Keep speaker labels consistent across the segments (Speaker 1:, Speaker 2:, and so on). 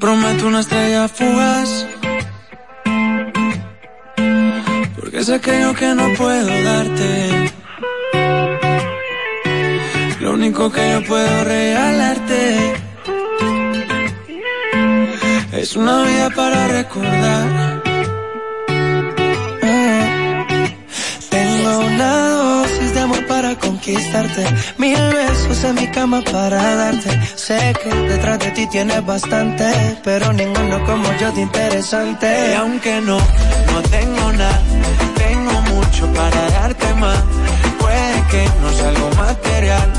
Speaker 1: prometo una estrella fugaz. Porque sé que yo que no puedo darte. Lo único que yo puedo regalarte es una vida para recordar. Conquistarte. Mil besos en mi cama para darte. Sé que detrás de ti tienes bastante, pero ninguno como yo de interesante. Y aunque no, no tengo nada, tengo mucho para darte más. Puede que no sea algo material,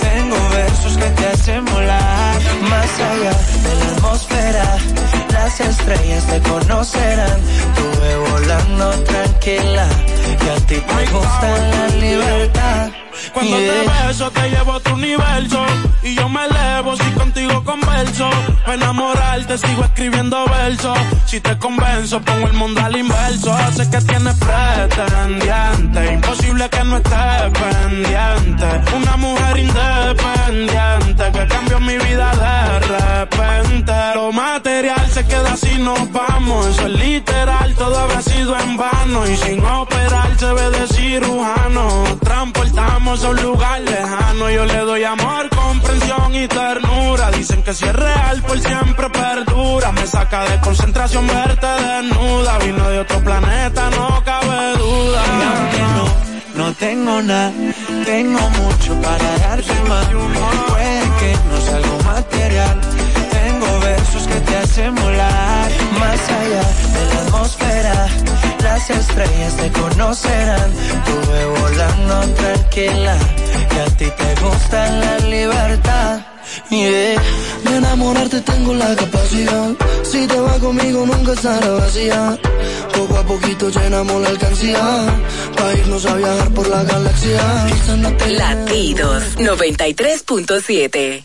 Speaker 1: tengo versos que te hacen volar. Más allá de la atmósfera, las estrellas te conocerán. Tuve volando tranquila, que a ti te gusta la libertad.
Speaker 2: Cuando te beso te llevo a otro universo y yo me elevo si contigo converso. Pa' enamorarte sigo escribiendo versos. Si te convenzo pongo el mundo al inverso. Sé que tienes pretendiente, imposible que no estés pendiente. Una mujer independiente que cambió mi vida de repente. Lo material se queda si nos vamos, eso es literal, todo habrá sido en vano y sin operar se ve de cirujano. Transportamos a un lugar lejano. Yo le doy amor, comprensión y ternura. Dicen que si es real, por siempre perdura. Me saca de concentración verte desnuda. Vino de otro planeta, no cabe duda.
Speaker 1: Y aunque no, no tengo nada, tengo mucho para darte más. Puede que no sea algo material. Tengo versos que te hacen volar más allá de la atmósfera las estrellas te conocerán. Tuve volando tranquila, que a ti te gusta la libertad. Yeah. De enamorarte tengo la capacidad. Si te vas conmigo nunca estará vacía. Poco a poquito llenamos la alcancía. Pa' irnos a viajar por la galaxia.
Speaker 3: Latidos 93.7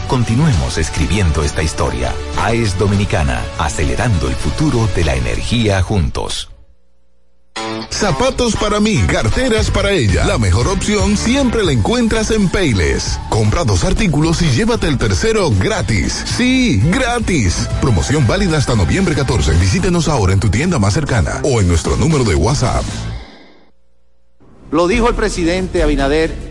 Speaker 4: Continuemos escribiendo esta historia. AES Dominicana, acelerando el futuro de la energía juntos.
Speaker 5: Zapatos para mí, carteras para ella. La mejor opción siempre la encuentras en Payless. Compra dos artículos y llévate el tercero gratis. Sí, gratis. Promoción válida hasta noviembre 14. Visítenos ahora en tu tienda más cercana o en nuestro número de WhatsApp.
Speaker 6: Lo dijo el presidente Abinader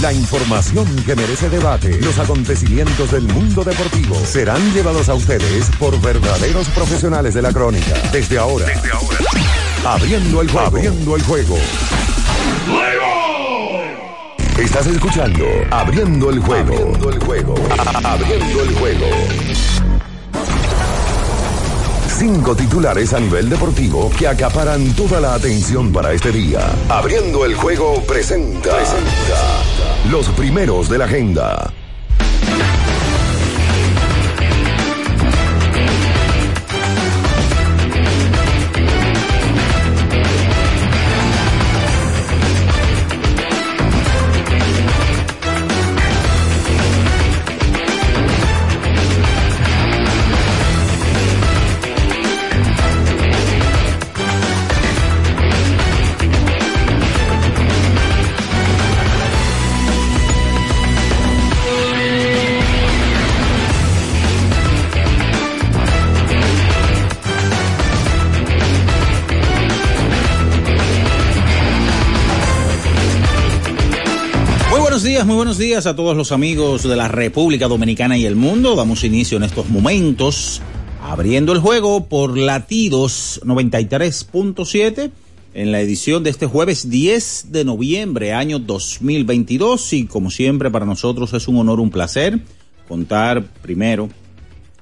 Speaker 7: la información que merece debate, los acontecimientos del mundo deportivo serán llevados a ustedes por verdaderos profesionales de la crónica. Desde ahora. Desde ahora. Abriendo el juego. Abriendo el juego. ¡Luego! Estás escuchando Abriendo el juego. Abriendo el juego. Abriendo el juego. Cinco titulares a nivel deportivo que acaparan toda la atención para este día. Abriendo el juego presenta. Presenta los primeros de la agenda.
Speaker 8: Muy buenos días a todos los amigos de la República Dominicana y el mundo. Damos inicio en estos momentos abriendo el juego por latidos 93.7 en la edición de este jueves 10 de noviembre año 2022 y como siempre para nosotros es un honor, un placer contar primero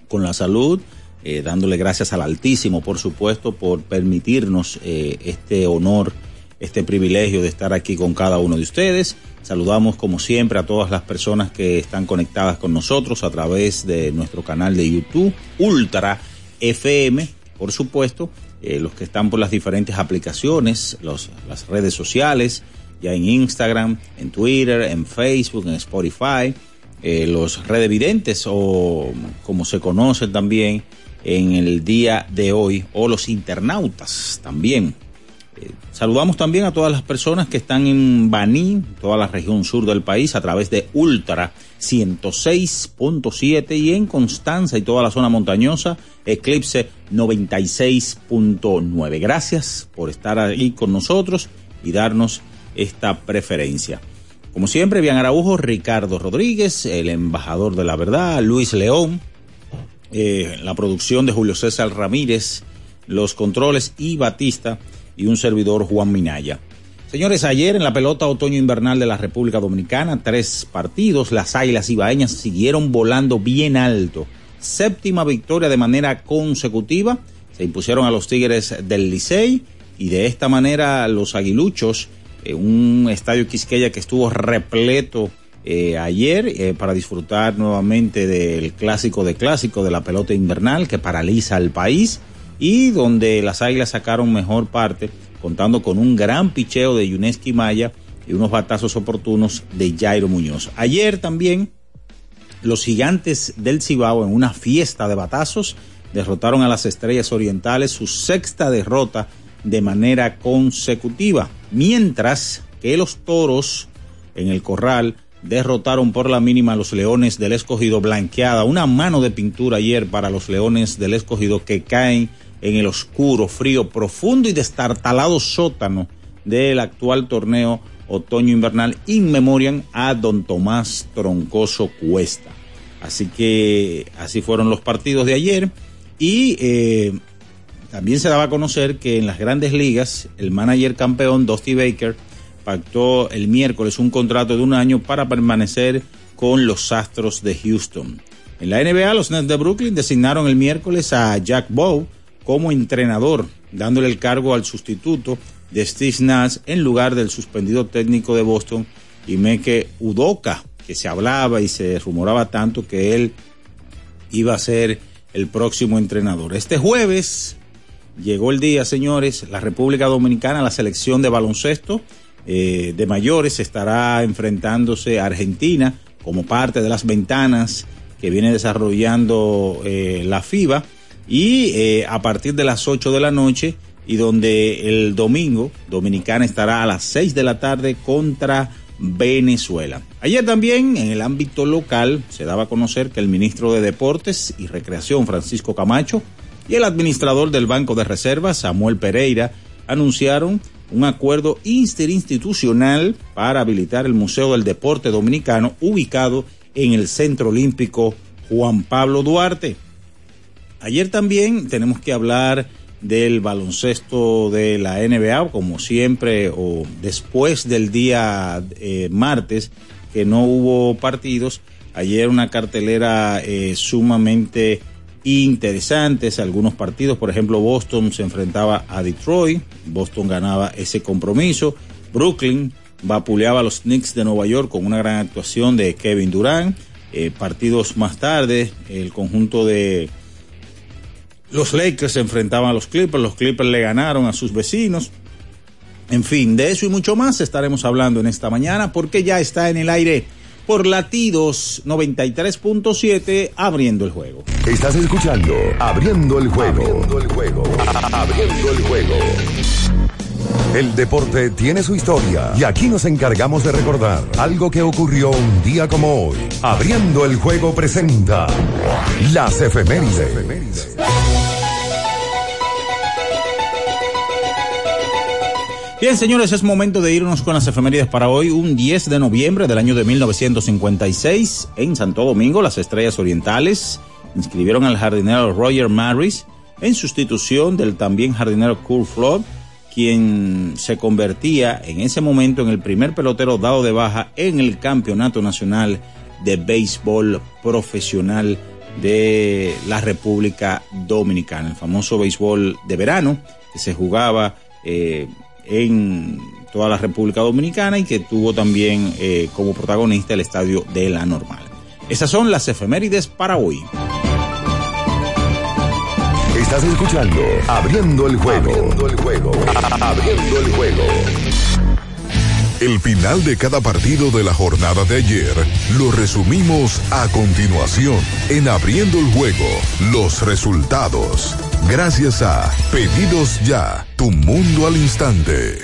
Speaker 8: con la salud, eh, dándole gracias al Altísimo por supuesto por permitirnos eh, este honor, este privilegio de estar aquí con cada uno de ustedes. Saludamos como siempre a todas las personas que están conectadas con nosotros a través de nuestro canal de YouTube, Ultra FM, por supuesto, eh, los que están por las diferentes aplicaciones, las redes sociales, ya en Instagram, en Twitter, en Facebook, en Spotify, eh, los redevidentes o como se conoce también en el día de hoy, o los internautas también saludamos también a todas las personas que están en Baní, toda la región sur del país, a través de Ultra 106.7 y en Constanza y toda la zona montañosa, Eclipse 96.9. Gracias por estar ahí con nosotros y darnos esta preferencia. Como siempre, Bian Araujo, Ricardo Rodríguez, el embajador de la verdad, Luis León, eh, la producción de Julio César Ramírez, los controles y Batista y un servidor Juan Minaya. Señores, ayer en la pelota otoño-invernal de la República Dominicana, tres partidos, las Águilas Ibaeñas siguieron volando bien alto. Séptima victoria de manera consecutiva, se impusieron a los Tigres del Licey y de esta manera los Aguiluchos, eh, un estadio Quisqueya que estuvo repleto eh, ayer eh, para disfrutar nuevamente del clásico de clásico de la pelota invernal que paraliza al país y donde las Águilas sacaron mejor parte, contando con un gran picheo de Yuneski Maya y unos batazos oportunos de Jairo Muñoz. Ayer también los gigantes del Cibao en una fiesta de batazos derrotaron a las Estrellas Orientales su sexta derrota de manera consecutiva, mientras que los Toros en el Corral derrotaron por la mínima a los Leones del Escogido blanqueada, una mano de pintura ayer para los Leones del Escogido que caen en el oscuro, frío, profundo y destartalado sótano del actual torneo otoño-invernal in memoriam a don Tomás Troncoso Cuesta. Así que así fueron los partidos de ayer y eh, también se daba a conocer que en las grandes ligas el manager campeón Dusty Baker pactó el miércoles un contrato de un año para permanecer con los Astros de Houston. En la NBA, los Nets de Brooklyn designaron el miércoles a Jack Bow como entrenador, dándole el cargo al sustituto de Steve Nash en lugar del suspendido técnico de Boston, Imeke Udoka, que se hablaba y se rumoraba tanto que él iba a ser el próximo entrenador. Este jueves llegó el día, señores, la República Dominicana, la selección de baloncesto eh, de mayores estará enfrentándose a Argentina como parte de las ventanas que viene desarrollando eh, la FIBA y eh, a partir de las 8 de la noche y donde el domingo Dominicana estará a las 6 de la tarde contra Venezuela. Ayer también en el ámbito local se daba a conocer que el ministro de Deportes y Recreación Francisco Camacho y el administrador del Banco de Reservas, Samuel Pereira, anunciaron un acuerdo interinstitucional para habilitar el Museo del Deporte Dominicano ubicado en el Centro Olímpico Juan Pablo Duarte. Ayer también tenemos que hablar del baloncesto de la NBA, como siempre, o después del día eh, martes, que no hubo partidos. Ayer una cartelera eh, sumamente interesante, algunos partidos, por ejemplo, Boston se enfrentaba a Detroit, Boston ganaba ese compromiso, Brooklyn vapuleaba a los Knicks de Nueva York con una gran actuación de Kevin Durant, eh, partidos más tarde, el conjunto de los Lakers se enfrentaban a los Clippers, los Clippers le ganaron a sus vecinos. En fin, de eso y mucho más estaremos hablando en esta mañana porque ya está en el aire por latidos 93.7 abriendo el juego.
Speaker 7: Estás escuchando Abriendo el juego. Abriendo el juego. Abriendo el juego. El deporte tiene su historia y aquí nos encargamos de recordar algo que ocurrió un día como hoy. Abriendo el juego presenta las efemérides.
Speaker 8: Bien, señores, es momento de irnos con las efemérides para hoy, un 10 de noviembre del año de 1956, en Santo Domingo, las Estrellas Orientales inscribieron al jardinero Roger Maris en sustitución del también jardinero Kurt Flood, quien se convertía en ese momento en el primer pelotero dado de baja en el Campeonato Nacional de Béisbol Profesional de la República Dominicana, el famoso béisbol de verano que se jugaba eh, en toda la República Dominicana y que tuvo también eh, como protagonista el estadio de la Normal. Esas son las efemérides para hoy.
Speaker 7: Estás escuchando Abriendo el juego. Abriendo el juego. Abriendo el juego.
Speaker 5: El final de cada partido de la jornada de ayer lo resumimos a continuación en Abriendo el juego, los resultados. Gracias a Pedidos Ya, tu mundo al instante.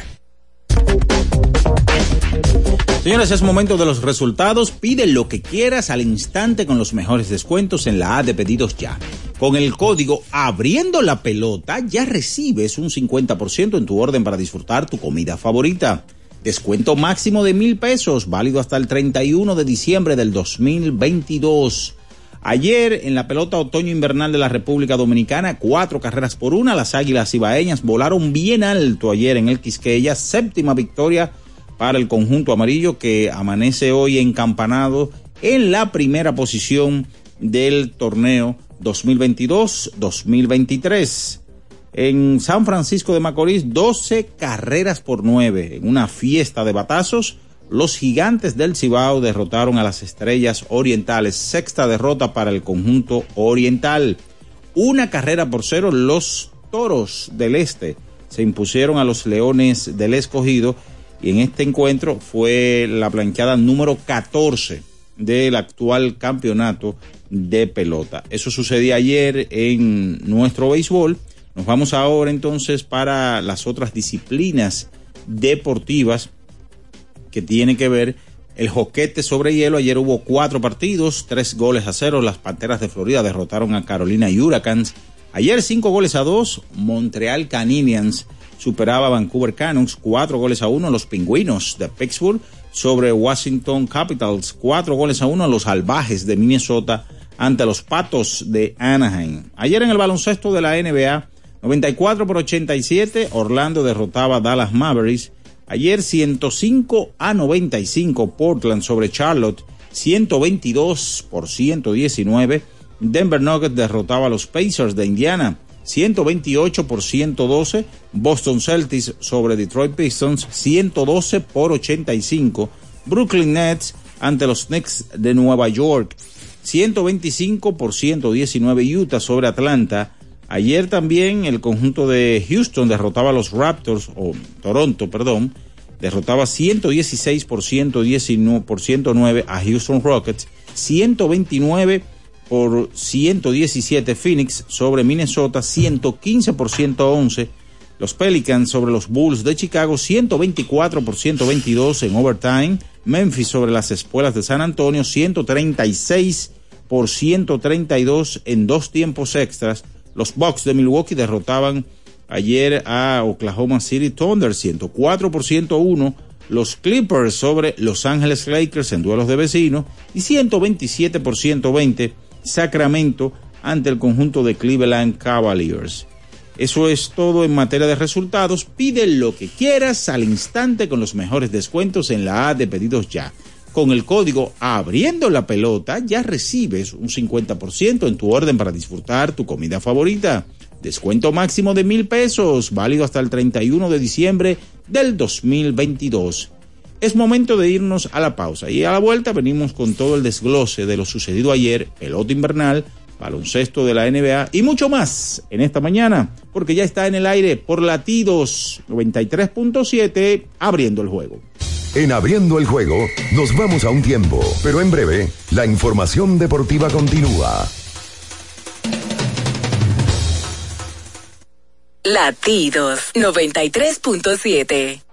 Speaker 8: Señores, es momento de los resultados. Pide lo que quieras al instante con los mejores descuentos en la A de Pedidos Ya. Con el código Abriendo la Pelota ya recibes un 50% en tu orden para disfrutar tu comida favorita. Descuento máximo de mil pesos, válido hasta el 31 de diciembre del 2022. Ayer en la pelota otoño-invernal de la República Dominicana, cuatro carreras por una, las Águilas Ibaeñas volaron bien alto ayer en el Quisqueya, séptima victoria para el conjunto amarillo que amanece hoy encampanado en la primera posición del torneo 2022-2023 en San Francisco de Macorís 12 carreras por 9 en una fiesta de batazos. Los gigantes del Cibao derrotaron a las estrellas orientales. Sexta derrota para el conjunto oriental. Una carrera por cero. Los toros del este se impusieron a los leones del escogido. Y en este encuentro fue la planchada número 14 del actual campeonato de pelota. Eso sucedió ayer en nuestro béisbol. Nos vamos ahora entonces para las otras disciplinas deportivas que tienen que ver el joquete sobre hielo. Ayer hubo cuatro partidos, tres goles a cero. Las Panteras de Florida derrotaron a Carolina Huracans. Ayer cinco goles a dos. Montreal Canadiens superaba a Vancouver Canucks cuatro goles a uno. Los Pingüinos de Pittsburgh sobre Washington Capitals cuatro goles a uno. Los Salvajes de Minnesota ante los Patos de Anaheim. Ayer en el baloncesto de la NBA 94 por 87, Orlando derrotaba a Dallas Mavericks. Ayer 105 a 95, Portland sobre Charlotte, 122 por 119. Denver Nuggets derrotaba a los Pacers de Indiana, 128 por 112. Boston Celtics sobre Detroit Pistons, 112 por 85. Brooklyn Nets ante los Knicks de Nueva York, 125 por 119. Utah sobre Atlanta, Ayer también el conjunto de Houston derrotaba a los Raptors, o Toronto, perdón, derrotaba 116 por 119 por 109 a Houston Rockets, 129 por 117 Phoenix sobre Minnesota, 115 por 111 los Pelicans sobre los Bulls de Chicago, 124 por 122 en overtime. Memphis sobre las espuelas de San Antonio, 136 por 132 en dos tiempos extras. Los Bucks de Milwaukee derrotaban ayer a Oklahoma City Thunder 104 por 101. Los Clippers sobre Los Ángeles Lakers en duelos de vecinos y 127 por 120 Sacramento ante el conjunto de Cleveland Cavaliers. Eso es todo en materia de resultados. Pide lo que quieras al instante con los mejores descuentos en la A de pedidos ya. Con el código abriendo la pelota ya recibes un 50% en tu orden para disfrutar tu comida favorita. Descuento máximo de mil pesos, válido hasta el 31 de diciembre del 2022. Es momento de irnos a la pausa y a la vuelta venimos con todo el desglose de lo sucedido ayer, pelota invernal, baloncesto de la NBA y mucho más en esta mañana, porque ya está en el aire por latidos 93.7 abriendo el juego.
Speaker 7: En Abriendo el Juego nos vamos a un tiempo, pero en breve la información deportiva continúa.
Speaker 3: Latidos 93.7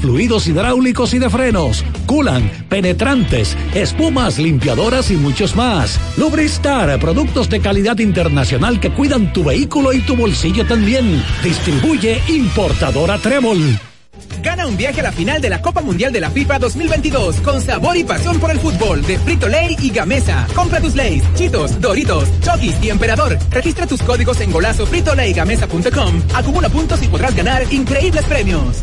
Speaker 9: fluidos hidráulicos y de frenos, culan, penetrantes, espumas, limpiadoras y muchos más. Lubristar, productos de calidad internacional que cuidan tu vehículo y tu bolsillo también. Distribuye importadora Trébol.
Speaker 10: Gana un viaje a la final de la Copa Mundial de la FIFA 2022 con sabor y pasión por el fútbol de Frito Lay y Gamesa. Compra tus Lays, Chitos, Doritos, Chokis y Emperador. Registra tus códigos en golazo gamesa.com. Acumula puntos y podrás ganar increíbles premios.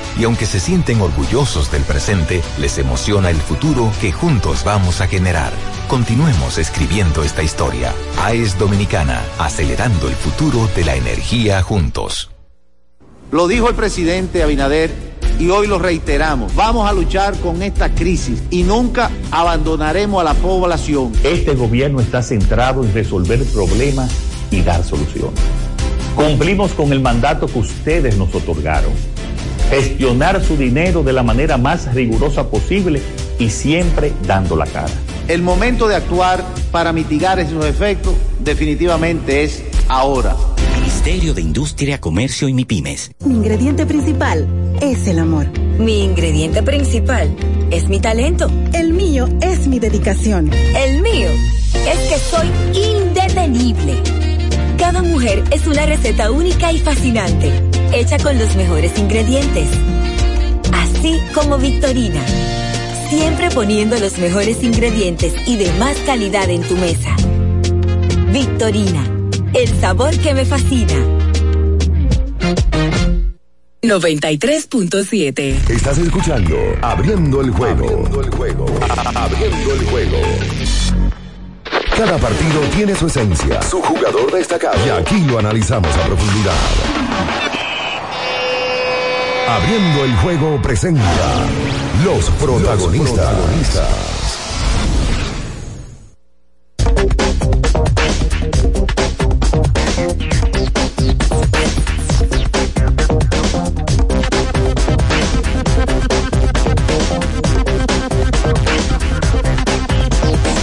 Speaker 4: Y aunque se sienten orgullosos del presente, les emociona el futuro que juntos vamos a generar. Continuemos escribiendo esta historia. AES Dominicana, acelerando el futuro de la energía juntos.
Speaker 6: Lo dijo el presidente Abinader y hoy lo reiteramos. Vamos a luchar con esta crisis y nunca abandonaremos a la población.
Speaker 11: Este gobierno está centrado en resolver problemas y dar soluciones. Cumplimos con el mandato que ustedes nos otorgaron gestionar su dinero de la manera más rigurosa posible y siempre dando la cara.
Speaker 6: El momento de actuar para mitigar esos efectos definitivamente es ahora.
Speaker 12: Ministerio de Industria, Comercio y MIPIMES.
Speaker 13: Mi ingrediente principal es el amor.
Speaker 14: Mi ingrediente principal es mi talento.
Speaker 13: El mío es mi dedicación.
Speaker 14: El mío es que soy indetenible. Cada mujer es una receta única y fascinante hecha con los mejores ingredientes. Así como Victorina. Siempre poniendo los mejores ingredientes y de más calidad en tu mesa. Victorina, el sabor que me fascina.
Speaker 3: 93.7
Speaker 7: Estás escuchando Abriendo el juego. Abriendo el juego. Abriendo el juego. Cada partido tiene su esencia, su jugador destacado. Y aquí lo analizamos a profundidad. Abriendo el juego presenta los protagonistas.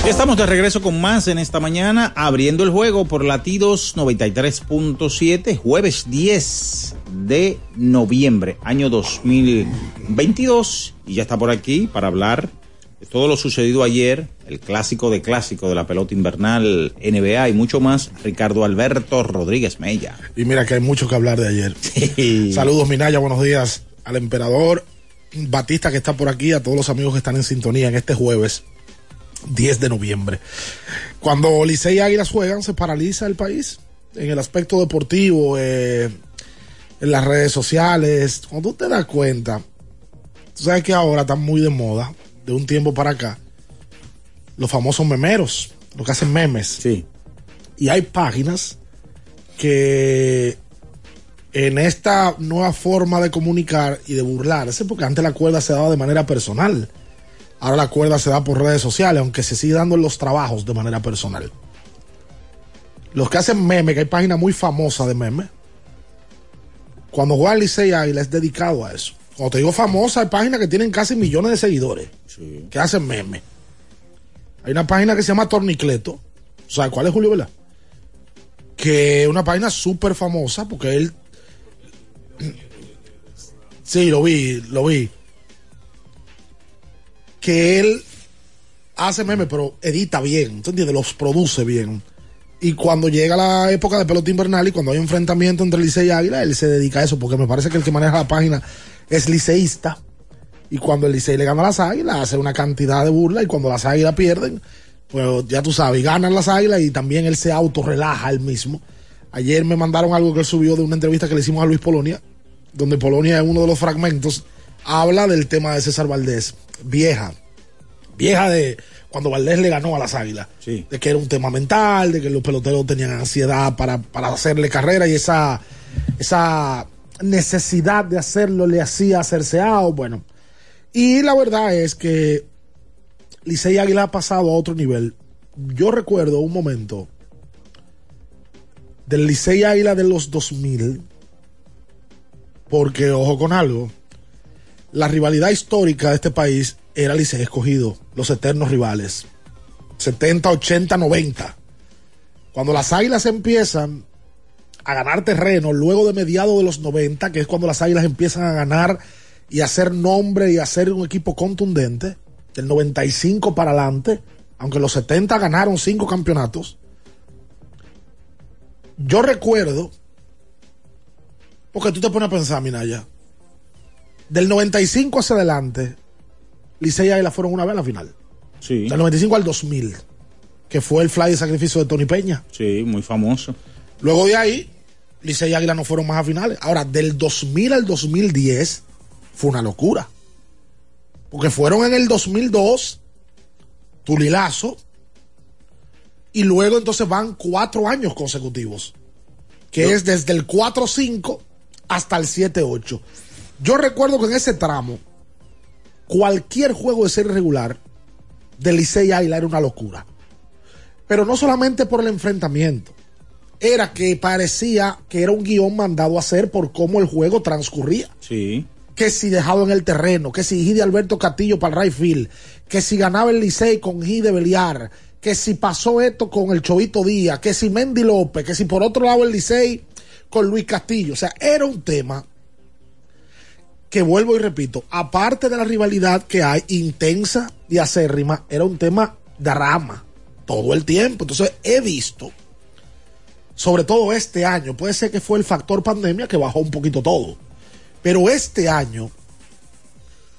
Speaker 8: Estamos de regreso con más en esta mañana, abriendo el juego por latidos 93.7, jueves 10 de noviembre, año 2022. Y ya está por aquí para hablar de todo lo sucedido ayer, el clásico de clásico de la pelota invernal NBA y mucho más, Ricardo Alberto Rodríguez Mella.
Speaker 15: Y mira que hay mucho que hablar de ayer. Saludos, Minaya, buenos días al emperador Batista que está por aquí, a todos los amigos que están en sintonía en este jueves 10 de noviembre. Cuando Licey y Águilas juegan, se paraliza el país en el aspecto deportivo, eh, en las redes sociales. Cuando tú te das cuenta, tú sabes que ahora están muy de moda, de un tiempo para acá, los famosos memeros, los que hacen memes.
Speaker 8: Sí.
Speaker 15: Y hay páginas que en esta nueva forma de comunicar y de burlarse, porque antes la cuerda se daba de manera personal. Ahora la cuerda se da por redes sociales, aunque se sigue dando en los trabajos de manera personal. Los que hacen meme, que hay páginas muy famosas de meme, cuando juega Licey Águila es dedicado a eso. Cuando te digo famosa, hay páginas que tienen casi millones de seguidores que hacen meme. Hay una página que se llama Tornicleto. ¿Sabes cuál es Julio Vela? Que es una página súper famosa porque él. Sí, lo vi, lo vi que él hace memes, pero edita bien, ¿tú entiendes? Los produce bien. Y cuando llega la época de pelota invernal y cuando hay enfrentamiento entre Licey y Águila, él se dedica a eso, porque me parece que el que maneja la página es liceísta. Y cuando el Licey le gana a las Águilas, hace una cantidad de burla. Y cuando las Águilas pierden, pues ya tú sabes, ganan las Águilas y también él se autorrelaja él mismo. Ayer me mandaron algo que él subió de una entrevista que le hicimos a Luis Polonia, donde Polonia en uno de los fragmentos habla del tema de César Valdés. Vieja, vieja de cuando Valdés le ganó a las Águilas. De que era un tema mental, de que los peloteros tenían ansiedad para, para hacerle carrera y esa, esa necesidad de hacerlo le hacía hacerse out. Bueno, y la verdad es que Licey Águila ha pasado a otro nivel. Yo recuerdo un momento del Licey Águila de los 2000, porque ojo con algo, la rivalidad histórica de este país era Licey escogido, los eternos rivales. 70, 80, 90. Cuando las águilas empiezan a ganar terreno, luego de mediados de los 90, que es cuando las águilas empiezan a ganar y a hacer nombre y a ser un equipo contundente, del 95 para adelante, aunque los 70 ganaron cinco campeonatos. Yo recuerdo, porque tú te pones a pensar, Minaya, del 95 hacia adelante, Licey y Águila fueron una vez a la final.
Speaker 8: Sí.
Speaker 15: Del 95 al 2000, que fue el fly de sacrificio de Tony Peña.
Speaker 8: Sí, muy famoso.
Speaker 15: Luego de ahí, Licey y Águila no fueron más a finales. Ahora, del 2000 al 2010 fue una locura. Porque fueron en el 2002, Tulilazo, y luego entonces van cuatro años consecutivos, que es desde el 4-5 hasta el 7-8. Yo recuerdo que en ese tramo, cualquier juego de serie regular del Licey Águila era una locura. Pero no solamente por el enfrentamiento, era que parecía que era un guion mandado a hacer por cómo el juego transcurría.
Speaker 8: Sí.
Speaker 15: Que si dejado en el terreno, que si Gide Alberto Castillo para el right field, que si ganaba el Licey con Gide Beliar, que si pasó esto con el Chovito Díaz, que si Mendy López, que si por otro lado el Licey con Luis Castillo. O sea, era un tema que vuelvo y repito, aparte de la rivalidad que hay intensa y acérrima, era un tema de rama todo el tiempo. Entonces he visto, sobre todo este año, puede ser que fue el factor pandemia que bajó un poquito todo, pero este año,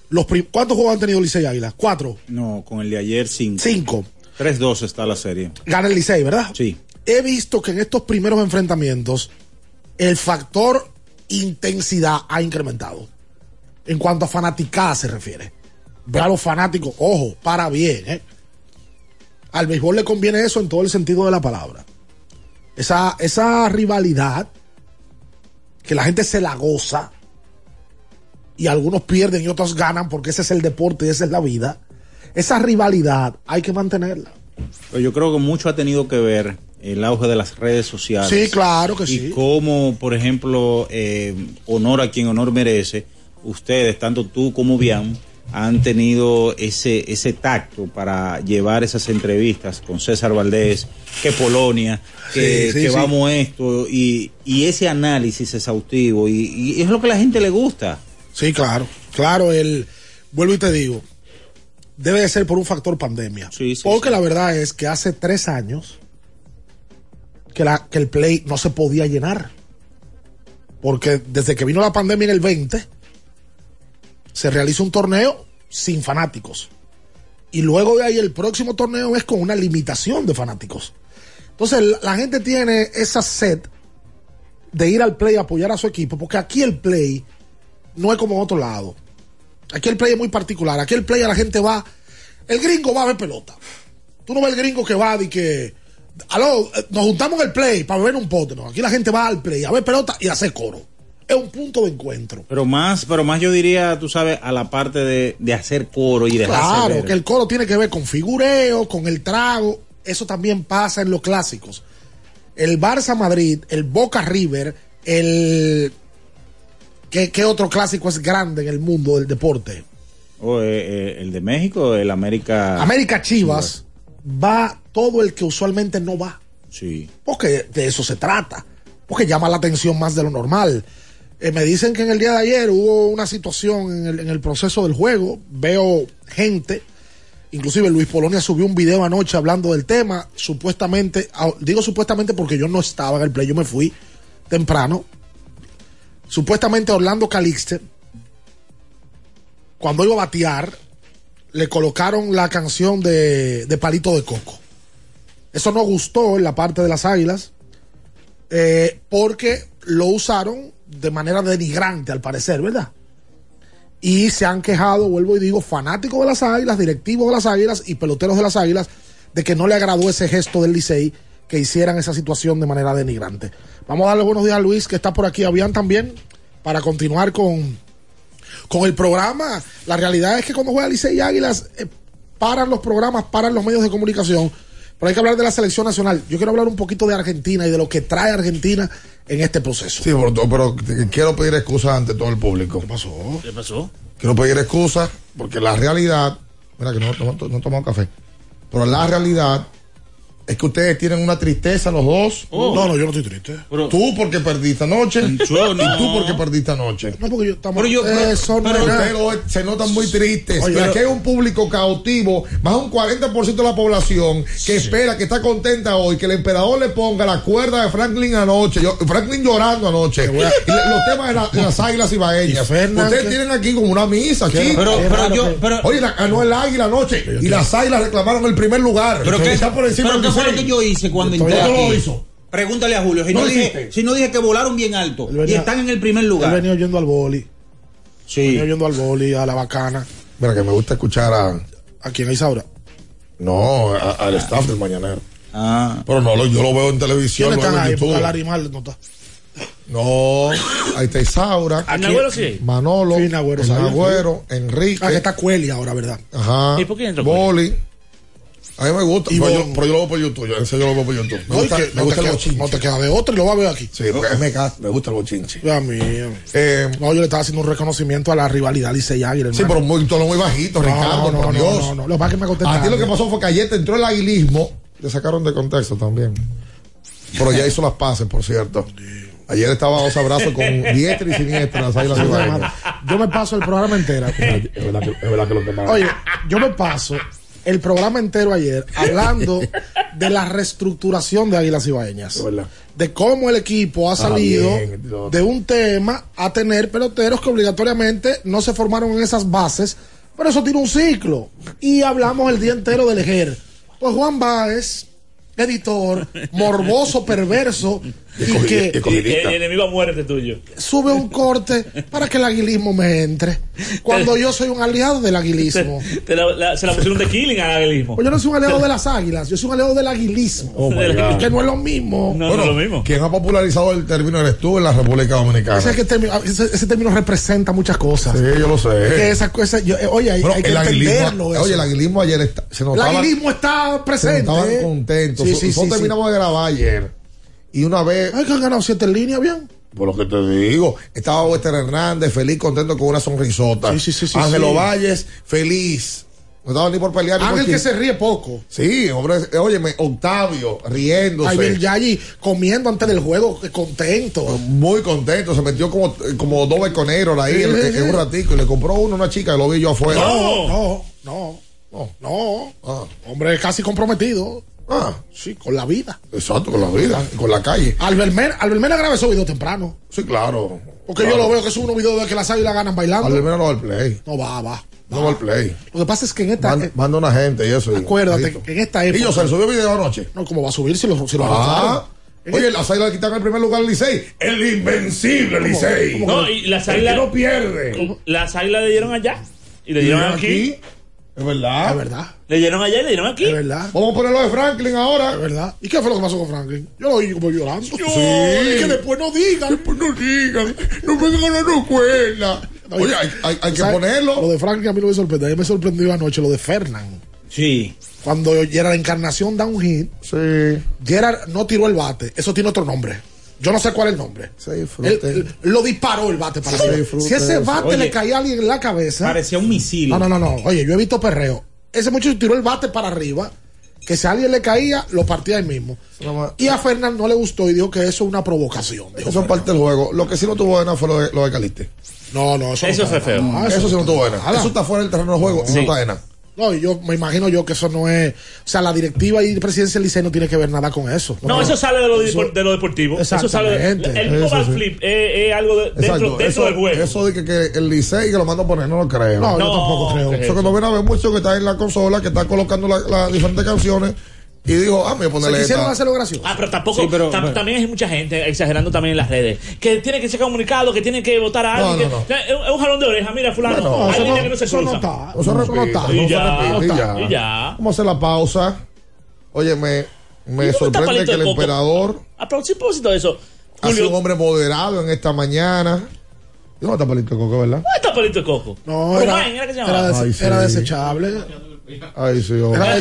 Speaker 15: los ¿cuántos juegos han tenido Licey Águila? ¿Cuatro?
Speaker 8: No, con el de ayer cinco.
Speaker 15: Cinco.
Speaker 8: 3-2 está la serie.
Speaker 15: Gana el Licey, ¿verdad?
Speaker 8: Sí.
Speaker 15: He visto que en estos primeros enfrentamientos el factor intensidad ha incrementado en cuanto a fanaticada se refiere. Ve a los fanáticos, ojo, para bien, ¿eh? Al béisbol le conviene eso en todo el sentido de la palabra. Esa, esa rivalidad, que la gente se la goza, y algunos pierden y otros ganan porque ese es el deporte y esa es la vida. Esa rivalidad hay que mantenerla.
Speaker 8: Pero yo creo que mucho ha tenido que ver el auge de las redes sociales.
Speaker 15: Sí, claro que
Speaker 8: y
Speaker 15: sí.
Speaker 8: cómo, por ejemplo, eh, honor a quien honor merece, ustedes, tanto tú como Bian, han tenido ese, ese tacto para llevar esas entrevistas con César Valdés, que Polonia, que,
Speaker 15: Sí, sí,
Speaker 8: que
Speaker 15: sí.
Speaker 8: vamos esto, y, y ese análisis exhaustivo, y, y es lo que a la gente le gusta.
Speaker 15: Sí, claro. Claro, el. Vuelvo y te digo. Debe de ser por un factor pandemia. Porque la verdad es que hace tres años que, la, que el play no se podía llenar. Porque desde que vino la pandemia en el 20, se realiza un torneo sin fanáticos. Y luego de ahí el próximo torneo es con una limitación de fanáticos. Entonces la, gente tiene esa sed de ir al play a apoyar a su equipo, porque aquí el play no es como en otro lado. Aquí el play es muy particular. Aquí el play a la gente va. El gringo va a ver pelota. Tú no ves el gringo que va y que. Aló, eh, nos juntamos en el play para beber un pote. No, aquí la gente va al play a ver pelota y a hacer coro. Es un punto de encuentro.
Speaker 8: Pero más, pero más yo diría, tú sabes, a la parte de, de hacer coro y dejarse
Speaker 15: Claro,
Speaker 8: ver.
Speaker 15: que el coro tiene que ver con figureo, con el trago. Eso también pasa en los clásicos. El Barça Madrid, el Boca River, el. ¿Qué, qué otro clásico es grande en el mundo del deporte?
Speaker 8: O, eh, eh, el de México, el América.
Speaker 15: América Chivas va todo el que usualmente no va.
Speaker 8: Sí.
Speaker 15: Porque de eso se trata. Porque llama la atención más de lo normal. Eh, me dicen que en el día de ayer hubo una situación en el, proceso del juego. Veo gente, inclusive Luis Polonia subió un video anoche hablando del tema. Supuestamente, ah, digo supuestamente porque yo no estaba en el play, yo me fui temprano. Supuestamente Orlando Calixte, cuando iba a batear, le colocaron la canción de, de Palito de Coco. Eso no gustó en la parte de las águilas, eh, porque lo usaron de manera denigrante, al parecer, ¿verdad? Y se han quejado, vuelvo y digo, fanáticos de las águilas, directivos de las águilas y peloteros de las águilas, de que no le agradó ese gesto del Licey que hicieran esa situación de manera denigrante. Vamos a darle buenos días a Luis, que está por aquí, a Bian también, para continuar con, con el programa. La realidad es que cuando juega Licey y Águilas, eh, paran los programas, paran los medios de comunicación. Pero hay que hablar de la selección nacional. Yo quiero hablar un poquito de Argentina y de lo que trae Argentina en este proceso.
Speaker 16: Sí, pero, pero quiero pedir excusa ante todo el público. ¿Qué
Speaker 15: pasó?
Speaker 17: ¿Qué pasó?
Speaker 16: Quiero pedir excusa porque la realidad, mira que no, no, no he tomado café, pero la realidad es que ustedes tienen una tristeza los dos.
Speaker 15: Oh. No, no, yo no estoy triste.
Speaker 16: tú porque perdiste anoche
Speaker 17: Yo no.
Speaker 16: y tú porque perdiste anoche.
Speaker 15: No, porque yo estamos.
Speaker 16: Pero yo-
Speaker 15: Eso no
Speaker 16: pero ustedes hoy se notan muy tristes.
Speaker 15: Oye, pero-
Speaker 16: aquí hay un público cautivo, más de un 40% de la población que espera, que está contenta hoy, que el emperador le ponga la cuerda de Franklin anoche. Yo- Franklin llorando anoche. Y le- los temas de, la- de las águilas ibaeñas.
Speaker 15: Y Fernan,
Speaker 16: Ustedes
Speaker 15: que-
Speaker 16: tienen aquí como una misa,
Speaker 15: raro, Pero- pero yo- que- pero-
Speaker 16: Oye, ganó el águila anoche. Y las águilas reclamaron el primer lugar.
Speaker 8: Pero, qué,
Speaker 16: está por encima
Speaker 8: pero
Speaker 16: del
Speaker 8: qué fue lo que yo hice cuando entré
Speaker 16: no lo
Speaker 8: aquí?
Speaker 16: hizo.
Speaker 8: Pregúntale a Julio. Si no,
Speaker 16: No
Speaker 8: dije,
Speaker 16: dijiste.
Speaker 8: si no dije que volaron bien alto
Speaker 15: Él venía-
Speaker 8: y están en el primer
Speaker 15: Él
Speaker 8: lugar.
Speaker 15: venía oyendo al boli.
Speaker 8: Sí.
Speaker 15: Venía oyendo al boli, a la bacana.
Speaker 16: Mira, que me gusta escuchar a.
Speaker 15: ¿A quién, a Isaura?
Speaker 16: No, a- al staff del mañanero.
Speaker 8: Ah.
Speaker 16: Pero no, lo- yo lo veo en televisión.
Speaker 15: ¿Quiénes
Speaker 16: lo veo
Speaker 15: están
Speaker 16: en
Speaker 15: ahí? Porque no está.
Speaker 16: No, ahí está Isaura.
Speaker 15: ¿A quién? Nagüero sí?
Speaker 16: Manolo.
Speaker 15: Sí, sabía.
Speaker 16: Nagüero, Enrique.
Speaker 15: Ah, que está Cueli ahora, ¿verdad?
Speaker 16: Ajá.
Speaker 15: ¿Y por qué entra
Speaker 16: Boli. A mí me gusta. Pero yo,
Speaker 15: Bon.
Speaker 16: pero yo lo veo por YouTube. Yo, en serio yo lo veo por YouTube. Me gusta,
Speaker 15: que
Speaker 16: me gusta el bochinche.
Speaker 15: no te queda de otro y lo va a ver aquí.
Speaker 16: Sí, porque me, gusta el bochinche.
Speaker 15: A mí.
Speaker 16: Eh,
Speaker 15: no, yo le estaba haciendo un reconocimiento a la rivalidad Licey Águila.
Speaker 16: Sí, pero muy, tono muy bajito,
Speaker 15: No,
Speaker 16: Ricardo,
Speaker 15: no,
Speaker 16: por
Speaker 15: no,
Speaker 16: Dios.
Speaker 15: no, no, Lo que es que me.
Speaker 16: A ti lo que pasó fue que ayer te entró el aguilismo. Le sacaron de contexto también. Pero ya hizo las pases, por cierto. Ayer estaba dos abrazos con diestra y siniestra las águilas.
Speaker 15: Yo me paso el programa entero.
Speaker 16: Es verdad que, es verdad que lo quemaron.
Speaker 15: Oye, yo me paso el programa entero ayer hablando de la reestructuración de Águilas Ibaeñas. De cómo el equipo ha salido
Speaker 16: bien, Dios.
Speaker 15: de un tema a tener peloteros que obligatoriamente no se formaron en esas bases, pero eso tiene un ciclo. Y hablamos el día entero del Ejer. Pues Juan Báez, editor, morboso, perverso, y que
Speaker 18: El, el enemigo a muerte tuyo.
Speaker 15: sube un corte para que el aguilismo me entre. Cuando yo soy un aliado del aguilismo.
Speaker 18: Te la- la- se la pusieron de killing al aguilismo.
Speaker 15: Pues yo no soy un aliado de las águilas, yo soy un aliado del aguilismo.
Speaker 16: Oh,
Speaker 15: que no es lo mismo.
Speaker 16: Bueno, Quien ha popularizado el término eres tú en la República Dominicana.
Speaker 15: Ese, que término- ese- ese término representa muchas cosas.
Speaker 16: Sí, yo lo sé.
Speaker 15: Que esa cosa, yo- eh, oye, hay,
Speaker 16: Bueno,
Speaker 15: hay que
Speaker 16: el
Speaker 15: entenderlo. eso.
Speaker 16: oye, el aguilismo ayer está- se
Speaker 15: El
Speaker 16: notaba.
Speaker 15: aguilismo está
Speaker 16: se
Speaker 15: presente.
Speaker 16: notaban
Speaker 15: ¿eh?
Speaker 16: contentos.
Speaker 15: Sí,
Speaker 16: So-
Speaker 15: sí,
Speaker 16: nosotros
Speaker 15: sí, sí.
Speaker 16: terminamos de grabar ayer. Y una vez,
Speaker 15: Ay, que han ganado siete en línea, bien.
Speaker 16: por lo que te digo, estaba Wester Hernández feliz, contento con una sonrisota.
Speaker 15: Sí, sí, sí,
Speaker 16: Ángelo
Speaker 15: sí.
Speaker 16: Valles, feliz. No estaba ni por pelear.
Speaker 15: Ángel que se ríe poco.
Speaker 16: Sí, hombre, eh, óyeme, Octavio, riéndose.
Speaker 15: Ay, bien, ya allí comiendo antes del juego, que contento.
Speaker 16: Muy contento, se metió como, como dos beconeros ahí
Speaker 15: Sí,
Speaker 16: en,
Speaker 15: sí,
Speaker 16: en
Speaker 15: sí.
Speaker 16: un ratico y le compró uno a una chica que lo vi yo afuera.
Speaker 15: No, no, no, no, no.
Speaker 16: Ah.
Speaker 15: Hombre, casi comprometido.
Speaker 16: Ah,
Speaker 15: Sí, con la vida.
Speaker 16: exacto, con la vida, y con la calle.
Speaker 15: Albert Mena, Albert Mena graba esos videos temprano.
Speaker 16: Sí, claro.
Speaker 15: Porque
Speaker 16: Claro.
Speaker 15: yo lo veo que es unos videos de que las águilas ganan bailando.
Speaker 16: Al menos no va al play.
Speaker 15: No va, va.
Speaker 16: No va al play.
Speaker 15: Lo que pasa es que en esta.
Speaker 16: Manda,
Speaker 15: eh,
Speaker 16: manda una gente y eso.
Speaker 15: acuérdate que en esta época.
Speaker 16: Y yo se le subió video anoche.
Speaker 15: No, ¿cómo va a subir si lo, si lo
Speaker 16: Ah. Oye,
Speaker 15: esta-
Speaker 16: las águilas le quitaron el primer lugar al Licey. El invencible Licey.
Speaker 18: No, y las águilas.
Speaker 16: no pierde.
Speaker 18: Las águilas le dieron allá. Y le dieron aquí.
Speaker 16: Es verdad.
Speaker 15: Es verdad.
Speaker 18: Le dieron allá y le dieron aquí.
Speaker 15: Es verdad.
Speaker 16: Vamos a ponerlo de Franklin ahora.
Speaker 15: Es verdad. ¿Y qué fue lo que pasó con Franklin? Yo lo oí como llorando.
Speaker 16: Sí.
Speaker 15: Y que después no digan.
Speaker 16: Después no digan. No vengan a la escuela. Oye, hay, hay- hay que
Speaker 15: ¿Sabes?
Speaker 16: ponerlo.
Speaker 15: Lo de Franklin a mí no me sorprendió. A mí me sorprendió anoche lo de Fernán.
Speaker 8: Sí.
Speaker 15: Cuando Gerard Encarnación da un hit,
Speaker 16: Sí.
Speaker 15: Gerard no tiró el bate. Eso tiene otro nombre. Yo no sé cuál es el nombre.
Speaker 16: Se
Speaker 15: Él,
Speaker 16: disfrute.
Speaker 15: él lo disparó el bate para
Speaker 16: Sí,
Speaker 15: Si ese bate
Speaker 8: Oye,
Speaker 15: le caía a alguien en la cabeza.
Speaker 8: Parecía un misil.
Speaker 15: No, no, no, no. Oye, yo he visto perreo. Ese muchacho tiró el bate para arriba. Que si a alguien le caía, lo partía ahí mismo. Y a Fernán no le gustó y dijo que eso es una provocación. dijo
Speaker 16: Eso es parte del juego. Lo que sí no tuvo buena fue lo de, lo de Caliste.
Speaker 15: No, no, eso,
Speaker 18: Eso
Speaker 15: no
Speaker 18: fue feo.
Speaker 15: no,
Speaker 16: eso, sí no tuvo buena. Eso está fuera del terreno de juego y no está buena.
Speaker 15: No, y yo me imagino yo que eso no es. O sea, la directiva y presidencia del Licey no tiene que ver nada con eso.
Speaker 18: No, eso sale de lo, depor- de lo deportivo. Eso sale de, el
Speaker 16: Eso sí.
Speaker 18: backflip es, es algo de- dentro,
Speaker 16: Exacto.
Speaker 18: dentro
Speaker 16: Eso,
Speaker 18: del juego.
Speaker 16: eso de que, que el Licey que lo mando a poner, no lo creo.
Speaker 15: No, yo
Speaker 18: No,
Speaker 15: tampoco creo.
Speaker 16: Eso que no viene a ver mucho que está en la consola, que está colocando las la diferentes canciones y dijo, ah, me voy a
Speaker 15: Se
Speaker 16: ponerle
Speaker 15: quisieron
Speaker 16: esta.
Speaker 15: hacerlo gracioso.
Speaker 18: Ah, pero tampoco.
Speaker 8: Sí, pero-
Speaker 18: tam-
Speaker 8: pero-
Speaker 18: también hay mucha gente exagerando también en las redes. Que tiene que ser comunicado, que tiene que votar a
Speaker 16: No,
Speaker 18: alguien.
Speaker 16: no,
Speaker 18: que- Es es un jalón de oreja. Mira, fulano.
Speaker 16: No,
Speaker 18: hay
Speaker 15: eso
Speaker 18: líneas
Speaker 15: no-
Speaker 18: que no se
Speaker 15: no
Speaker 18: cruzan.
Speaker 15: está.
Speaker 16: No se
Speaker 15: No, no está.
Speaker 16: no
Speaker 18: Y
Speaker 16: se
Speaker 18: ya,
Speaker 16: y
Speaker 18: no
Speaker 16: ya. Vamos a hacer la pausa. Oye, me, sorprende que el emperador
Speaker 18: A propósito de eso,
Speaker 16: ha sido un hombre moderado en esta mañana. ¿Y ¿Dónde está Palito de Coco, verdad?
Speaker 18: ¿Dónde está Palito de Coco?
Speaker 15: No, era,
Speaker 18: ¿era que se
Speaker 15: era, des-
Speaker 16: Ay, sí.
Speaker 15: era desechable.
Speaker 16: Ay, sí, hombre.
Speaker 18: Ay,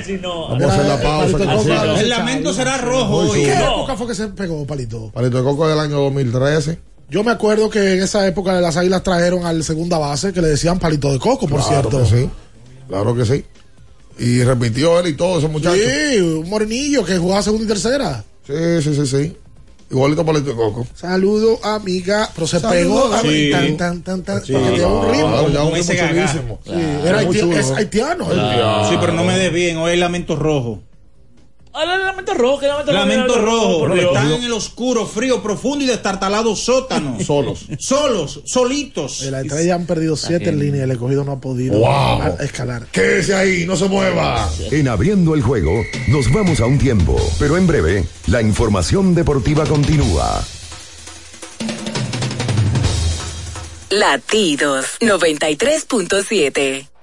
Speaker 18: así no.
Speaker 16: Vamos a hacer la pausa.
Speaker 15: Palito Coco
Speaker 16: sí.
Speaker 18: El
Speaker 8: lamento será rojo hoy.
Speaker 15: ¿Qué
Speaker 18: No.
Speaker 15: época fue que se pegó, Palito?
Speaker 16: Palito de Coco del año 2013.
Speaker 15: Yo me acuerdo que en esa época las águilas trajeron al segunda base que le decían Palito de Coco, por
Speaker 16: claro
Speaker 15: cierto.
Speaker 16: que sí. Claro que sí. Y repitió él y todo ese muchacho.
Speaker 15: Sí, un morenillo que jugaba segunda y tercera.
Speaker 16: Sí, sí, sí, sí. Igualito Palito de Coco.
Speaker 15: Saludo, amiga. Pero se
Speaker 16: Saludo,
Speaker 15: pegó.
Speaker 16: amiga.
Speaker 15: Tan, tan, tan, tan,
Speaker 8: Sí.
Speaker 15: porque tenía un ritmo.
Speaker 16: Claro, ya un ritmo chulísimo.
Speaker 15: Sí, era
Speaker 16: Muy
Speaker 15: haiti-
Speaker 16: chulo.
Speaker 15: es haitiano.
Speaker 8: Sí, pero no me des bien. Hoy hay lamento rojo.
Speaker 18: Ah, el lamento rojo, que lamento rojo.
Speaker 8: Lamento
Speaker 18: Lamento
Speaker 8: rojo.
Speaker 18: Dios.
Speaker 8: Están en el oscuro, frío, profundo y destartalado sótano.
Speaker 16: Solos.
Speaker 8: Solos, solitos.
Speaker 15: La estrella han perdido siete en línea y el escogido no ha podido
Speaker 16: Wow.
Speaker 15: a- escalar.
Speaker 16: Quédese ahí, no se mueva.
Speaker 7: En abriendo el juego, nos vamos a un tiempo, pero en breve, la información deportiva continúa.
Speaker 3: Latidos 93.7.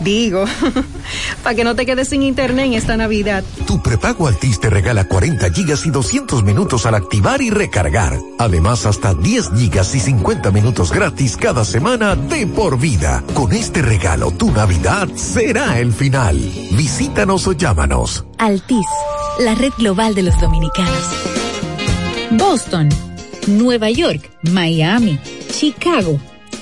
Speaker 19: Digo, para que no te quedes sin internet en esta Navidad.
Speaker 20: Tu prepago Altis te regala 40 gigas y 200 minutos al activar y recargar. Además, hasta 10 gigas y 50 minutos gratis cada semana de por vida. Con este regalo, tu Navidad será el final. Visítanos o llámanos.
Speaker 21: Altis, la red global de los dominicanos. Boston, Nueva York, Miami, Chicago.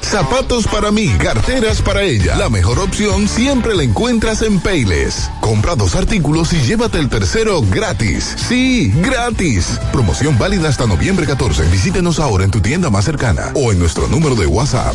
Speaker 5: Zapatos para mí, carteras para ella. La mejor opción siempre la encuentras en Payless. Compra dos artículos y llévate el tercero gratis. Sí, gratis. Promoción válida hasta noviembre 14. Visítenos ahora en tu tienda más cercana o en nuestro número de WhatsApp.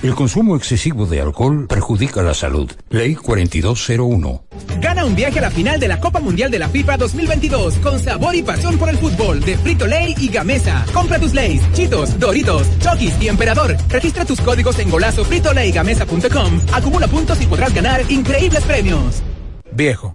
Speaker 9: El consumo excesivo de alcohol perjudica la salud. Ley 4201.
Speaker 10: Gana un viaje a la final de la Copa Mundial de la FIFA 2022 con sabor y pasión por el fútbol de Frito Lay y Gamesa. Compra tus Lays, Chitos, Doritos, Chokis y Emperador. Registra tus códigos en golazo fritolaygamesa.com. Acumula puntos y podrás ganar increíbles premios.
Speaker 22: Viejo,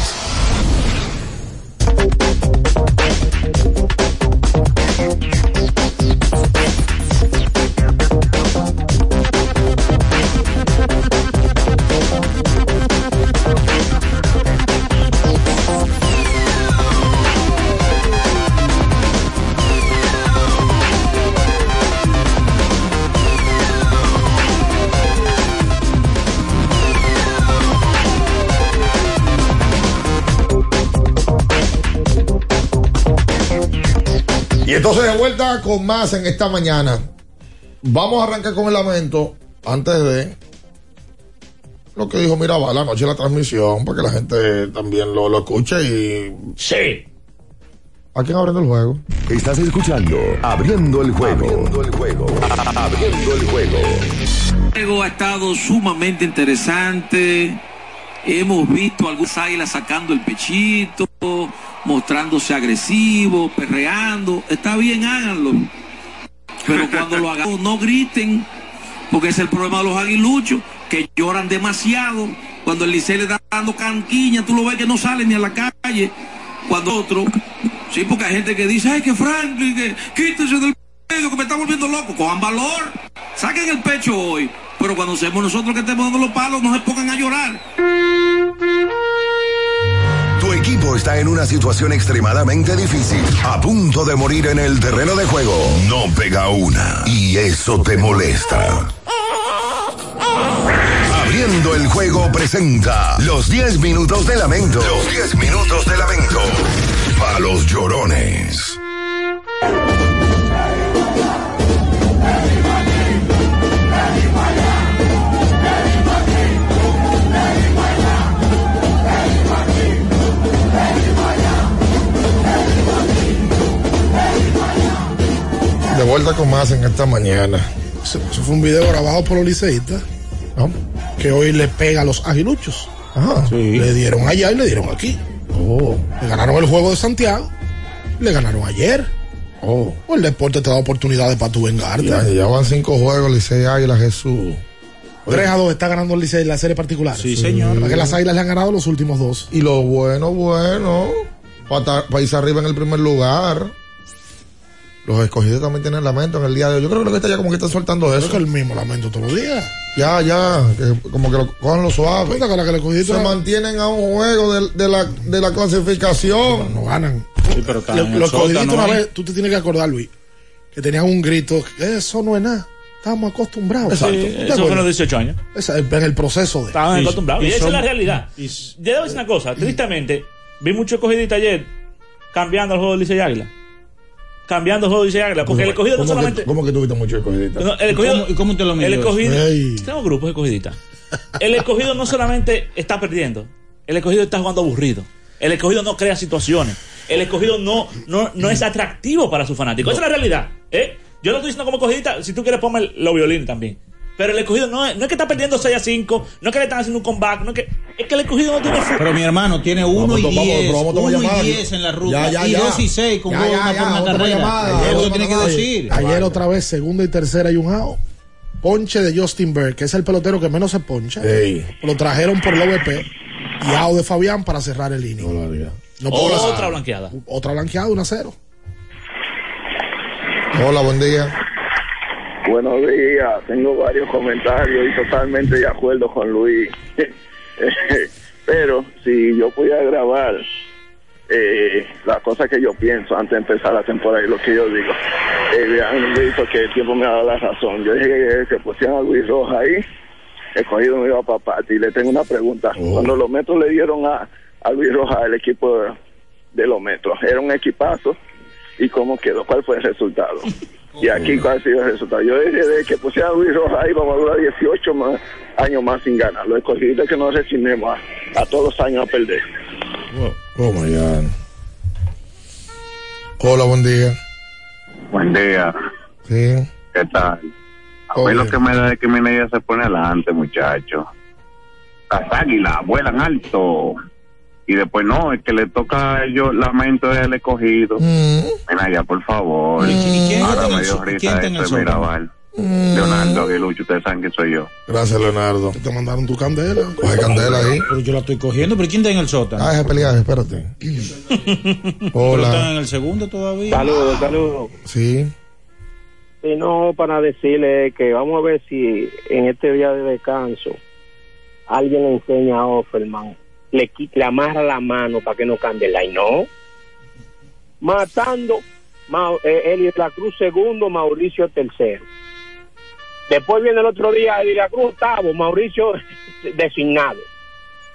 Speaker 16: Y entonces de vuelta con más en esta mañana. Vamos a arrancar con el lamento antes de lo que dijo Mirabal anoche en la transmisión para que la gente también lo, lo escuche y...
Speaker 18: Sí.
Speaker 16: ¿A quién abriendo el juego?
Speaker 7: Estás escuchando Abriendo el juego. Abriendo el juego. Abriendo el juego.
Speaker 23: El juego ha estado sumamente interesante. Hemos visto algunas águilas sacando el pechito, mostrándose agresivos, perreando. Está bien, háganlo. Pero cuando lo hagamos, no griten, porque es el problema de los aguiluchos, que lloran demasiado. Cuando el liceo le está dando canquiña, tú lo ves que no sale ni a la calle. Cuando otro, sí, porque hay gente que dice, ay, que Franklin, que quítese del medio, que me está volviendo loco. Cojan valor, saquen el pecho hoy.
Speaker 24: Pero cuando seamos nosotros que estemos dando los palos, no se pongan a llorar.
Speaker 25: Tu equipo está en una situación extremadamente difícil, a punto de morir en el terreno de juego. No pega una y eso te molesta. Abriendo el juego presenta los 10 minutos de lamento. Los 10 minutos de lamento. Para los llorones.
Speaker 16: De vuelta con más en esta mañana.
Speaker 15: Eso, eso fue un video grabado por los liceístas. ¿no? Que hoy le pega a los aguiluchos.
Speaker 16: Ajá.
Speaker 15: Le dieron allá y le dieron aquí. Le ganaron el juego de Santiago. Le ganaron ayer.
Speaker 16: Oh.
Speaker 15: O el deporte te da oportunidades para tu vengarte.
Speaker 16: Ya, ya van cinco juegos, Licey Águila Jesús.
Speaker 15: 3 a 2 está ganando el Licey en la serie particular.
Speaker 16: Sí, señor.
Speaker 15: Porque las águilas le han ganado los últimos dos.
Speaker 16: Y lo bueno, bueno, para irse arriba en el primer lugar. Los escogidos también tienen lamento en el día de hoy. Yo creo que está ya como que están soltando
Speaker 15: Creo
Speaker 16: eso.
Speaker 15: que el mismo lamento todos los días.
Speaker 16: Ya, ya, que como que lo cojan lo suave.
Speaker 15: Cuenta con la que
Speaker 16: Se mantienen a un juego de, de la, de la clasificación.
Speaker 15: no ganan.
Speaker 8: Sí, pero
Speaker 15: Lo- Los escogiditos
Speaker 8: sótano,
Speaker 15: una vez, tú te tienes que acordar, Luis, que tenían un grito. Eso no es nada. Estamos acostumbrados.
Speaker 18: Sí,
Speaker 15: ¿Tú te
Speaker 18: eso fue los 18 años.
Speaker 15: Esa- en el proceso de.
Speaker 18: Estaban
Speaker 15: Y-
Speaker 18: acostumbrados. Y,
Speaker 15: y
Speaker 18: esa es la realidad. Yo debo decir una cosa, tristemente, vi mucho escogidita ayer cambiando el juego de Licey Águila. Cambiando el juego de Licey Águila. Porque el escogido no
Speaker 16: ¿Cómo que-
Speaker 18: solamente.
Speaker 16: ¿Cómo que tuviste mucho escogidita?
Speaker 18: No, el escogido,
Speaker 8: ¿Y cómo te lo
Speaker 18: el escogido?
Speaker 8: Ey.
Speaker 18: Tengo grupos de escogiditas. El escogido no solamente está perdiendo, el escogido está jugando aburrido. El escogido no crea situaciones. El escogido no, no, no es atractivo para sus fanáticos. Esa es la realidad. ¿eh? Yo lo estoy diciendo como escogidita. Si tú quieres, ponme los violines también. Pero el escogido no es, no es que está perdiendo 6 a 5, no es que le están haciendo un comeback, no es que, es que el escogido no tiene fútbol.
Speaker 8: Pero mi hermano tiene 1 y
Speaker 16: Vamos, vamos,
Speaker 8: 10.
Speaker 16: vamos, vamos,
Speaker 8: 1
Speaker 16: llamada.
Speaker 8: y 10 en la ruta.
Speaker 16: Ya, ya,
Speaker 8: y
Speaker 16: ya.
Speaker 8: 2 y 6 con
Speaker 16: Ya, ya,
Speaker 8: una por una carrera.
Speaker 16: llamada.
Speaker 8: Eso
Speaker 16: Otra
Speaker 8: tiene que decir.
Speaker 15: Ayer otra vez, segunda y tercera y un out. Ponche de Justin Berg, que es el pelotero que menos se poncha.
Speaker 16: Ey.
Speaker 15: Lo trajeron por el OVP. Y out de Fabián para cerrar el inning. No puedo
Speaker 18: Otra blanqueada.
Speaker 15: Otra blanqueada, 1 a 0.
Speaker 16: Hola, buen día.
Speaker 26: Buenos días, tengo varios comentarios y totalmente de acuerdo con Luis. Pero si yo pudiera grabar eh, las cosas que yo pienso antes de empezar la temporada y lo que yo digo, eh, han visto que el tiempo me ha dado la razón. Yo dije que, pusieran a Luis Roja ahí, el cogido me iba para parte. Y le tengo una pregunta. Cuando los metros le dieron a, a Luis Roja el equipo de, de los metros, ¿era un equipazo? ¿Y cómo quedó? ¿Cuál fue el resultado? Y aquí, ¿cuál ha sido el resultado? Yo dije de que pusieran a Luis Roja ahí, vamos a durar 18 más, años más sin ganar. Lo escogido es que no resignemos a, a todos los años a perder.
Speaker 16: Oh my God. Hola, buen día.
Speaker 27: Buen día.
Speaker 16: Sí.
Speaker 27: ¿Qué tal? A
Speaker 16: Todo
Speaker 27: mí lo que me da es que mi niña se pone adelante, muchacho. Las águilas vuelan alto. Y después no, es que le toca a ellos lamento del escogido. Mira ya, por favor.
Speaker 8: quién
Speaker 27: Ahora
Speaker 8: está en
Speaker 27: me
Speaker 8: el
Speaker 27: dio risa eso de? Mirabal. Leonardo Aguilucho, ustedes saben que soy yo.
Speaker 16: Gracias, Leonardo.
Speaker 15: Te mandaron tu candela.
Speaker 16: Coge candela ahí.
Speaker 8: Pero yo la estoy cogiendo. ¿Pero quién está en el sótano?
Speaker 16: Ah, ese peleaje, espérate.
Speaker 8: Pero están
Speaker 16: Hola.
Speaker 8: en el segundo todavía.
Speaker 28: Saludos, saludos.
Speaker 16: Sí.
Speaker 28: Y no para decirle que vamos a ver si en este día de descanso alguien le enseña a Offerman, le, qui- le amarra la mano para que no cambie el line. No. Matando Ma, eh, de la Cruz segundo, Mauricio tercero. Después viene el otro día Eli de la Cruz octavo, Mauricio designado.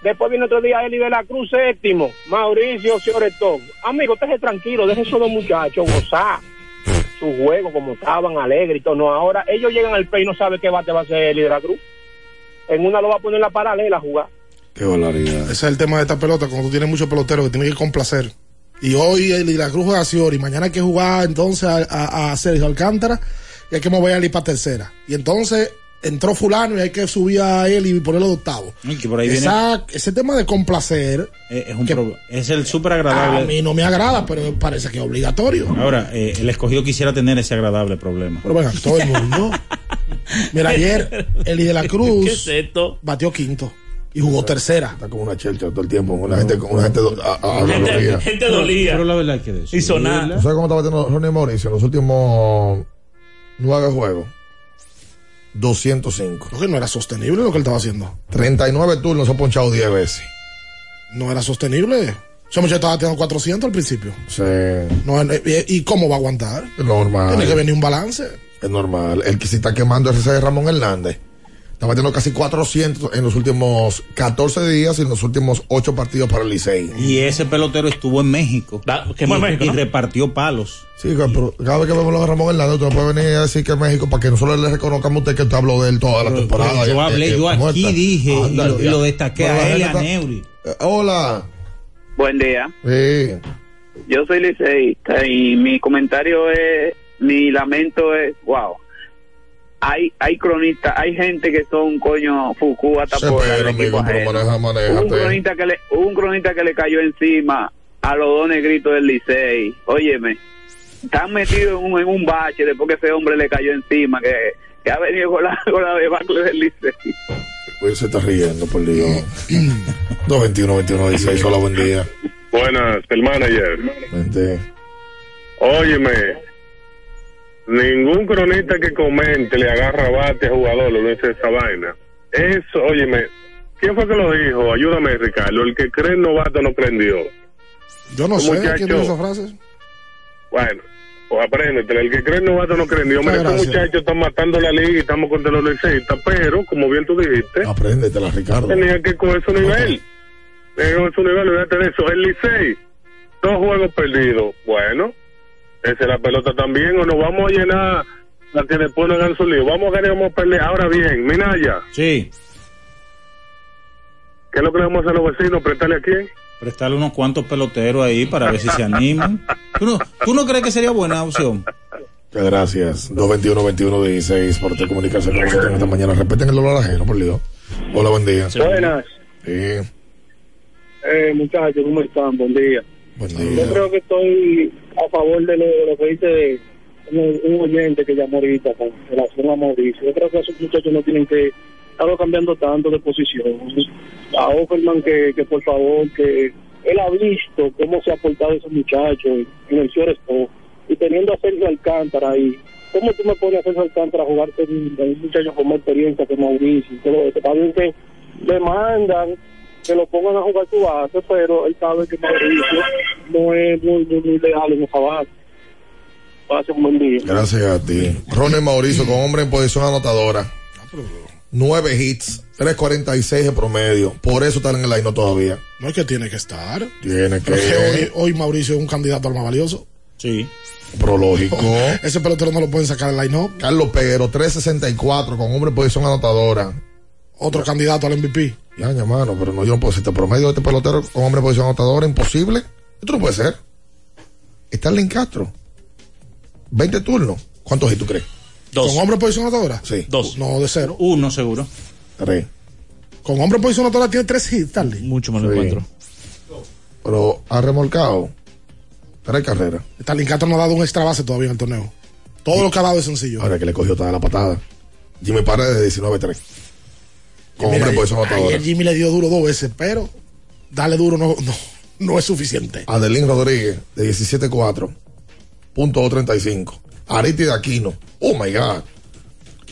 Speaker 28: Después viene otro día Eli de la Cruz séptimo, Mauricio Fioretón. Amigo, estése tranquilo, deje esos dos muchachos gozar su juego como estaban alegres y todo. No, ahora ellos llegan al play y no saben qué bate va a hacer Eli de la Cruz. En una lo va a poner la paralela a jugar.
Speaker 16: Qué barbaridad.
Speaker 15: Ese es el tema de esta pelota, cuando tú tienes muchos peloteros que tienes que complacer. Y hoy el la Cruz juega a Ciori, mañana hay que jugar entonces a, a- a Sergio Alcántara y hay que mover a Eli para tercera. Y entonces entró fulano y hay que subir a él y ponerlo de octavo.
Speaker 8: Y que por ahí viene-
Speaker 15: Esa- ese tema de complacer
Speaker 8: Eh, es, un
Speaker 15: que-
Speaker 8: pro- es el súper
Speaker 15: a
Speaker 8: agradable.
Speaker 15: mí no me agrada, pero parece que es obligatorio.
Speaker 8: Ahora, eh, el escogido quisiera tener ese agradable problema.
Speaker 15: Pero venga, todo el mundo. Mira, ayer Eli de la Cruz
Speaker 18: ¿Qué es esto?
Speaker 15: batió quinto y jugó tercera.
Speaker 16: Está como una chelcha todo el tiempo. Una gente, con una gente do- a- a- a-
Speaker 18: Gente,
Speaker 16: dolorida.
Speaker 18: gente dolía.
Speaker 8: Pero la verdad hay que decir.
Speaker 18: Y sonar.
Speaker 16: ¿Tú sabes cómo está batiendo Ronnie Mauricio en los últimos nueve juegos? 205.
Speaker 15: Porque no era sostenible lo que él estaba haciendo.
Speaker 16: 39 turnos, se ha ponchado 10 veces.
Speaker 15: No era sostenible. Ese muchacho estaba teniendo 400 al principio.
Speaker 16: Sí.
Speaker 15: No, ¿Y y cómo va a aguantar?
Speaker 16: Es normal.
Speaker 15: Tiene que venir un balance.
Speaker 16: Es normal. El que se está quemando es ese de Ramón Hernández. Está metiendo casi 400 en los últimos 14 días y en los últimos 8 partidos para el Licey.
Speaker 8: Y ese pelotero estuvo en México.
Speaker 18: quemó en
Speaker 8: y,
Speaker 18: México,
Speaker 8: y
Speaker 18: ¿no?
Speaker 8: repartió palos.
Speaker 16: Sí, pero cada vez que vemos de Ramón Hernández, usted no puede venir a decir que es México para que nosotros le reconozcamos a usted que usted habló de él toda la temporada.
Speaker 8: yo hablé,
Speaker 16: eh,
Speaker 8: yo
Speaker 16: ¿cómo
Speaker 8: aquí
Speaker 16: está?
Speaker 8: dije y lo, y lo destaqué
Speaker 16: Bueno,
Speaker 8: a él y a Neuri.
Speaker 16: Eh, Hola.
Speaker 29: Buen día.
Speaker 16: Sí.
Speaker 29: Yo soy liceísta y mi comentario es, mi lamento es, wow. Hay, hay cronistas, hay gente que son coño Fuku hasta por
Speaker 16: amigo, pero maneja,
Speaker 29: Hubo un cronista que le, hubo un cronista que le cayó encima a los dos negritos del Licey. Óyeme, están metidos en un, en un bache después que ese hombre le cayó encima, que, que ha venido con la, con la debacle del Licey.
Speaker 16: Pues se está riendo, por Dios. 221 21 16 hola, buen día.
Speaker 30: Buenas, el manager.
Speaker 16: Vente.
Speaker 30: Óyeme, ningún cronista que comente le agarra bate a jugador, lo dice esa vaina. Eso, óyeme, ¿quién fue que lo dijo? Ayúdame, Ricardo. El que cree en novato no cree en Dios.
Speaker 15: Yo no sé
Speaker 30: muchacho-
Speaker 15: quién dijo esa frase.
Speaker 30: Bueno, pues apréndetela. El que cree en novato no cree en Dios. Mira, estos muchachos están matando la liga y estamos contra los liceístas, pero, como bien tú dijiste,
Speaker 16: Apréndetela, Ricardo.
Speaker 30: tenía que coger su nivel. Tenía que coger su nivel, olvídate de eso. El Licey, dos juegos perdidos. Bueno, esa es la pelota también, o nos vamos a llenar la que después no hagan su lío. Vamos a ganar, vamos a. Ahora bien, Minaya,
Speaker 8: Sí,
Speaker 30: ¿qué es lo que le vamos a hacer a los vecinos? ¿Prestarle a quién?
Speaker 8: prestarle unos cuantos peloteros ahí para ver si se animan. ¿Tú no, tú no crees que sería buena opción?
Speaker 16: Muchas gracias. 221 21 16 por te comunicarse con nosotros esta mañana. Respeten el dolor ajeno, por Dios. Hola, buen día.
Speaker 28: Buenas,
Speaker 16: Sí,
Speaker 28: eh, muchachos, ¿cómo están? Buen día. Yo creo que estoy a favor de lo, de lo que dice un, un oyente que llamó ahorita con relación a Mauricio. Yo creo que esos muchachos no tienen que estarlo cambiando tanto de posición. A Offerman que, que por favor, que él ha visto cómo se ha portado ese muchacho en el shortstop y teniendo a Sergio Alcántara ahí. ¿Cómo tú me pones a Sergio Alcántara a jugar con un, muchacho con más experiencia que Mauricio? eso? Está bien que le mandan que lo pongan a jugar su base, pero él sabe que Mauricio no es muy, muy, muy leal en esa base. Pase un buen día.
Speaker 16: Gracias a ti. Ronald Mauricio con hombre en posición anotadora. Nueve hits, 3.46 de promedio. Por eso están en el line todavía.
Speaker 15: No es que tiene que estar.
Speaker 16: Tiene
Speaker 15: que hoy, hoy Mauricio es un candidato al más valioso.
Speaker 8: Sí.
Speaker 16: Prológico.
Speaker 15: Ese pelotero no lo pueden sacar del line-up.
Speaker 16: Carlos Peguero, 3.64 con hombre en posición anotadora.
Speaker 15: Otro candidato al MVP.
Speaker 16: Ya, ya, mano, pero no, yo no puedo decirte promedio de este pelotero con hombre en posición anotadora. Imposible. Esto no puede ser. Está Len Castro. 20 turnos. ¿Cuántos hits tú crees?
Speaker 18: Dos.
Speaker 15: ¿Con hombre en posición anotadora?
Speaker 16: Sí.
Speaker 18: Dos.
Speaker 15: No, de cero.
Speaker 8: Uno seguro.
Speaker 16: Tres.
Speaker 15: Con hombre en posición anotadora tiene tres hits, Starling.
Speaker 18: Mucho me lo
Speaker 16: Sí.
Speaker 18: encuentro.
Speaker 16: Pero ha remolcado. Tres carreras.
Speaker 15: Starling Castro no ha dado un extra base todavía en el torneo. Todo lo que ha dado es sencillo.
Speaker 16: Ahora que le cogió toda la patada. Jimmy Paredes de 19-3. Hombre
Speaker 15: ayer Jimmy le dio duro dos veces, pero darle duro no, no, no es suficiente.
Speaker 16: Adelín Rodríguez de 17-4. Punto 35. Ariti de Aquino. Oh my God.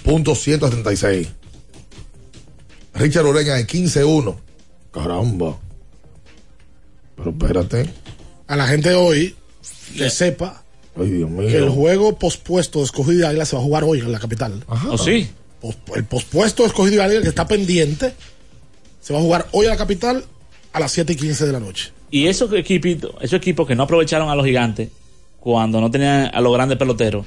Speaker 16: Punto 176. Richard Ureña de 15-1. Caramba. Pero espérate.
Speaker 15: A la gente hoy que sepa
Speaker 16: Ay, Dios mío.
Speaker 15: que el juego pospuesto de escogido de Águila se va a jugar hoy en la capital.
Speaker 16: Ajá.
Speaker 18: ¿O sí?
Speaker 15: El pospuesto escogido Águila que está pendiente se va a jugar hoy en la capital a las 7 y 15 de la noche.
Speaker 18: Y esos equipitos, esos equipos que no aprovecharon a los gigantes cuando no tenían a los grandes peloteros.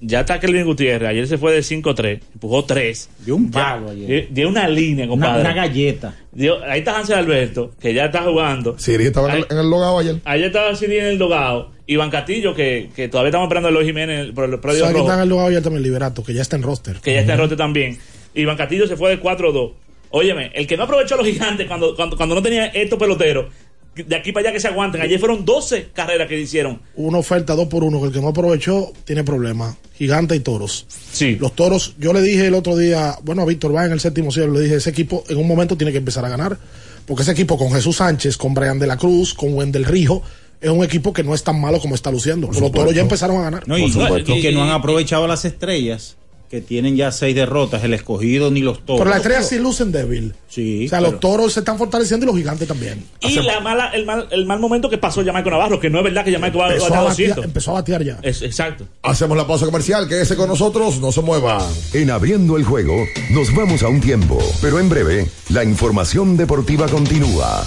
Speaker 18: Ya está Kelvin Gutiérrez, ayer se fue de 5-3, empujó 3.
Speaker 8: Dio un palo ayer.
Speaker 18: Dio, dio una línea,
Speaker 8: Una,
Speaker 18: compadre.
Speaker 8: una galleta.
Speaker 18: Dio- ahí está Hansel Alberto, que ya está jugando.
Speaker 16: Siri estaba en el,
Speaker 18: Ahí-
Speaker 16: en el logado ayer.
Speaker 18: Ayer estaba Siri en el dogado. Iván Castillo, que, que todavía estamos esperando a Eloy Jiménez por el predio
Speaker 15: ¿Sabes quién
Speaker 18: rojo,
Speaker 15: está en el lugar ayer también? Liberato, que ya está en roster.
Speaker 18: que ya está en rote también. Iván Castillo se fue de 4-2. Óyeme, el que no aprovechó a los gigantes cuando, cuando, cuando no tenía estos peloteros, de aquí para allá que se aguanten. Ayer fueron 12 carreras que hicieron.
Speaker 15: Una oferta 2 por 1 que el que no aprovechó tiene problemas. Gigante y toros.
Speaker 18: Sí.
Speaker 15: Los toros, yo le dije el otro día, bueno, a Víctor va en el séptimo cielo, le dije, ese equipo en un momento tiene que empezar a ganar. Porque ese equipo con Jesús Sánchez, con Brian de la Cruz, con Wendel Rijo, es un equipo que no es tan malo como está luciendo. Los
Speaker 16: supuesto.
Speaker 15: toros ya empezaron a ganar.
Speaker 8: No, y,
Speaker 16: Por supuesto.
Speaker 8: y que no han aprovechado las estrellas. Que tienen ya seis derrotas, el escogido ni los toros.
Speaker 15: Pero las estrellas sí lucen débil.
Speaker 8: Sí.
Speaker 15: O sea,
Speaker 8: pero-
Speaker 15: los toros se están fortaleciendo y los gigantes también.
Speaker 18: Y la mala, el, mal, el mal momento que pasó Jamaico Navarro, que no es verdad que Jamaico va va a
Speaker 16: Empezó
Speaker 18: estar
Speaker 16: a
Speaker 18: 200.
Speaker 16: batear-
Speaker 15: Empezó a batear ya.
Speaker 18: Es- exacto.
Speaker 16: Hacemos la pausa comercial, quédese con nosotros, no se mueva.
Speaker 7: En abriendo el juego, nos vamos a un tiempo, pero en breve, la información deportiva continúa.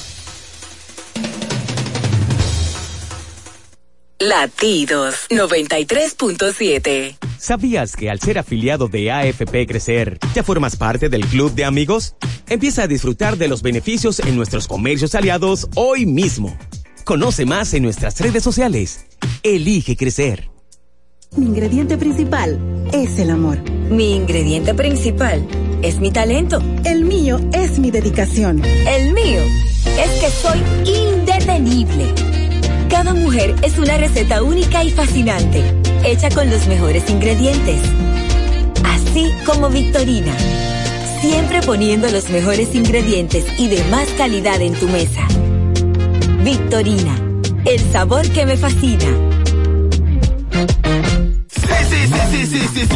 Speaker 3: Latidos 93.7.
Speaker 31: ¿Sabías que al ser afiliado de AFP Crecer, ya formas parte del club de amigos? Empieza a disfrutar de los beneficios en nuestros comercios aliados hoy mismo. Conoce más en nuestras redes sociales. Elige crecer.
Speaker 14: Mi ingrediente principal es el amor. Mi ingrediente principal es mi talento. El mío es mi dedicación. El mío es que soy indetenible. Cada mujer es una receta única y fascinante, hecha con los mejores ingredientes. Así como Victorina. Siempre poniendo los mejores ingredientes y de más calidad en tu mesa. Victorina, el sabor que me fascina.
Speaker 32: Sí, sí, sí, sí, sí, sí.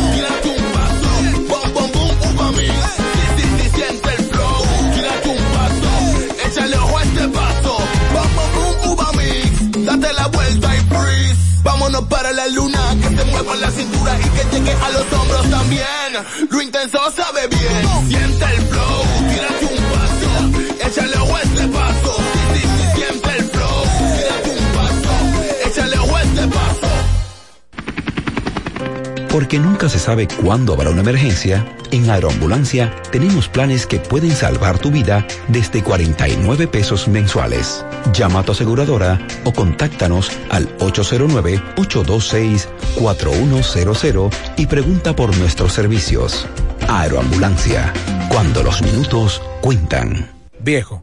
Speaker 32: Tírate un Para la luna, que se mueva la cintura y que llegue a los hombros también. Lo intenso sabe bien. Siente el flow. Tírate un paso. Échale a este paso. Sí, sí, sí, siente el flow. Tírate un paso. Échale a este paso.
Speaker 4: Porque nunca se sabe cuándo habrá una emergencia, en Aeroambulancia tenemos planes que pueden salvar tu vida desde 49 pesos mensuales. Llama a tu aseguradora o contáctanos al 809-826-4100 y pregunta por nuestros servicios. Aeroambulancia, cuando los minutos cuentan.
Speaker 33: Viejo,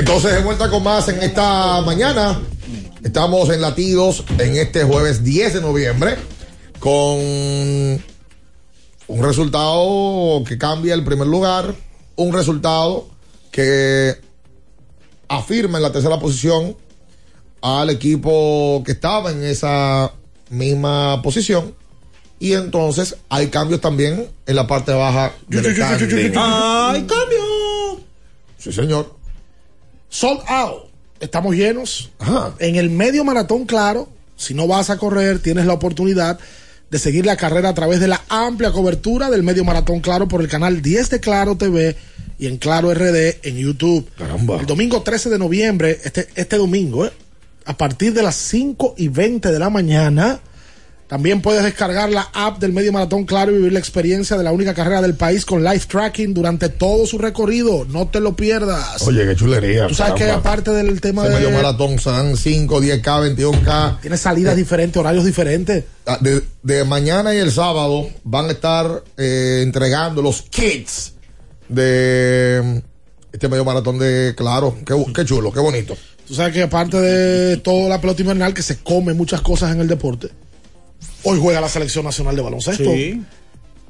Speaker 16: Entonces, de vuelta con más en esta mañana. Estamos en Latidos en este jueves 10 de noviembre con un resultado que cambia el primer lugar, un resultado que afirma en la tercera posición al equipo que estaba en esa misma posición. Y entonces hay cambios también en la parte baja. del.
Speaker 15: ¡Ay, cambio!
Speaker 16: Sí, señor.
Speaker 15: Sold out. Estamos llenos. En el medio maratón, claro, si no vas a correr, tienes la oportunidad de seguir la carrera a través de la amplia cobertura del medio maratón, claro, por el canal 10 de Claro TV y en Claro RD en YouTube. El domingo 13 de noviembre, este, este domingo, ¿eh? a partir de las 5 y 20 de la mañana. También puedes descargar la app del Medio Maratón Claro y vivir la experiencia de la única carrera del país con live tracking durante todo su recorrido. No te lo pierdas.
Speaker 16: Oye, qué chulería.
Speaker 15: Tú sabes que
Speaker 16: caramba.
Speaker 15: aparte del tema de...
Speaker 16: medio maratón serán 5, 10K, 21K.
Speaker 15: Tiene salidas diferentes, horarios diferentes.
Speaker 16: Ah, De, de mañana y el sábado van a estar eh, entregando los kits de este medio maratón de Claro. Qué chulo, qué bonito.
Speaker 15: Tú sabes que aparte de toda la pelota invernal que se come muchas cosas en el deporte, hoy juega la selección nacional de baloncesto.
Speaker 8: Sí.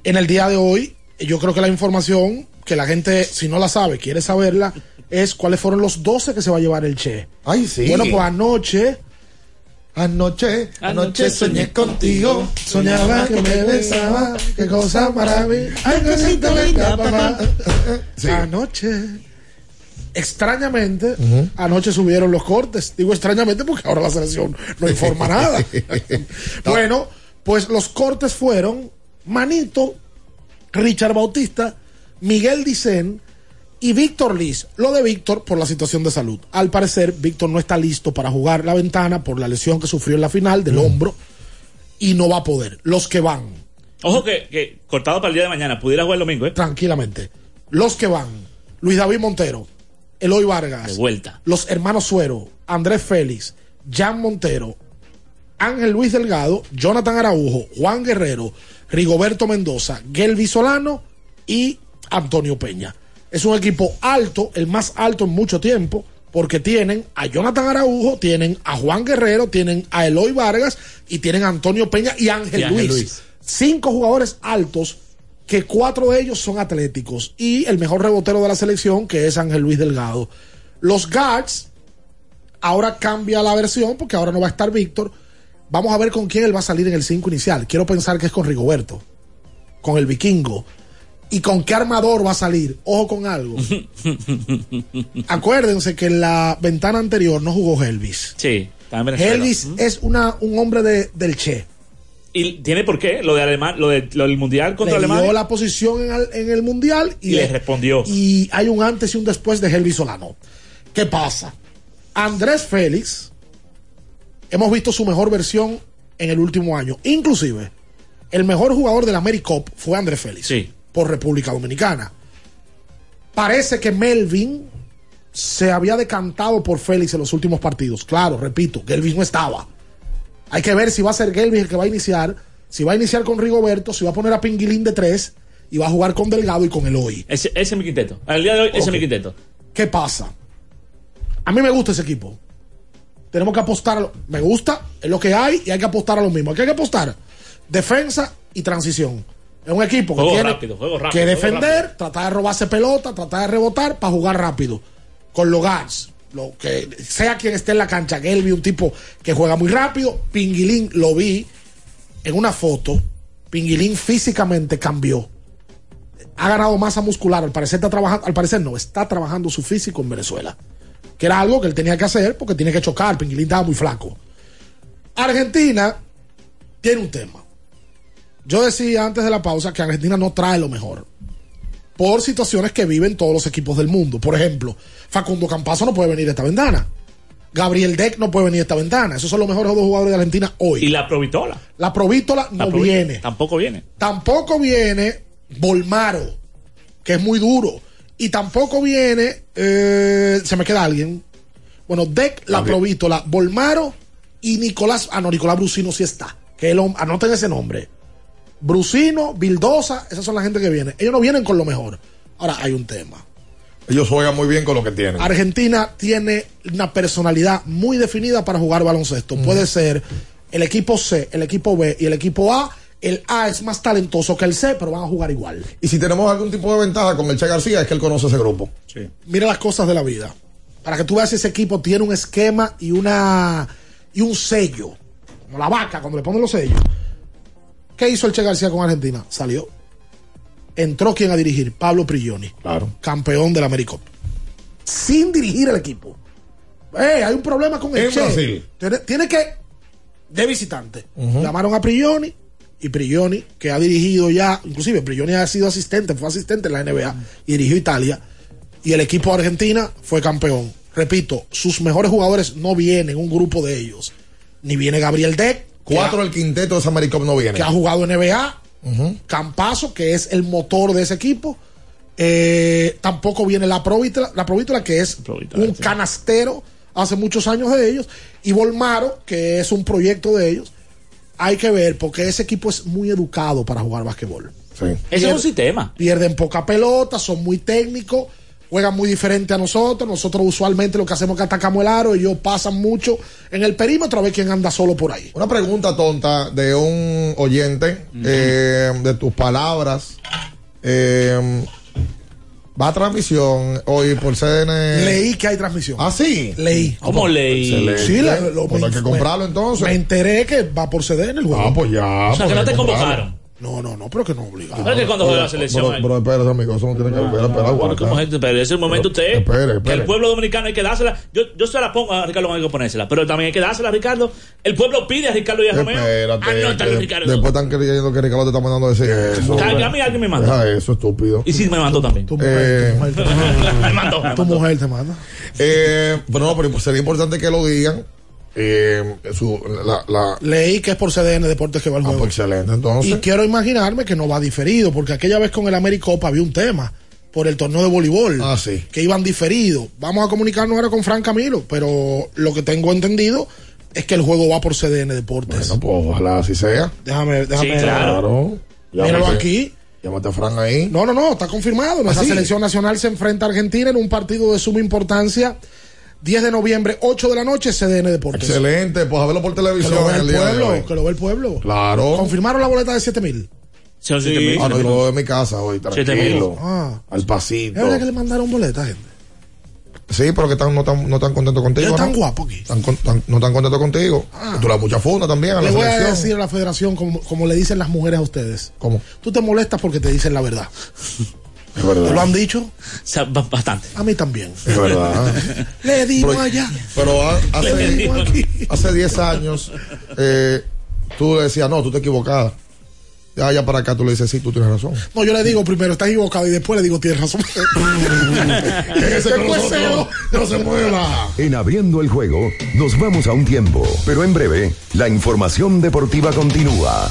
Speaker 15: En el día de hoy, yo creo que la información que la gente, si no la sabe, quiere saberla, es cuáles fueron los 12 que se va a llevar el Che.
Speaker 16: Ay, sí.
Speaker 15: Bueno, pues anoche
Speaker 16: Anoche, anoche soñé contigo.
Speaker 15: Soñaba que me besaba, qué cosa maravillosa. Ay, cosita linda, papá. Anoche. Extrañamente, anoche subieron los cortes. Digo extrañamente porque ahora la selección no informa nada. bueno, pues los cortes fueron Manito, Richard Bautista, Miguel Dicen y Víctor Liz. Lo de Víctor por la situación de salud. Al parecer, Víctor no está listo para jugar la ventana por la lesión que sufrió en la final del hombro y no va a poder. Los que van,
Speaker 18: Ojo que, que cortado para el día de mañana, pudiera jugar el domingo, ¿eh?
Speaker 15: tranquilamente. Los que van, Luis David Montero, Eloy Vargas,
Speaker 18: De vuelta.
Speaker 15: los hermanos Suero, Andrés Félix, Jan Montero, Ángel Luis Delgado, Jonathan Araujo, Juan Guerrero, Rigoberto Mendoza, Gelvi Solano y Antonio Peña. Es un equipo alto, el más alto en mucho tiempo, porque tienen a Jonathan Araujo, tienen a Juan Guerrero, tienen a Eloy Vargas y tienen a Antonio Peña y Ángel,
Speaker 18: Y Ángel
Speaker 15: Luis.
Speaker 18: Luis.
Speaker 15: Cinco jugadores altos que cuatro de ellos son atléticos y el mejor rebotero de la selección que es Ángel Luis Delgado. Los guards, ahora cambia la versión porque ahora no va a estar Víctor. Vamos a ver con quién él va a salir en el 5 inicial. Quiero pensar que es con Rigoberto, con el vikingo. ¿Y con qué armador va a salir? Ojo con algo. Acuérdense que en la ventana anterior no jugó Helvis.
Speaker 18: Sí, Venezuela.
Speaker 15: Helvis es una, un hombre de, del Che.
Speaker 18: Y tiene por qué, lo de lo, de, lo del mundial contra
Speaker 15: le dio la posición en, en el mundial y,
Speaker 18: Y le respondió.
Speaker 15: Y hay un antes y un después de Helvis Solano. ¿Qué pasa? Andrés Félix, hemos visto su mejor versión en el último año. Inclusive, el mejor jugador del AmeriCup fue Andrés Félix.
Speaker 18: Sí.
Speaker 15: Por República Dominicana. Parece que Melvin se había decantado por Félix en los últimos partidos. Claro, repito, Gelvis no estaba. Hay que ver si va a ser Gelvis el que va a iniciar, si va a iniciar con Rigoberto, si va a poner a Pinguilín de tres y va a jugar con Delgado y con Eloy.
Speaker 18: Ese, ese es mi quinteto. Al día de hoy, ese es mi quinteto.
Speaker 15: ¿Qué pasa? A mí me gusta ese equipo. Tenemos que apostar. a lo- me gusta, es lo que hay y hay que apostar a lo mismo. ¿Qué hay que apostar? Defensa y transición. Es un equipo que
Speaker 18: Juego
Speaker 15: tiene
Speaker 18: rápido, juego rápido,
Speaker 15: que defender, tratar de robarse pelota, tratar de rebotar para jugar rápido. Con los guards. Lo que sea quien esté en la cancha. Gelby, un tipo que juega muy rápido. Pinguilín lo vi en una foto. Pinguilín físicamente cambió ha ganado masa muscular. Al parecer está trabajando, al parecer no, está trabajando su físico en Venezuela. Que era algo que él tenía que hacer porque tiene que chocar. Pinguilín estaba muy flaco. Argentina tiene un tema. Yo decía antes de la pausa que Argentina no trae lo mejor. Por situaciones que viven todos los equipos del mundo. Por ejemplo, Facundo Campazo no puede venir a esta ventana. Gabriel Deck no puede venir a esta ventana. Esos son los mejores dos jugadores de Argentina hoy.
Speaker 18: Y la Provitola.
Speaker 15: La Provítola no
Speaker 18: La
Speaker 15: viene.
Speaker 18: Tampoco viene.
Speaker 15: Tampoco viene Volmaro, que es muy duro. Y tampoco viene, eh, se me queda alguien. Bueno, Deck, la
Speaker 16: Gabriel.
Speaker 15: Provítola, Volmaro y Nicolás. Ah, no, Nicolás Brusino sí está. Que el anoten ese nombre. Brusino, Bildosa, esas son la gente que viene. Ellos no vienen con lo mejor. Ahora hay un tema.
Speaker 16: Ellos juegan muy bien con lo que tienen.
Speaker 15: Argentina tiene una personalidad muy definida para jugar baloncesto. Puede ser el equipo C, el equipo B y el equipo A. El A es más talentoso que el C, pero van a jugar igual.
Speaker 16: Y si tenemos algún tipo de ventaja con el Che García es que él conoce ese grupo.
Speaker 15: Mira las cosas de la vida. Para que tú veas si ese equipo tiene un esquema y una y un sello. Como la vaca cuando le ponen los sellos. ¿Qué hizo el Che García con Argentina? Salió. Entró quien a dirigir, Pablo Prigioni.
Speaker 16: Claro.
Speaker 15: Campeón del Americop. Sin dirigir el equipo. Eh, hay un problema con el
Speaker 16: En
Speaker 15: Che.
Speaker 16: Brasil.
Speaker 15: Tiene, tiene que. De visitante. Llamaron a Prigioni. Y Prigioni, que ha dirigido ya, inclusive Prigioni ha sido asistente, fue asistente en la NBA y dirigió Italia. Y el equipo de Argentina fue campeón. Repito, sus mejores jugadores no vienen, un grupo de ellos. Ni viene Gabriel Deck,
Speaker 16: Cuatro del quinteto de ese Americop no viene.
Speaker 15: que ha jugado en NBA. Campazo, que es el motor de ese equipo. Eh, tampoco viene la Provítola, la Provítola, que es un canastero hace muchos años de ellos. Y Volmaro, que es un proyecto de ellos. Hay que ver, porque ese equipo es muy educado para jugar basquetbol.
Speaker 16: Sí.
Speaker 18: Ese es un sistema.
Speaker 15: Pierden poca pelota, son muy técnicos, juegan muy diferente a nosotros. Nosotros usualmente lo que hacemos es que atacamos el aro, ellos pasan mucho en el perímetro a ver quién anda solo por ahí.
Speaker 16: Una pregunta tonta de un oyente, eh, de tus palabras. eh, Va a transmisión hoy por CDN.
Speaker 15: Leí que hay transmisión.
Speaker 16: ¿Ah, sí?
Speaker 15: Leí.
Speaker 18: ¿Cómo leí?
Speaker 15: Sí, la- lo-
Speaker 16: Pues hay que comprarlo entonces.
Speaker 15: Me enteré que va por CD en el juego.
Speaker 16: Ah, pues ya.
Speaker 18: O sea, que
Speaker 16: pues
Speaker 18: no
Speaker 16: hay
Speaker 18: te convocaron.
Speaker 15: No, no, no, pero que no obligado.
Speaker 18: Pero es que cuando juega la selección.
Speaker 16: Pero,
Speaker 18: ahí-
Speaker 16: pero espérate, amigo, eso no tiene que ver. Espera,
Speaker 18: Bueno, como
Speaker 16: aguanta.
Speaker 18: gente, pero ese es el momento usted.
Speaker 16: espere,
Speaker 18: Que
Speaker 16: espere.
Speaker 18: el pueblo dominicano hay que dársela. Yo, yo se la pongo a Ricardo, hay que ponérsela. Pero también hay que dársela a Ricardo. El pueblo pide a Ricardo y a Romeo.
Speaker 16: Espérate.
Speaker 18: Anótalo,
Speaker 16: que
Speaker 18: Ricardo.
Speaker 16: después están creyendo que Ricardo te está mandando a decir eso.
Speaker 18: A mí alguien me mandó.
Speaker 16: Deja eso, estúpido.
Speaker 18: Y sí me mandó también.
Speaker 15: Tu mujer,
Speaker 16: Eh,
Speaker 15: tu mujer te manda.
Speaker 18: Me mandó. me
Speaker 15: Tu mujer te manda.
Speaker 16: Eh, pero no, pero sería importante que lo digan. Eh, su, la, la,
Speaker 15: Leí que es por CDN Deportes que va el
Speaker 16: ah,
Speaker 15: juego.
Speaker 16: pues excelente. Entonces,
Speaker 15: Y quiero imaginarme que no va diferido, porque aquella vez con el Americopa había un tema por el torneo de voleibol.
Speaker 16: Ah, sí.
Speaker 15: Que iban diferidos. Vamos a comunicarnos ahora con Fran Camilo, pero lo que tengo entendido es que el juego va por CDN Deportes.
Speaker 16: bueno, pues ojalá así sea.
Speaker 15: Déjame, déjame.
Speaker 18: Sí, claro.
Speaker 15: Míralo aquí.
Speaker 16: Llámate a Fran ahí.
Speaker 15: No, no, no, está confirmado. Nuestra
Speaker 16: ¿Ah, sí?
Speaker 15: selección nacional se enfrenta a Argentina en un partido de suma importancia. 10 de noviembre, 8 de la noche, CDN Deportes.
Speaker 16: Excelente, pues a verlo por
Speaker 15: Que
Speaker 16: televisión
Speaker 15: lo ve
Speaker 16: el
Speaker 15: el
Speaker 16: día de
Speaker 15: pueblo,
Speaker 16: hoy.
Speaker 15: que lo ve el pueblo.
Speaker 16: Claro.
Speaker 15: Confirmaron la boleta de 7 mil.
Speaker 18: Sí, sí,
Speaker 16: Ah, no, yo lo veo en mi casa hoy,
Speaker 18: Siete
Speaker 16: tranquilo.
Speaker 18: mil.
Speaker 15: Ah.
Speaker 16: Al pasito.
Speaker 15: Es verdad que le mandaron boleta, gente.
Speaker 16: Sí, pero que están, no están no tan contentos contigo.
Speaker 15: Él es tan
Speaker 16: ¿no?
Speaker 15: guapo aquí.
Speaker 16: Tan con- tan- no están contentos contigo. Tú le das mucha funda también a la
Speaker 15: Le voy a decir a la federación como, como le dicen las mujeres a ustedes.
Speaker 16: ¿Cómo?
Speaker 15: Tú te molestas porque te dicen la verdad.
Speaker 16: Es
Speaker 15: ¿Te lo han dicho?
Speaker 18: O sea, ba- bastante.
Speaker 15: A mí también.
Speaker 16: Es verdad.
Speaker 15: Le dimos
Speaker 16: Pero-
Speaker 15: allá.
Speaker 16: Pero hace, hace 10 años, eh, tú le decías, no, tú te equivocada. Ya allá para acá tú le dices, sí, tú tienes razón.
Speaker 15: No, yo le digo primero, estás equivocado y después le digo, tienes razón.
Speaker 16: Ese no se mueva.
Speaker 7: En abriendo el juego, nos vamos a un tiempo, pero en breve, la información deportiva continúa.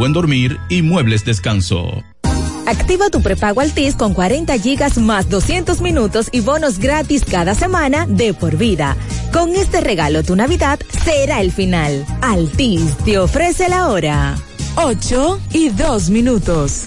Speaker 34: buen dormir y muebles descanso.
Speaker 14: Activa tu prepago Altis con 40 gigas más 200 minutos y bonos gratis cada semana de por vida. Con este regalo tu Navidad será el final. Altis te ofrece la hora. 8 y 2 minutos.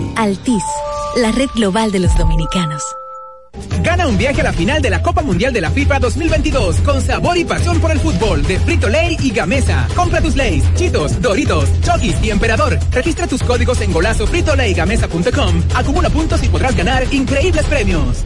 Speaker 14: Altis, la red global de los dominicanos.
Speaker 10: Gana un viaje a la final de la Copa Mundial de la FIFA 2022 con sabor y pasión por el fútbol de Frito Lay y Gamesa. Compra tus Lays, Chitos, Doritos, Chokis y Emperador. Registra tus códigos en golazo fritolaygamesa.com. Acumula puntos y podrás ganar increíbles premios.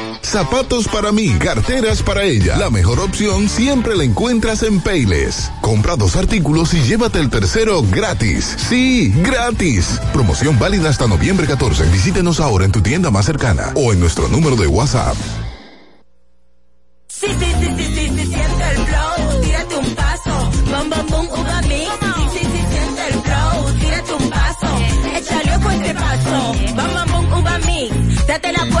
Speaker 5: Zapatos para mí, carteras para ella. La mejor opción siempre la encuentras en Payles. Compra dos artículos y llévate el tercero gratis. Sí, gratis. Promoción válida hasta noviembre 14. Visítenos ahora en tu tienda más cercana o en nuestro número de WhatsApp.
Speaker 35: Sí, sí, sí, sí, sí, sí siento el flow. Tírate un paso. Bom, bom, bom, uva mí. Sí, sí, sí, siento el flow. Tírate un paso. Échale ojo este paso. Bom, bom, bom, uva mí. Date la puerta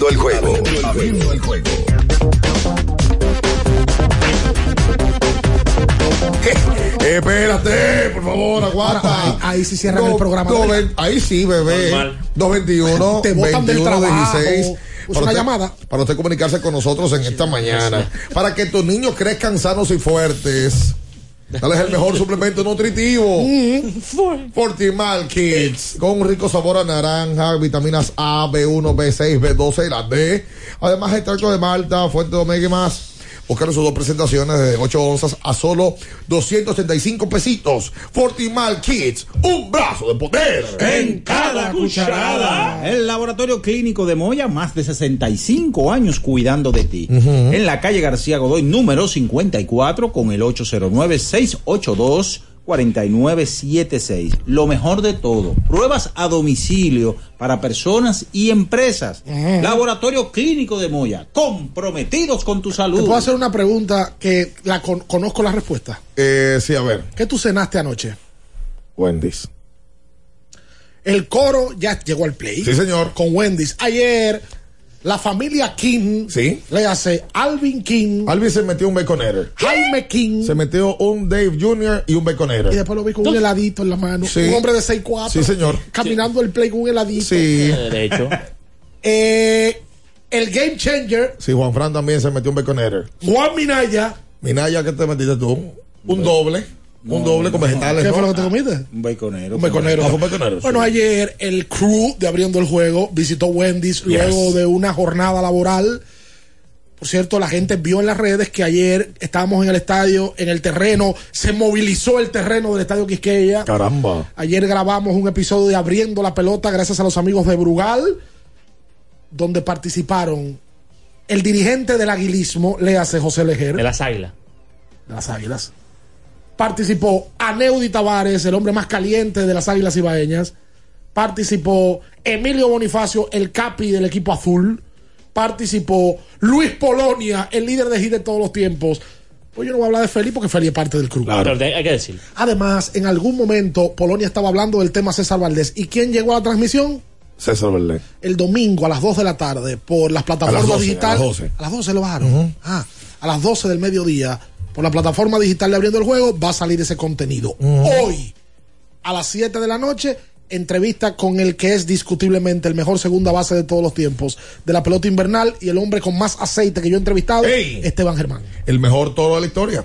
Speaker 36: Abriendo el juego. Abriendo el juego.
Speaker 16: Espérate, por favor, aguanta.
Speaker 15: Ahí, ahí sí cierran el programa.
Speaker 16: do- ahí sí, bebé.
Speaker 15: Normal.
Speaker 16: 221
Speaker 15: Te botan del
Speaker 16: 21
Speaker 15: trabajo.
Speaker 16: 16.
Speaker 15: Una llamada.
Speaker 16: Para usted comunicarse con nosotros en esta mañana. Para que tus niños crezcan sanos y fuertes. Dale el mejor suplemento nutritivo. Fortimal Kids. Con un rico sabor a naranja, vitaminas A, B1, B6, B12 y la D. Además, extracto de malta, fuente de omega y más. Buscaron sus dos presentaciones de 8 onzas a solo 235 pesitos. Fortimal Kids, un brazo de poder
Speaker 8: En cada cucharada. El Laboratorio Clínico de Moya, más de 65 años cuidando de ti. En la calle García Godoy, número 54, con el 809-682-4976. Lo mejor de todo, pruebas a domicilio para personas y empresas. Laboratorio Clínico de Moya, comprometidos con tu
Speaker 15: ¿Te
Speaker 8: salud.
Speaker 15: puedo hacer una pregunta que la con- conozco la respuesta?
Speaker 16: Eh, sí, a ver.
Speaker 15: ¿Qué tú cenaste anoche?
Speaker 16: Wendy's.
Speaker 15: El coro ya llegó al play.
Speaker 16: Sí, señor.
Speaker 15: Con Wendy's. Ayer, la familia King.
Speaker 16: Sí.
Speaker 15: Le hace Alvin King.
Speaker 16: Alvin se metió un baconero.
Speaker 15: Jaime King.
Speaker 16: Se metió un Dave Jr. y un baconero.
Speaker 15: Y después lo vi con un heladito en la mano.
Speaker 16: Sí.
Speaker 15: Un hombre de 6'4.
Speaker 16: Sí, señor.
Speaker 15: Caminando el play con un heladito.
Speaker 16: Sí.
Speaker 18: Derecho.
Speaker 15: Eh, el Game Changer,
Speaker 16: Sí, Juan Fran también se metió un baconero.
Speaker 15: Juan Minaya.
Speaker 16: Minaya, ¿qué te metiste tú? Un doble. Un doble con vegetales.
Speaker 15: ¿Qué
Speaker 16: ¿no?
Speaker 15: fue lo que te comiste?
Speaker 8: Un baconero.
Speaker 15: Un baconero.
Speaker 16: Ah, un baconero,
Speaker 15: Bueno,
Speaker 16: sí.
Speaker 15: ayer el crew de Abriendo el Juego visitó Wendy's luego de una jornada laboral. Por cierto, la gente vio en las redes que ayer estábamos en el estadio, en el terreno, se movilizó el terreno del estadio Quisqueya.
Speaker 16: Caramba.
Speaker 15: Ayer grabamos un episodio de Abriendo la Pelota gracias a los amigos de Brugal, donde participaron el dirigente del aguilismo, le hace José Lejer.
Speaker 18: De las águilas.
Speaker 15: de las Águilas. Participó Aneudi Tavares, el hombre más caliente de las Águilas Ibaeñas. Participó Emilio Bonifacio, el capi del equipo azul. Participó Luis Polonia, el líder de hit de todos los tiempos. Pues yo no voy a hablar de Feli porque Feli es parte del club.
Speaker 18: Pero hay que decir.
Speaker 15: Además, en algún momento Polonia estaba hablando del tema César Valdés. ¿Y quién llegó a la transmisión?
Speaker 16: César Berlé.
Speaker 15: El domingo a las 2 de la tarde por las plataformas
Speaker 16: A las 12,
Speaker 15: digitales.
Speaker 16: a las 12.
Speaker 15: A las 12 lo bajaron. Ah, a las 12 del mediodía por la plataforma digital de Abriendo el Juego va a salir ese contenido. Hoy, a las 7 de la noche, entrevista con el que es discutiblemente el mejor segunda base de todos los tiempos de la pelota invernal y el hombre con más aceite que yo he entrevistado,
Speaker 16: ¡Ey!
Speaker 15: Esteban Germán.
Speaker 16: El mejor toro de la historia.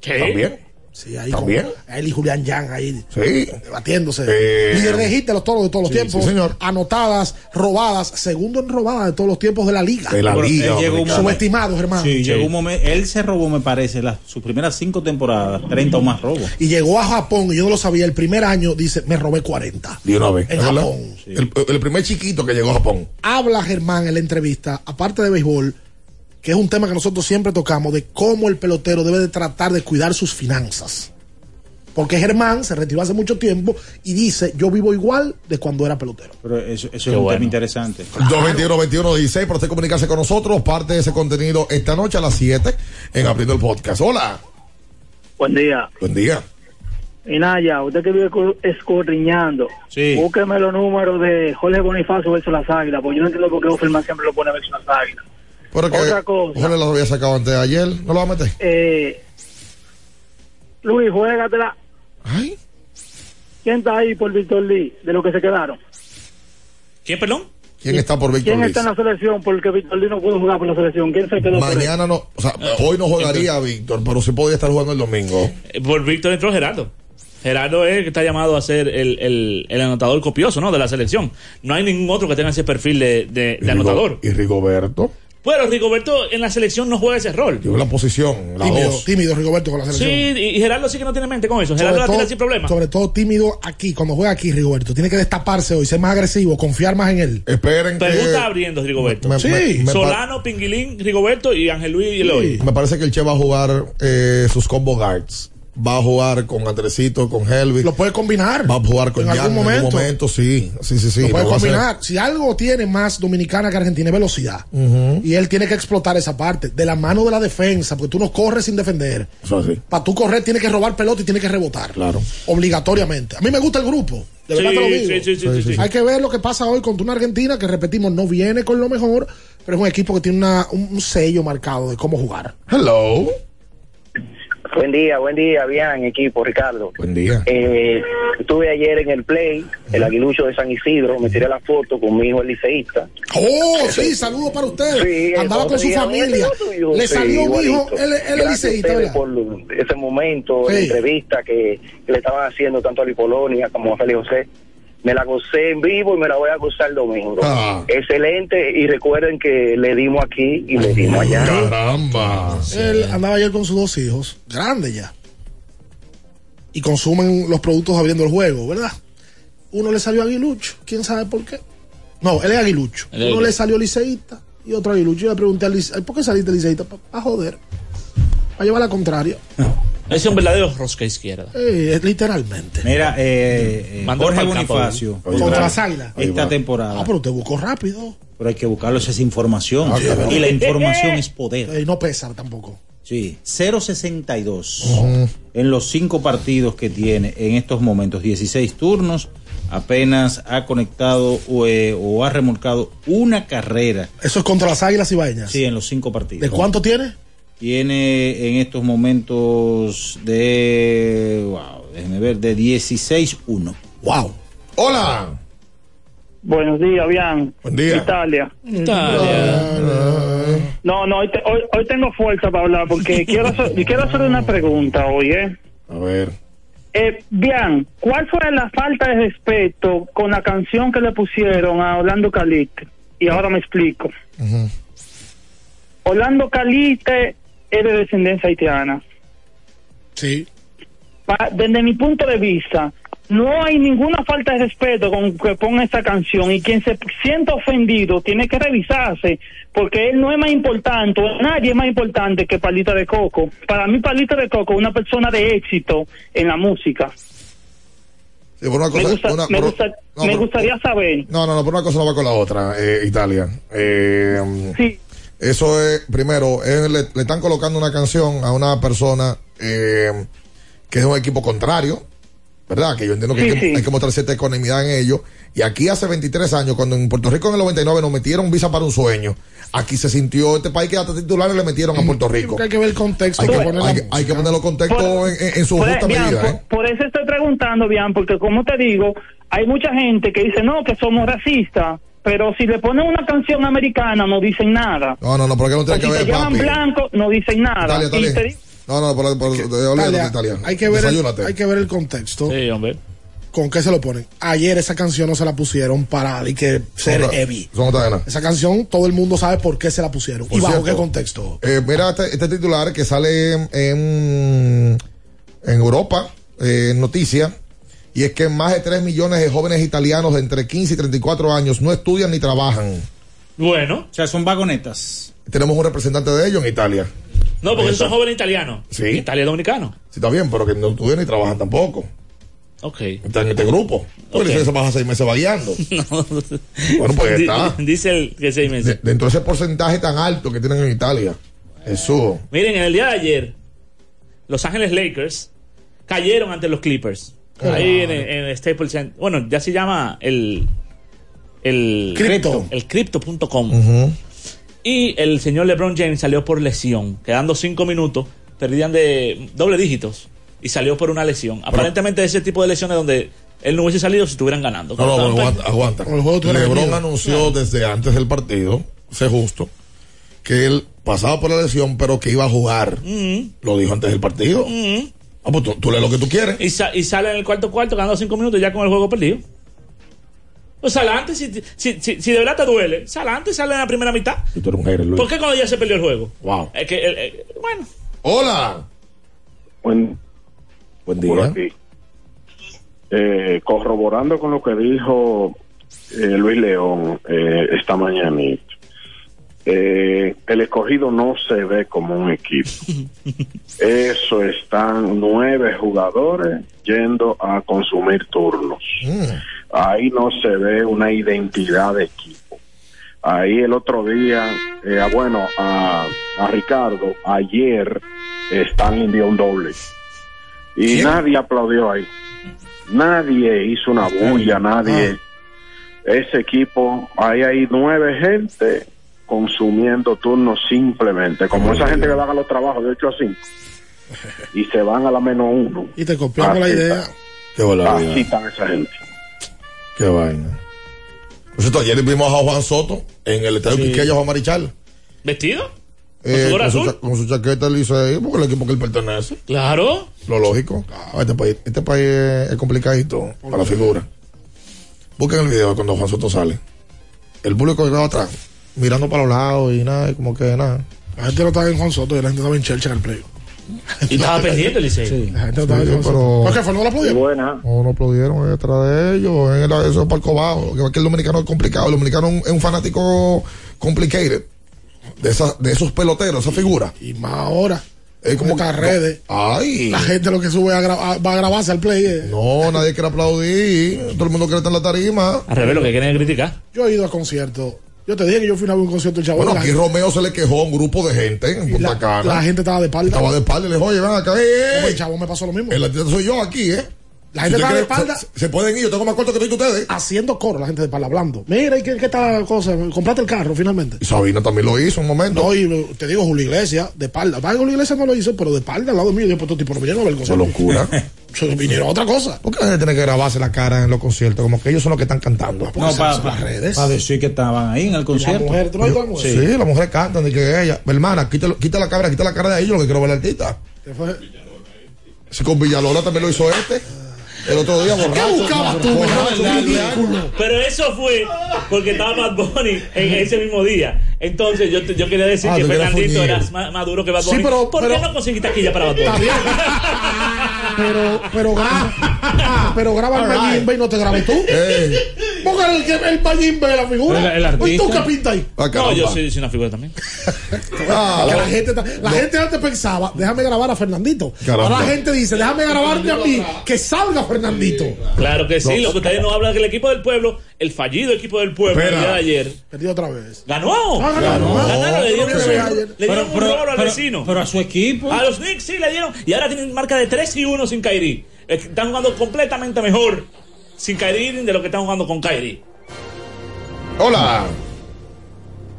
Speaker 16: También.
Speaker 15: Sí, ahí
Speaker 16: ¿También?
Speaker 15: con él y Julián Yang ahí
Speaker 16: Sí.
Speaker 15: debatiéndose.
Speaker 16: Eh,
Speaker 15: Líder de hit de los toros de todos los
Speaker 16: sí,
Speaker 15: tiempos.
Speaker 16: sí, señor.
Speaker 15: Anotadas, robadas, segundo en robadas de todos los tiempos de la liga.
Speaker 16: De la
Speaker 8: Pero
Speaker 16: liga.
Speaker 15: Subestimados, hermano.
Speaker 8: Sí, llegó un momento, él se robó, me parece, las, sus primeras cinco temporadas, 30 o más robos.
Speaker 15: Y llegó a Japón, y yo no lo sabía, el primer año dice, me robé 40.
Speaker 16: De una vez.
Speaker 15: En. Japón.
Speaker 16: El, el primer chiquito que llegó a Japón.
Speaker 15: Habla Germán en la entrevista, aparte de béisbol, que es un tema que nosotros siempre tocamos, de cómo el pelotero debe de tratar de cuidar sus finanzas. Porque Germán se retiró hace mucho tiempo y dice, yo vivo igual de cuando era pelotero.
Speaker 8: Pero eso, eso es un tema interesante.
Speaker 16: 221-21-16 por usted comunicarse con nosotros. Parte de ese contenido esta noche a las 7 en Abriendo el Podcast. Hola.
Speaker 37: Buen día.
Speaker 16: Buen día.
Speaker 37: Y Naya, usted que vive escu- escudriñando,
Speaker 16: Sí.
Speaker 37: búsqueme los números de Jorge Bonifacio versus las Águilas, porque yo no entiendo por qué Offerman siempre lo pone versus las Águilas. Otra cosa.
Speaker 16: Jorge lo había sacado antes de ayer. ¿No lo va a meter?
Speaker 37: Eh, Luis, juégatela. ¿Quién está ahí por Víctor Lee, de los que se quedaron?
Speaker 18: ¿Quién, perdón?
Speaker 16: ¿Quién está por Víctor
Speaker 37: ¿Quién está en la selección? Porque Víctor Lee no pudo jugar por la selección. ¿Quién se quedó por?
Speaker 16: Mañana no, o sea, hoy no jugaría Víctor, pero sí podría estar jugando el domingo.
Speaker 18: Eh, Por Víctor entró Gerardo. Gerardo es el que está llamado a ser el, el, el anotador copioso, ¿no? De la selección. No hay ningún otro que tenga ese perfil de, de- de anotador.
Speaker 16: Y Rigoberto.
Speaker 18: Pero Rigoberto en la selección no juega ese rol.
Speaker 16: Yo la posición, la
Speaker 15: Tímido, tímido Rigoberto con la
Speaker 18: Sí,
Speaker 15: selección.
Speaker 18: y y Gerardo sí que no tiene mente con eso. Gerardo la tiene sin problema.
Speaker 15: sobre todo tímido aquí, cuando juega aquí Rigoberto. Tiene que destaparse hoy, ser más agresivo, confiar más en él.
Speaker 16: Esperen
Speaker 18: Pero está abriendo Rigoberto.
Speaker 16: Me-
Speaker 18: sí.
Speaker 16: me- me
Speaker 18: Solano, Pinguilín, Rigoberto y Ángel Luis y Eloy.
Speaker 16: Me parece que el Che va a jugar eh, sus combo guards. Va a jugar con Andresito, con Helvi.
Speaker 15: Lo puede combinar.
Speaker 16: Va a jugar con
Speaker 15: En
Speaker 16: Jan
Speaker 15: algún
Speaker 16: en algún
Speaker 15: momento.
Speaker 16: momento, sí. Sí, sí, sí.
Speaker 15: Lo puede
Speaker 16: Lo hacer.
Speaker 15: combinar. Si algo tiene más dominicana que Argentina es velocidad. Y él tiene que explotar esa parte. De la mano de la defensa, porque tú no corres sin defender.
Speaker 16: Eso sí.
Speaker 15: Para tú correr, tienes que robar pelota y tienes que rebotar.
Speaker 16: Claro.
Speaker 15: Obligatoriamente. A mí me gusta el grupo. De verdad
Speaker 18: Sí,
Speaker 15: te lo digo.
Speaker 18: sí, sí, sí, sí, sí.
Speaker 15: Hay que ver lo que pasa hoy contra una Argentina que, repetimos, no viene con lo mejor, pero es un equipo que tiene una- un, un sello marcado de cómo jugar.
Speaker 16: Hello.
Speaker 37: Buen día, buen día, bien, equipo, Ricardo.
Speaker 16: Buen día.
Speaker 37: Eh, estuve ayer en el Play, el aguilucho de San Isidro, me tiré la foto con mi hijo el liceísta.
Speaker 15: Oh, sí, saludos para ustedes.
Speaker 37: Sí,
Speaker 15: Andaba con su familia. Le
Speaker 37: Sí,
Speaker 15: salió un hijo, él,
Speaker 37: a
Speaker 15: liceísta,
Speaker 37: por ese momento, la
Speaker 15: Sí.
Speaker 37: entrevista que, que le estaban haciendo tanto a Luis Polonia como a Félix José. Me la gocé en vivo y me la voy a gozar el domingo.
Speaker 16: Ah.
Speaker 37: Excelente, y recuerden que le dimos aquí y le dimos allá.
Speaker 16: Caramba.
Speaker 15: Él andaba ayer con sus dos hijos, grandes ya. Y consumen los productos abriendo el juego, ¿verdad? Uno le salió aguilucho, quién sabe por qué. No, él es aguilucho.
Speaker 18: Él es
Speaker 15: Uno le salió liceísta y otro aguilucho. Yo le pregunté al liceísta, ¿por qué saliste liceísta? Para joder. Para llevar la contraria.
Speaker 18: Ese es un verdadero rosca izquierda.
Speaker 15: Eh, es literalmente.
Speaker 8: Mira, eh, eh, Jorge Bonifacio.
Speaker 15: Contra las águilas.
Speaker 8: Esta temporada.
Speaker 15: Ah, pero te buscó rápido.
Speaker 8: Pero hay que buscarlo, esa es información.
Speaker 15: Ah, claro.
Speaker 8: Y la información es poder.
Speaker 15: Eh, Y no pesa tampoco.
Speaker 8: Sí, 0.62 en los cinco partidos que tiene en estos momentos, 16 turnos, apenas ha conectado o, eh, o ha remolcado una carrera.
Speaker 15: Eso es contra las águilas ibaeñas.
Speaker 8: Sí, en los cinco partidos.
Speaker 15: ¿De cuánto tiene?
Speaker 8: Tiene en estos momentos de, wow, déjeme ver, de 16-1.
Speaker 15: Wow.
Speaker 16: Hola.
Speaker 37: Buenos días, bien.
Speaker 16: Buen día.
Speaker 37: Italia.
Speaker 16: Ah.
Speaker 37: No, no, hoy, te- hoy, hoy tengo fuerza para hablar porque quiero hacer, quiero hacer una pregunta hoy, ¿eh?
Speaker 16: A ver.
Speaker 37: Eh, bien, ¿cuál fue la falta de respeto con la canción que le pusieron a Orlando Calite? Y ahora me explico. Orlando Calite es de descendencia haitiana.
Speaker 15: Sí.
Speaker 37: Desde mi punto de vista, no hay ninguna falta de respeto con que ponga esta canción y quien se sienta ofendido tiene que revisarse porque él no es más importante, nadie es más importante que Palita de Coco. Para mí Palita de Coco es una persona de éxito en la música.
Speaker 16: Sí, por una
Speaker 37: Me,
Speaker 16: cosa,
Speaker 37: gusta-
Speaker 16: una-
Speaker 37: me,
Speaker 16: por-
Speaker 37: gusta-
Speaker 16: no,
Speaker 37: me
Speaker 16: por-
Speaker 37: gustaría saber.
Speaker 16: No, no, no, por una cosa no va con la otra, eh, Italia. Eh,
Speaker 37: Sí.
Speaker 16: Eso es, primero, es- le, le están colocando una canción a una persona eh, que es un equipo contrario, ¿verdad? Que yo entiendo que,
Speaker 37: Sí,
Speaker 16: hay, que
Speaker 37: sí.
Speaker 16: hay que mostrar cierta economía en ello. Y aquí hace 23 años, cuando en Puerto Rico en el 99 nos metieron visa para un sueño, aquí se sintió este país que hasta titulares le metieron a Puerto Rico.
Speaker 15: Hay que ver el contexto.
Speaker 16: Hay que,
Speaker 15: poner
Speaker 16: hay que- hay que poner los contextos en, su
Speaker 37: Por,
Speaker 16: justa
Speaker 37: Bian,
Speaker 16: medida.
Speaker 37: por-
Speaker 16: ¿eh?
Speaker 37: por eso estoy preguntando, bien, porque como te digo, hay mucha gente que dice, no, que somos racistas, pero si le ponen una canción americana no dicen nada.
Speaker 16: No, no, no, porque no
Speaker 37: O
Speaker 16: tiene
Speaker 37: si
Speaker 16: que
Speaker 37: te
Speaker 16: ver,
Speaker 37: llaman
Speaker 16: papi.
Speaker 37: blanco, no dicen nada. Te digo-
Speaker 16: No, no, por, por, olvídate,
Speaker 15: Italia,
Speaker 16: Italia.
Speaker 15: hay que ver el, hay que ver el contexto.
Speaker 18: Sí, hombre.
Speaker 15: ¿Con qué se lo ponen? Ayer esa canción no se la pusieron para y que ser
Speaker 16: Otra-
Speaker 15: heavy.
Speaker 16: son otra vaina.
Speaker 15: Esa canción todo el mundo sabe por qué se la pusieron
Speaker 16: Por
Speaker 15: y bajo qué contexto.
Speaker 16: Eh, mira este, este titular que sale en, en, en Europa, eh, en noticia, y es que más de 3 millones de jóvenes italianos de entre 15 y 34 años no estudian ni trabajan.
Speaker 18: Bueno.
Speaker 8: O sea, son vagonetas.
Speaker 16: Tenemos un representante de ellos en Italia.
Speaker 18: No, porque esos son
Speaker 16: está.
Speaker 18: jóvenes italianos.
Speaker 16: Sí.
Speaker 18: Italia dominicano.
Speaker 16: Sí, está bien, pero que no estudian ni trabajan tampoco.
Speaker 18: Ok.
Speaker 16: Están en este grupo. Tú
Speaker 18: Ok.
Speaker 16: dices que se pasa seis meses vagueando. Bueno, pues está.
Speaker 18: Dice el que seis meses.
Speaker 16: De- Dentro de ese porcentaje tan alto que tienen en Italia. Eso.
Speaker 18: Miren, en el día de ayer, Los Ángeles Lakers cayeron ante los Clippers. Ahí en, el- en el Staples Center. Bueno, ya se llama el. El
Speaker 15: Crypto.
Speaker 18: El Crypto.com. Y el señor LeBron James salió por lesión. Quedando cinco minutos, perdían de doble dígitos. Y salió por una lesión. Aparentemente, ese tipo de lesiones donde él no hubiese salido si estuvieran ganando.
Speaker 16: No, no, bueno, aguanta. aguanta.
Speaker 15: el juego tuviera
Speaker 16: Lebron
Speaker 15: venido.
Speaker 16: anunció desde antes del partido, sé justo, que él pasaba por la lesión, pero que iba a jugar.
Speaker 18: Mm,
Speaker 16: Lo dijo antes del partido.
Speaker 18: mm.
Speaker 16: Ah, pues tú, tú lees lo que tú quieres.
Speaker 18: Y, sa- y sale en el cuarto cuarto ganando cinco minutos ya con el juego perdido. Pues sal antes, si, si, si, si de verdad te duele, sal antes, sale en la primera mitad.
Speaker 16: Si tú eres un hater, Luis.
Speaker 18: ¿Por qué cuando ya se perdió el juego?
Speaker 16: Wow.
Speaker 18: Es que, eh, eh, bueno.
Speaker 16: Hola.
Speaker 38: Buen,
Speaker 16: Buen día.
Speaker 38: Eh, corroborando con lo que dijo eh, Luis León eh, esta mañanita. Eh, el escogido no se ve como un equipo. Eso están nueve jugadores yendo a consumir turnos. Ahí no se ve una identidad de equipo. Ahí el otro día, eh, ah, bueno, a, a Ricardo, ayer están envió un doble. Y nadie aplaudió ahí. Nadie hizo una bulla, nadie. Ese equipo, ahí hay nueve gente consumiendo turnos simplemente, como esa gente que va a los trabajos de 8 a 5 y se van a la menos uno.
Speaker 15: Y te copiamos la idea.
Speaker 16: Qué.
Speaker 38: Así están esa gente.
Speaker 16: Qué vaina. Por cierto, ayer vimos a Juan Soto en el estadio
Speaker 18: Sí.
Speaker 16: Quiqueya Juan Marichal.
Speaker 18: ¿Vestido?
Speaker 16: Eh, con, su, con su chaqueta Licey, porque el equipo que él pertenece.
Speaker 18: Claro.
Speaker 16: Lo lógico. Ah, este país, este país es complicadito para la figura. Busquen el video cuando Juan Soto sale. El público estaba atrás, mirando para los lados y nada, y como que nada.
Speaker 15: La gente no estaba en Juan Soto y la gente estaba en Chelsea en el play.
Speaker 18: Y estaba perdiendo el Licey.
Speaker 15: La gente no estaba en
Speaker 16: Sí,
Speaker 15: Soto.
Speaker 16: pero-
Speaker 15: ¿Por qué fue? ¿No lo aplaudieron?
Speaker 38: Buena.
Speaker 16: No, no aplaudieron detrás de ellos, en el, esos palcos bajos. Que, que el dominicano es complicado. El dominicano es un fanático complicated. De, esa, de esos peloteros, esa figura.
Speaker 15: Y más ahora.
Speaker 16: Es como que-
Speaker 15: redes.
Speaker 16: Ay.
Speaker 15: La gente lo que sube a a- va a grabarse al play. eh.
Speaker 16: No, nadie quiere aplaudir. Todo el mundo quiere estar en la tarima.
Speaker 18: Al revés, lo que quieren es criticar.
Speaker 15: Yo he ido a conciertos. Yo te dije que yo fui a un concierto del Chavo.
Speaker 16: Bueno, aquí Romeo se le quejó a un grupo de gente en Punta
Speaker 15: la-
Speaker 16: Cana.
Speaker 15: la gente estaba de espalda.
Speaker 16: Estaba de espalda y le dijo, oye, ven acá, eh, eh,
Speaker 15: Como
Speaker 16: eh.
Speaker 15: el Chavo me pasó lo mismo.
Speaker 16: El artista soy yo aquí, ¿eh?
Speaker 15: La gente
Speaker 16: Si
Speaker 15: estaba de espalda.
Speaker 16: Se, se pueden ir, yo tengo más corto que todos ustedes.
Speaker 15: Haciendo coro, la gente de espalda hablando. Mira, ¿y qué, qué tal cosa? ¿Compraste el carro finalmente?
Speaker 16: Y Sabina también lo hizo un momento.
Speaker 15: No, y te digo, Julio Iglesias, de espalda. Vaya, Julio Iglesias no lo hizo, pero de espalda al lado mío. Yo, pues, tipos no vinieron a ver
Speaker 16: es locura.
Speaker 15: Se vinieron a otra cosa.
Speaker 16: ¿Por qué la gente tiene que grabarse la cara en los conciertos? Como que ellos son los que están cantando.
Speaker 8: No, para
Speaker 15: las redes.
Speaker 8: decir que estaban ahí en el concierto.
Speaker 15: mujer, ¿tú no la mujer?
Speaker 16: Sí, las mujeres cantan y que ella, hermana, quita, quita la cara, quita la cara de ellos, lo que quiero ver al artista.
Speaker 15: ¿Qué fue?
Speaker 16: Si con Villalona también lo hizo este. El otro día borracho.
Speaker 15: buscabas tú,
Speaker 16: borracho.
Speaker 18: Pero eso fue porque estaba Bad Bunny en ese mismo día. Entonces yo, yo quería decir
Speaker 16: Ah,
Speaker 18: que Fernandito era más, más duro que Bad
Speaker 15: Sí, pero-
Speaker 18: ¿Por qué no conseguiste taquilla para Bad Bunny?
Speaker 15: Está bien. pero, pero, graba, pero graba el. Mayimbe y no te grabes tú. Ponga el, el Mayimbe la figura.
Speaker 8: El- el artista.
Speaker 15: ¿Y tú qué pintas ahí?
Speaker 16: ah,
Speaker 18: No, yo soy, soy una figura también.
Speaker 16: Ah,
Speaker 15: la gente, la gente antes pensaba, déjame grabar a Fernandito.
Speaker 16: Caramba.
Speaker 15: Ahora la gente dice, déjame grabarte a mí, que salga Fernandito.
Speaker 18: Claro que sí, lo que ustedes no hablan es que el equipo del pueblo, el fallido equipo del pueblo el día de ayer,
Speaker 15: Perdió otra vez.
Speaker 18: ganó.
Speaker 15: Ganó.
Speaker 18: Ganaron, le dieron, le dieron un logro al vecino.
Speaker 8: pero a su equipo.
Speaker 18: A los Knicks sí le dieron. Y ahora tienen marca de 3 y 1 sin que Están jugando completamente mejor sin Kyrie Irving de lo que están jugando con Kyrie.
Speaker 16: Hola.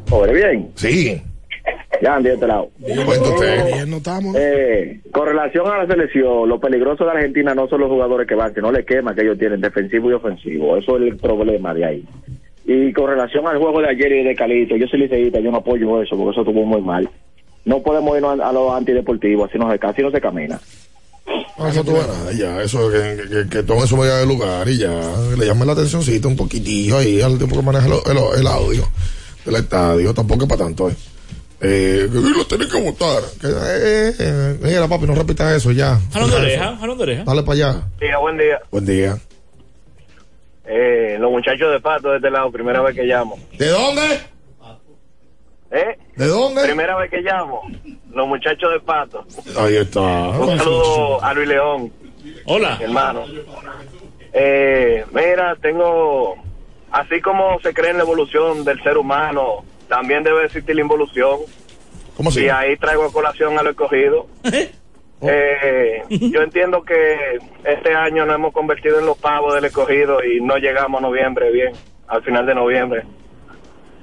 Speaker 38: Pobre, bien.
Speaker 16: Sí.
Speaker 38: Ya, de este lado.
Speaker 16: Usted.
Speaker 15: Bien, no estamos.
Speaker 38: Eh, con relación a la selección, lo peligroso de Argentina no son los jugadores que van, sino le quema que ellos tienen defensivo y ofensivo. Eso es el problema de ahí. Y con relación al juego de ayer y de Calito, yo soy liceísta, yo no apoyo eso, porque eso estuvo muy mal. No podemos irnos a, a lo antideportivo, así no, se, así no se camina.
Speaker 16: Ah, Eso tú verás, ya, eso, que, que, que tomen su medida de lugar y ya, le llamen la atencióncita un poquitillo ahí al tiempo que maneja el, el- el audio del estadio, tampoco es para tanto, eh. Eh, que lo tienen que votar. Que, eh, eh, mira, papi, no repitas eso ya.
Speaker 18: Jalón de oreja, jalón de oreja.
Speaker 16: Dale para allá.
Speaker 38: Día, buen día.
Speaker 16: Buen día.
Speaker 38: Eh, los muchachos de Pato de este lado, primera vez que llamo.
Speaker 16: ¿De dónde?
Speaker 38: ¿Eh?
Speaker 16: ¿De dónde?
Speaker 38: Primera vez que llamo.
Speaker 39: los muchachos de Pato.
Speaker 16: Ahí está.
Speaker 39: Un saludo a Luis León.
Speaker 18: Hola.
Speaker 39: Hermano. Eh, mira, tengo, así como se cree en la evolución del ser humano, también debe existir la involución.
Speaker 16: ¿Cómo así?
Speaker 39: Y ahí traigo a colación a lo escogido. Eh, yo entiendo que este año nos hemos convertido en los pavos del escogido y no llegamos a noviembre bien, al final de noviembre.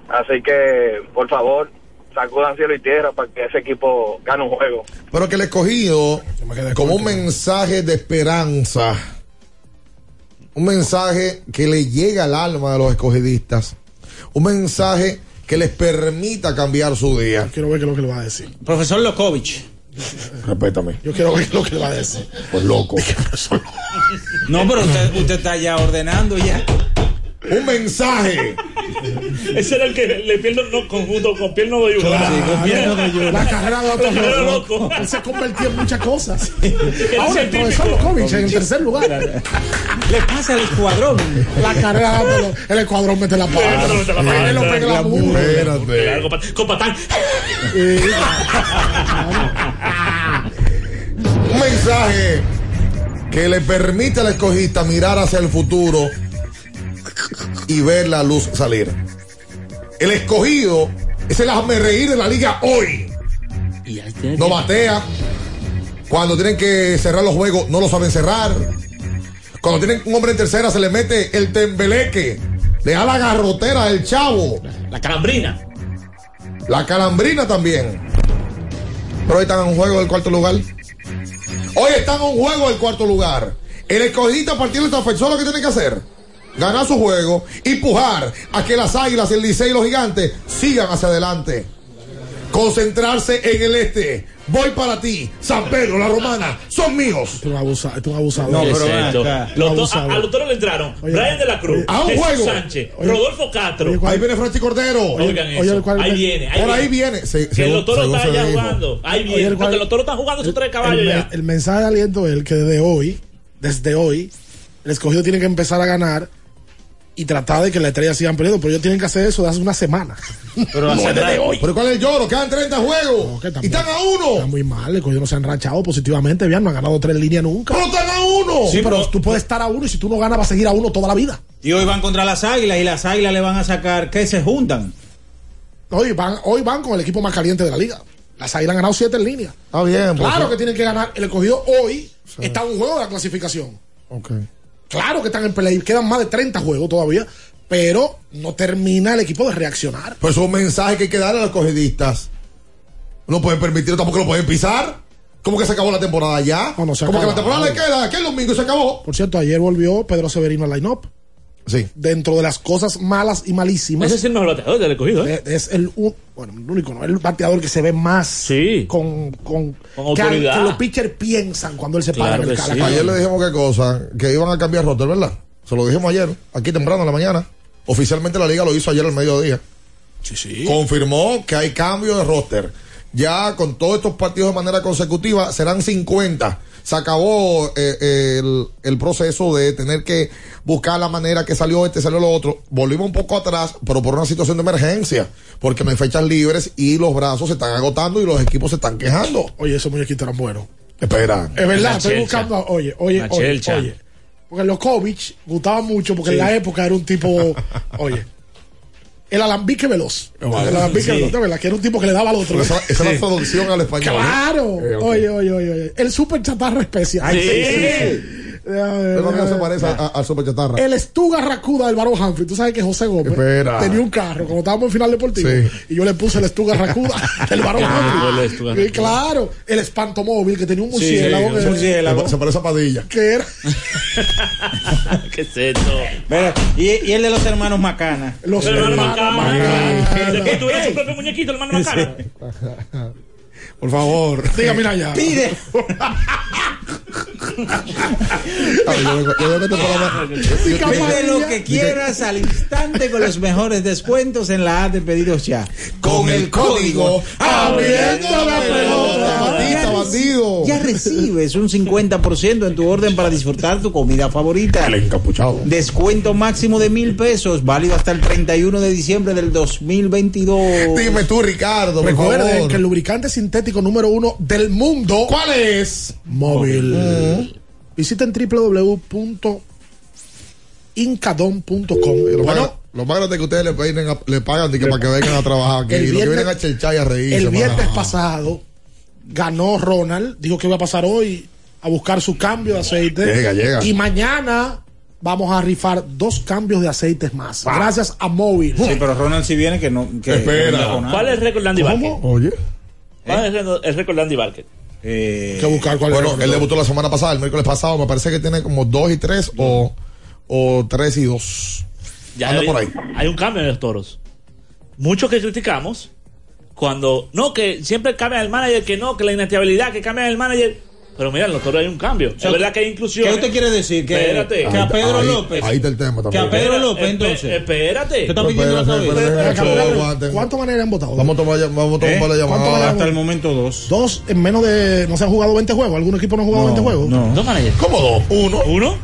Speaker 39: Así que, por favor, sacudan cielo y tierra para que ese equipo gane un juego.
Speaker 16: Pero que el escogido, como un mensaje de esperanza, un mensaje que le llega al alma de los escogidistas, un mensaje que les permita cambiar su día.
Speaker 15: Quiero ver qué es lo que le va a decir.
Speaker 8: Profesor Lokovic.
Speaker 16: Respétame.
Speaker 15: Yo quiero ver qué es lo que le va a decir.
Speaker 16: Pues loco.
Speaker 8: No, pero usted, usted está ya ordenando ya.
Speaker 16: Un mensaje.
Speaker 18: Ese era el que le pierdo no, conjunto con piel no doy una.
Speaker 15: La carrera de otro
Speaker 18: La carrera
Speaker 15: loco.
Speaker 18: loco.
Speaker 15: Él se convirtió en muchas cosas.
Speaker 18: El
Speaker 15: Ahora el profesor Lokovic en tercer lugar.
Speaker 8: Le pasa al escuadrón.
Speaker 15: La carrera de otro- el escuadrón mete la pata.
Speaker 18: Mete la pata.
Speaker 15: Él lo pega la mula.
Speaker 16: Espérate.
Speaker 18: Claro, con Con patán.
Speaker 16: Un mensaje que le permite al escogista mirar hacia el futuro y ver la luz salir. El escogido es el hazme reír de la liga hoy. No batea. Cuando tienen que cerrar los juegos, no lo saben cerrar. Cuando tienen un hombre en tercera, se le mete el tembeleque. Le da la garrotera del chavo.
Speaker 18: La calambrina.
Speaker 16: La calambrina también. Pero hoy están en un juego del cuarto lugar. Hoy están en un juego del cuarto lugar. El escogidista a partir de esta fecha, ¿sabes lo que tiene que hacer? Ganar su juego y pujar a que las águilas, el liceo y los gigantes sigan hacia adelante. Concentrarse en el este. Voy para ti. San Pedro, la romana, son míos.
Speaker 15: Tú abusador. Tú abusador.
Speaker 16: No,
Speaker 18: ¿Qué
Speaker 16: pero acá.
Speaker 18: Los dos- a, los toros le entraron
Speaker 15: Oye,
Speaker 18: Brian de la Cruz,
Speaker 16: a un
Speaker 18: Jesús
Speaker 16: juego.
Speaker 18: Sánchez,
Speaker 15: Oye,
Speaker 18: Rodolfo Castro.
Speaker 15: oye,
Speaker 16: Ahí viene Franchi Cordero.
Speaker 18: Oigan
Speaker 15: oye,
Speaker 18: eso.
Speaker 15: cual-
Speaker 18: ahí viene. Ahí
Speaker 16: Por ahí
Speaker 18: viene.
Speaker 16: viene. Se-
Speaker 18: Que
Speaker 16: según-
Speaker 18: los toros están ya jugando. Ahí
Speaker 15: Oye,
Speaker 18: viene.
Speaker 15: el cual-
Speaker 18: Porque los toros están jugando sus tres caballos
Speaker 15: el,
Speaker 18: ya.
Speaker 15: el mensaje de aliento es el que desde hoy, desde hoy, el escogido tiene que empezar a ganar y tratar de que la estrella sigan perdiendo, pero ellos tienen que hacer eso de hace una semana.
Speaker 8: Pero
Speaker 15: no es desde hoy.
Speaker 16: Pero ¿cuál es el lloro? Quedan 30 juegos.
Speaker 15: que
Speaker 16: y están a uno.
Speaker 15: Está muy mal, el escogido no se ha enrachado positivamente, bien, no ha ganado tres líneas nunca.
Speaker 16: Pero están a uno.
Speaker 15: Sí, pero tú puedes estar a uno y si tú no ganas vas a seguir a uno toda la vida.
Speaker 8: Y hoy van contra las águilas y las águilas le van a sacar que se juntan.
Speaker 15: Hoy van, hoy van con el equipo más caliente de la liga. Las águilas han ganado siete en línea.
Speaker 16: Está bien. pues,
Speaker 15: Claro que tienen que ganar. El escogido hoy está en un juego de la clasificación.
Speaker 16: Ok.
Speaker 15: Claro que están en pelea y quedan más de 30 juegos todavía, pero no termina el equipo de reaccionar.
Speaker 16: Pues es un mensaje que hay que darle a los escogidistas. No pueden permitirlo, tampoco lo pueden pisar. ¿Cómo que se acabó la temporada ya?
Speaker 15: No, no se ha
Speaker 16: Como que la temporada le queda, aquel domingo se acabó.
Speaker 15: Por cierto, ayer volvió Pedro Severino al line-up.
Speaker 16: Sí.
Speaker 15: Dentro de las cosas malas y malísimas.
Speaker 18: Ese es el mejor bateador del escogido, ¿eh?
Speaker 15: Es el, un- bueno, el único, ¿no? El bateador que se ve más con, con,
Speaker 18: Con
Speaker 15: que,
Speaker 18: autoridad.
Speaker 15: que los pitchers piensan cuando él se
Speaker 18: Claro
Speaker 15: para
Speaker 18: sí.
Speaker 16: Ayer le dijimos qué cosa, que iban a cambiar roster, ¿verdad? Se lo dijimos ayer, aquí temprano en la mañana. Oficialmente la liga lo hizo ayer al mediodía.
Speaker 15: Sí, sí.
Speaker 16: Confirmó que hay cambio de roster. Ya con todos estos partidos de manera consecutiva serán 50. Se acabó eh, el, el proceso de tener que buscar la manera que salió este, salió lo otro. Volvimos un poco atrás, pero por una situación de emergencia, porque no hay fechas libres y los brazos se están agotando y los equipos se están quejando.
Speaker 15: Oye, esos muñequitos eran buenos.
Speaker 16: Espera.
Speaker 15: Es verdad,
Speaker 18: Una
Speaker 15: estoy
Speaker 18: chelcha.
Speaker 15: buscando. a- Oye, oye, oye,
Speaker 18: chelcha.
Speaker 15: oye. Porque Lokovic gustaba mucho porque en la época era un tipo. Oye. El alambique veloz. El alambique
Speaker 16: Sí.
Speaker 15: veloz, ¿te acuerdas? Que era un tipo que le daba al otro.
Speaker 16: Esa, esa es la traducción al español. ¿eh?
Speaker 15: Claro.
Speaker 16: Eh.
Speaker 15: Oye, oye, oye, oye. El super chatarra especial.
Speaker 16: Ay, sí. Pero no se parece al Super Chatarra.
Speaker 15: El Estuga Racuda del Barón Humphrey. Tú sabes que José Gómez
Speaker 16: Espera.
Speaker 15: tenía un carro, como estábamos en final deportivo,
Speaker 16: Sí.
Speaker 15: y yo le puse el Estuga Racuda del Barón
Speaker 18: el
Speaker 15: Humphrey.
Speaker 18: Stuga
Speaker 15: claro, el espantomóvil que tenía un
Speaker 8: Sí,
Speaker 15: murciélago.
Speaker 8: sí,
Speaker 15: que-.
Speaker 16: Se, parece a Padilla.
Speaker 15: que era
Speaker 18: ¿Qué es esto?
Speaker 8: Mira, y, y el de los hermanos Macana.
Speaker 15: los
Speaker 18: El hermano
Speaker 15: hermanos
Speaker 18: Macana.
Speaker 15: Macana.
Speaker 18: Que tú eres su propio muñequito, hermano Macana.
Speaker 16: Por favor.
Speaker 15: Dígame ya.
Speaker 8: Pide. Pide lo que quieras al instante con los mejores descuentos en la app de pedidos ya.
Speaker 16: Con el código
Speaker 15: Abriendo la pelota.
Speaker 16: Bandido.
Speaker 8: Ya recibes un 50% en tu orden para disfrutar tu comida favorita.
Speaker 16: El encapuchado.
Speaker 8: Descuento máximo de mil pesos, válido hasta el 31 de diciembre del 2022.
Speaker 16: Dime tú, Ricardo,
Speaker 15: Recuerden que el lubricante sintético número uno del mundo.
Speaker 16: ¿Cuál es?
Speaker 15: Móvil. Visiten www.incadom.com.
Speaker 16: Lo,
Speaker 15: Bueno,
Speaker 16: más, lo más grande es que ustedes le, peinen a- le pagan de que para que vengan a trabajar aquí.
Speaker 15: El
Speaker 16: Lo que
Speaker 15: viernes-
Speaker 16: vienen a chelchar y a reírse.
Speaker 15: el viernes pasado ganó Ronald, dijo que iba a pasar hoy a buscar su cambio de aceite.
Speaker 16: Llega, llega.
Speaker 15: Y mañana vamos a rifar dos cambios de aceites más. Gracias a Móvil.
Speaker 8: Sí, pero Ronald si viene que no. Que,
Speaker 16: Espera.
Speaker 8: no.
Speaker 18: ¿Cuál es el récord de Andy?
Speaker 16: Oye.
Speaker 18: ¿Cuál es el récord- de Andy Barker?
Speaker 8: Eh,
Speaker 15: que buscar cuál es
Speaker 16: Bueno,
Speaker 15: el
Speaker 16: él debutó la semana pasada, el miércoles pasado. Me parece que tiene como 2 y 3 o, o 3 y 2.
Speaker 18: Ya
Speaker 16: Anda
Speaker 18: hay,
Speaker 16: por ahí.
Speaker 18: hay un cambio en los toros. Muchos que criticamos cuando no, que siempre cambia el manager, que no, que la inestabilidad, que cambia el manager. Pero mira, en los toros hay un cambio.
Speaker 8: sea,
Speaker 18: es verdad que hay inclusión.
Speaker 8: ¿Qué usted quiere decir? Que,
Speaker 18: Espérate.
Speaker 8: que a Pedro
Speaker 16: ahí,
Speaker 8: López.
Speaker 16: Ahí está el tema
Speaker 8: Que
Speaker 16: también.
Speaker 8: a Pedro López, entonces.
Speaker 18: Espérate.
Speaker 15: ¿Cuántas maneras han votado?
Speaker 16: Vamos a tomar, vamos a tomar
Speaker 8: ¿Eh?
Speaker 16: la
Speaker 15: ¿Cuánto
Speaker 16: llamada.
Speaker 8: Hasta el momento dos.
Speaker 15: Dos en menos de. No se han jugado 20 juegos. ¿Algún equipo no ha jugado 20 juegos?
Speaker 8: No.
Speaker 18: Dos managers.
Speaker 16: ¿Cómo dos? Uno.
Speaker 18: ¿Uno?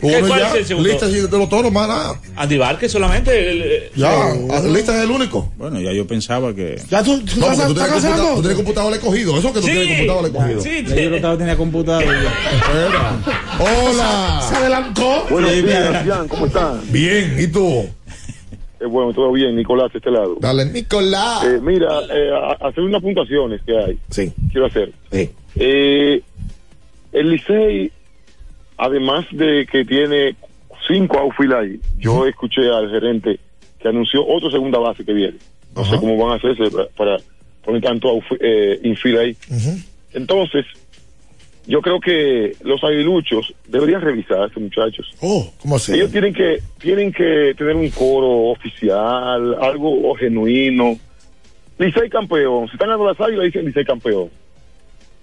Speaker 16: Uno
Speaker 18: ¿Cuál
Speaker 16: ya.
Speaker 18: es el segundo?
Speaker 16: Lista de los toros, más nada.
Speaker 18: Andy Barker solamente. el- el-
Speaker 16: Ya. Ah, Lista es el único.
Speaker 8: Bueno, ya yo pensaba que.
Speaker 15: Ya tú, tú
Speaker 16: No,
Speaker 15: estás,
Speaker 16: tú
Speaker 15: estás
Speaker 16: tienes, computa- tú tienes computador escogido. Eso que tú
Speaker 18: Sí.
Speaker 16: tienes computador escogido.
Speaker 18: Sí,
Speaker 8: Ya yo lo estaba tenía computado. ya.
Speaker 16: Espera.
Speaker 15: Se
Speaker 16: Hola.
Speaker 15: adelantó.
Speaker 40: Buenos
Speaker 8: Sí,
Speaker 40: días. Jan, ¿cómo están?
Speaker 16: Bien, ¿y tú?
Speaker 40: Eh, bueno, todo bien, Nicolás, de este lado.
Speaker 16: Dale, Nicolás.
Speaker 40: Eh, mira, eh, a- hacer unas puntuaciones que hay.
Speaker 16: Sí.
Speaker 40: Quiero hacer.
Speaker 16: Sí.
Speaker 40: Eh, el Licey, además de que tiene cinco outfield ahí, yo escuché al gerente que anunció otro segunda base que viene. No sé cómo van a hacerse para, para poner tanto outfield, eh, infield ahí. Entonces, yo creo que los aguiluchos deberían revisarse, muchachos.
Speaker 16: Oh, ¿cómo así?
Speaker 40: Ellos tienen que tienen que tener un coro oficial, algo genuino. Licey campeón. Si están ganando las águilas, dicen Licey campeón.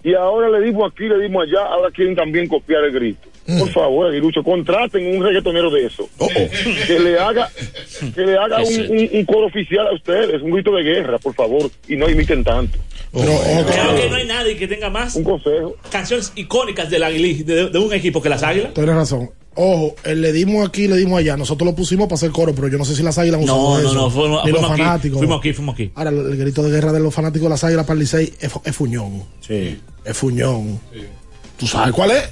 Speaker 40: Y ahora le dimos aquí, le dimos allá, ahora quieren también copiar el grito. Por favor, Aguilucho, contraten un reggaetonero de eso.
Speaker 16: Oh, oh.
Speaker 40: Que le haga, que le haga un, un- un coro oficial a ustedes, un grito de guerra, por favor, y no imiten tanto.
Speaker 15: Pero, ojo,
Speaker 18: Creo que no hay nadie que tenga más
Speaker 40: Un consejo.
Speaker 18: canciones icónicas del Aguilí, de, de un equipo que las águilas.
Speaker 15: Tienes razón. Ojo, el le dimos aquí, le dimos allá. Nosotros lo pusimos para hacer coro, pero yo no sé si las águilas usado
Speaker 18: No, no,
Speaker 15: eso.
Speaker 18: no, fuimos,
Speaker 15: ni los
Speaker 18: fuimos aquí,
Speaker 15: fanáticos.
Speaker 18: fuimos aquí, fuimos aquí.
Speaker 15: Ahora, el grito de guerra de los fanáticos de las águilas para el Licey es, es fuñón.
Speaker 8: Sí.
Speaker 15: Es fuñón. ¿Tú sabes cuál es?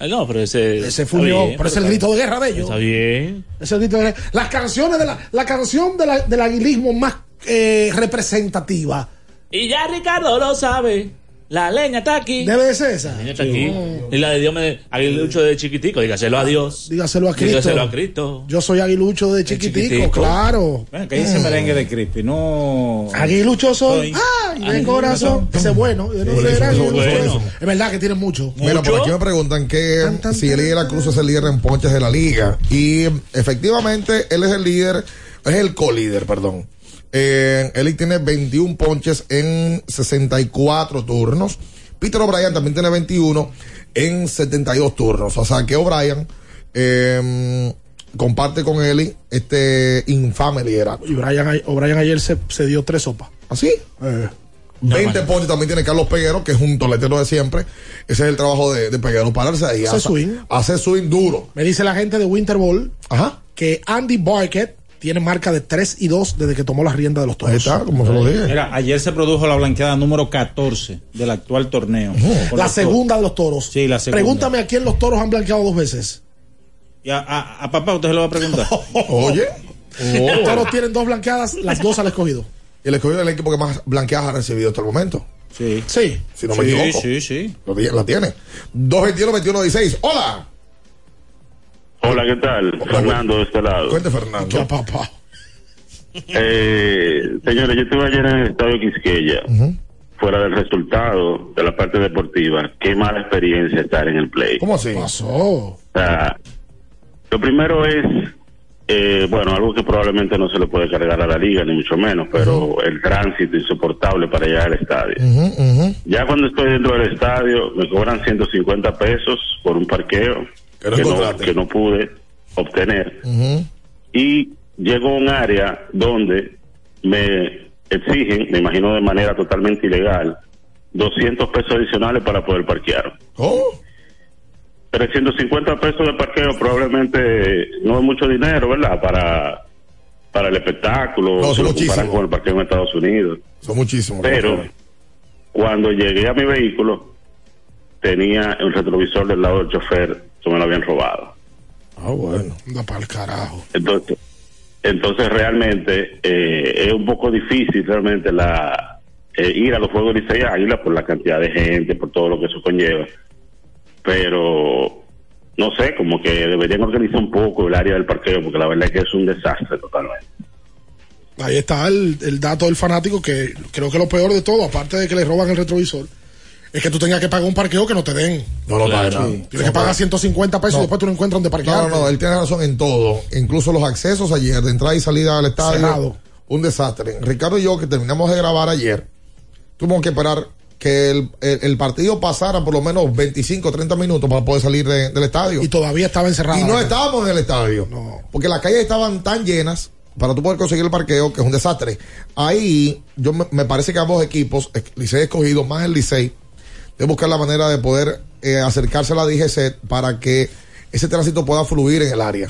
Speaker 18: Eh, No, pero ese.
Speaker 15: Ese fuñón.
Speaker 18: bien,
Speaker 15: pero es el grito de guerra de ellos.
Speaker 18: Está bien.
Speaker 15: Es el grito de guerra. Las canciones de la, la canción de la- del aguilismo más eh, representativa.
Speaker 18: Y ya Ricardo lo sabe. La leña está aquí.
Speaker 15: Debe de ser esa.
Speaker 18: La leña está aquí. Y la de Dios me. Aguilucho de chiquitico, dígaselo a Dios.
Speaker 15: Dígaselo a Cristo.
Speaker 18: Dígaselo a Cristo.
Speaker 15: Yo soy aguilucho de chiquitico,
Speaker 18: chiquitico.
Speaker 15: claro.
Speaker 8: Bueno, que dice merengue de Crispy, no.
Speaker 15: Aguilucho soy.
Speaker 8: Soy.
Speaker 15: Ah, y de corazón. Ese es bueno. Yo no
Speaker 16: Bueno.
Speaker 15: Es verdad que tiene mucho.
Speaker 16: Mira, por aquí me preguntan que si Eli de la Cruz es el líder en ponches de la liga. Y efectivamente, él es el líder, es el co-líder, perdón. Eh, Eli tiene 21 ponches en 64 turnos. Peter O'Brien también tiene 21 en 72 turnos. O sea que O'Brien eh, comparte con Eli este infame liderato.
Speaker 15: Y Brian, O'Brien ayer se, se dio tres sopas.
Speaker 16: ¿Así?
Speaker 15: Eh.
Speaker 16: 20 ponches también tiene Carlos Peguero, que es un toletero de siempre. Ese es el trabajo de, de Peguero, pararse ahí.
Speaker 15: Hace swing.
Speaker 16: Hace swing duro.
Speaker 15: Me dice la gente de Winter Ball
Speaker 16: Ajá.
Speaker 15: que Andy Barkett tiene marca de 3 y 2 desde que tomó las riendas de los toros.
Speaker 16: Ahí está, como se lo dije.
Speaker 8: Mira, ayer se produjo la blanqueada número 14 del actual torneo.
Speaker 15: La segunda de los toros.
Speaker 8: Sí, la segunda.
Speaker 15: Pregúntame a quién los toros han blanqueado dos veces.
Speaker 8: Y a, a- a papá usted se lo va a preguntar.
Speaker 16: Oye.
Speaker 15: Los toros tienen dos blanqueadas, las dos al escogido.
Speaker 16: Y el escogido es el equipo que más blanqueadas ha recibido hasta el momento.
Speaker 8: Sí.
Speaker 15: Sí.
Speaker 16: Si no me
Speaker 8: Sí,
Speaker 16: equivoco.
Speaker 8: sí, sí.
Speaker 16: La tiene. 221 21 16 Hola.
Speaker 41: Hola, ¿qué tal? Fernando de este lado.
Speaker 16: Cuente, Fernando.
Speaker 15: Ya, papá.
Speaker 41: Eh, señores, yo estuve ayer en el estadio Quisqueya. Fuera del resultado de la parte deportiva, qué mala experiencia estar en el play.
Speaker 16: ¿Cómo así?
Speaker 15: Pasó.
Speaker 41: O sea, lo primero es, eh, bueno, algo que probablemente no se le puede cargar a la liga, ni mucho menos, pero el tránsito insoportable para llegar al estadio. Ya cuando estoy dentro del estadio, me cobran 150 pesos por un parqueo
Speaker 16: Que no
Speaker 41: que, no, pude obtener. Y llego a un área donde me exigen, me imagino de manera totalmente ilegal, 200 pesos adicionales para poder parquear.
Speaker 16: Oh.
Speaker 41: 350 pesos de parqueo probablemente no es mucho dinero, ¿verdad? Para, para el espectáculo,
Speaker 16: No, son
Speaker 41: lo comparan con el parqueo en Estados Unidos.
Speaker 16: Son muchísimos.
Speaker 41: Pero cuando llegué a mi vehículo, tenía el retrovisor del lado del chofer, me lo habían robado.
Speaker 16: Ah, bueno.
Speaker 15: Anda para el carajo.
Speaker 41: Entonces, entonces realmente eh, es un poco difícil realmente la eh, ir a los Juegos de Licey Águila por la cantidad de gente, por todo lo que eso conlleva. Pero no sé, como que deberían organizar un poco el área del parqueo, porque la verdad es que es un desastre totalmente.
Speaker 15: Ahí está el, el dato del fanático que creo que lo peor de todo, aparte de que le roban el retrovisor, es que tú tengas que pagar un parqueo que no te den.
Speaker 16: No lo
Speaker 15: Claro.
Speaker 16: pagan.
Speaker 15: Tienes que pagar 150 pesos y después tú no encuentras donde parquear.
Speaker 16: No, no, no, él tiene razón en todo. Incluso los accesos ayer, de entrada y salida al estadio.
Speaker 15: Cerrado.
Speaker 16: Un desastre. Ricardo y yo, que terminamos de grabar ayer, tuvimos que esperar que el, el- el partido pasara por lo menos 25, 30 minutos para poder salir de- del estadio.
Speaker 15: Y todavía estaba encerrado.
Speaker 16: Y no estábamos en el estadio. Porque las calles estaban tan llenas para tú poder conseguir el parqueo que es un desastre. Ahí, yo me, me parece que ambos equipos, Licey escogido más el Licey, de buscar la manera de poder eh, acercarse a la DGC para que ese tránsito pueda fluir en el área.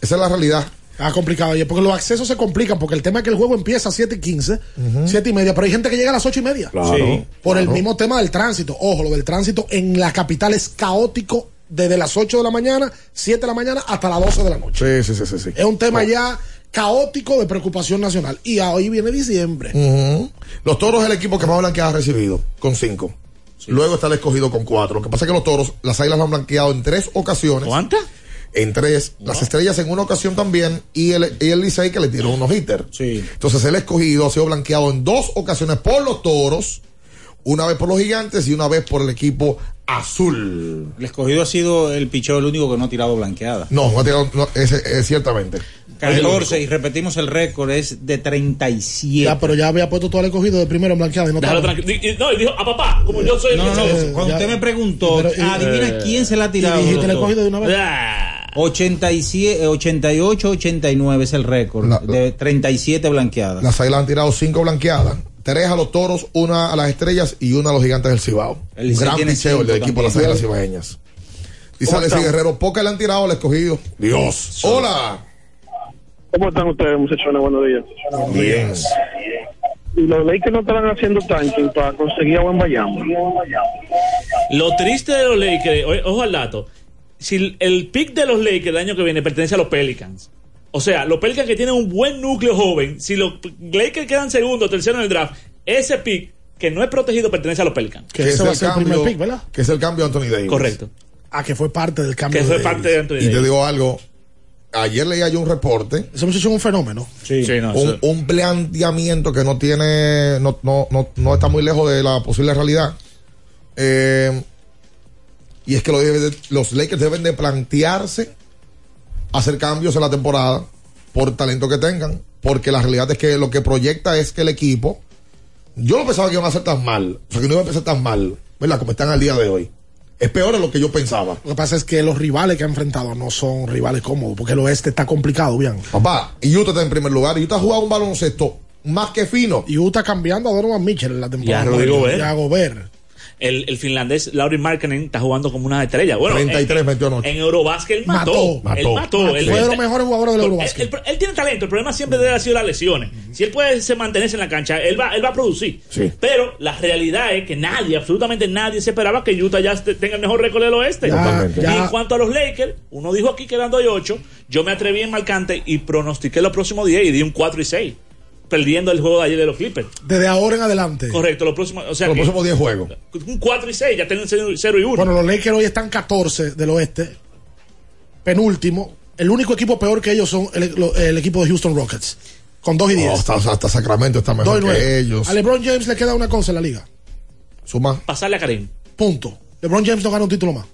Speaker 16: Esa es la realidad.
Speaker 15: Ah, complicado ayer, porque los accesos se complican, porque el tema es que el juego empieza a 7 y 15, 7 y media, pero hay gente que llega a las 8 y media.
Speaker 16: Claro, Sí.
Speaker 15: Por el mismo tema del tránsito. Ojo, lo del tránsito en la capital es caótico desde las 8 de la mañana, 7 de la mañana hasta las 12 de la noche.
Speaker 16: Sí, sí, sí, sí. sí.
Speaker 15: Es un tema ya caótico de preocupación nacional. Y ahí viene diciembre.
Speaker 16: Los toros es el equipo que más blanqueadas ha recibido, con Luego está el escogido con cuatro. Lo que pasa es que los toros, las águilas lo han blanqueado en tres ocasiones.
Speaker 18: ¿Cuántas?
Speaker 16: En tres. Las estrellas en una ocasión también. Y el, y el Licey que le tiró unos hitters.
Speaker 8: Sí.
Speaker 16: Entonces el escogido ha sido blanqueado en dos ocasiones por los toros. Una vez por los gigantes y una vez por el equipo azul.
Speaker 8: El escogido ha sido el picheo el único que no ha tirado blanqueada.
Speaker 16: No, no ha tirado, no, ese, es ciertamente.
Speaker 8: 14, y repetimos el récord, es de 37.
Speaker 15: Ya, pero ya había puesto todo el escogido de primero en blanqueado y no
Speaker 18: No, y dijo, a papá, como yo soy el
Speaker 8: No,
Speaker 18: que
Speaker 8: no. Cuando usted me preguntó,
Speaker 15: Pero, y-
Speaker 8: adivina
Speaker 18: eh,
Speaker 8: quién se la ha tirado.
Speaker 15: y dijiste el escogido de una vez.
Speaker 18: Ah,
Speaker 8: 87, 88, 89 es el récord.
Speaker 16: La-
Speaker 8: de 37 blanqueadas.
Speaker 16: Las águilas han tirado cinco blanqueadas. Tres a los toros, una a las estrellas y una a los gigantes del Cibao.
Speaker 8: El
Speaker 16: Gran picheo el del equipo de las águilas cibaeñas. Dice
Speaker 39: ¿Cómo
Speaker 16: Alexis? Guerrero, poca le han tirado al escogido. Dios. Hola.
Speaker 39: ¿Cómo están ustedes, muchachones? Buenos días.
Speaker 16: Bien.
Speaker 39: Y los Lakers no estaban haciendo tanking para conseguir a buen Bayamo.
Speaker 18: Lo triste de los Lakers, ojo al dato, si el- el pick de los Lakers el año que viene pertenece a los Pelicans, o sea, los Pelicans que tienen un buen núcleo joven, si los Lakers quedan segundo o tercero en el draft, ese pick que no es protegido pertenece a los Pelicans.
Speaker 15: Que ese va a ser el primer pick, ¿verdad?
Speaker 16: Que es el cambio de Anthony Davis.
Speaker 18: Correcto.
Speaker 15: Ah, que fue parte del cambio.
Speaker 18: Que fue
Speaker 15: de-
Speaker 18: parte de Anthony
Speaker 16: Y te
Speaker 18: Davis.
Speaker 16: digo algo. Ayer leía yo un reporte.
Speaker 15: Ese muchacho es un fenómeno.
Speaker 18: Sí, no,
Speaker 16: un, un planteamiento que no tiene, no, no, no, no está muy lejos de la posible realidad. Eh, y es que lo debe- los Lakers deben de plantearse hacer cambios en la temporada por talento que tengan. Porque la realidad es que lo que proyecta es que el equipo, yo no pensaba que iban a ser tan mal, o sea que no iba a empezar tan mal, ¿verdad? Como están al día de hoy. Es peor de lo que yo pensaba.
Speaker 15: Lo que pasa es que los rivales que ha enfrentado no son rivales cómodos, porque el oeste está complicado, bien.
Speaker 16: Papá, y Utah está en primer lugar. Y Utah ha jugado un baloncesto más que fino.
Speaker 15: Y Utah cambiando a Donovan Mitchell en la temporada.
Speaker 18: Y a Gobert.
Speaker 15: Y a Gobert.
Speaker 18: El, el finlandés Lauri Markkanen está jugando como una estrella. Bueno,
Speaker 16: 33
Speaker 18: en,
Speaker 16: metió anoche.
Speaker 18: en Eurobásquet él mató.
Speaker 16: Mató.
Speaker 18: Él mató. Él-
Speaker 15: Fue de los mejores jugadores del Eurobasket.
Speaker 18: él- él tiene talento, el problema siempre debe haber sido las lesiones. Si él puede se mantenerse en la cancha, él va, él va a producir.
Speaker 16: Sí.
Speaker 18: Pero la realidad es que nadie, absolutamente nadie se esperaba que Utah ya tenga el mejor récord del oeste.
Speaker 15: Ya.
Speaker 18: Y en cuanto a los Lakers, uno dijo aquí que eran 2 y 8, yo me atreví en marcante y pronostiqué los próximos 10 y di un 4 y 6. Perdiendo el juego de ayer de los Clippers.
Speaker 15: Desde ahora en adelante.
Speaker 18: Correcto, los próximos, o sea,
Speaker 16: Los próximos 10 juegos.
Speaker 18: un 4 y 6, ya tienen 0 y 1.
Speaker 15: Bueno, los Lakers hoy están 14 del oeste. Penúltimo. El único equipo peor que ellos son el, equipo de Houston Rockets. Con 2 y 10.
Speaker 16: No, hasta, hasta Sacramento está
Speaker 15: 2
Speaker 16: mejor
Speaker 15: y
Speaker 16: que
Speaker 15: 9.
Speaker 16: ellos.
Speaker 15: A LeBron James le queda una cosa en la liga.
Speaker 16: Suma.
Speaker 18: Pasarle a Karim.
Speaker 15: Punto. LeBron James no gana un título más.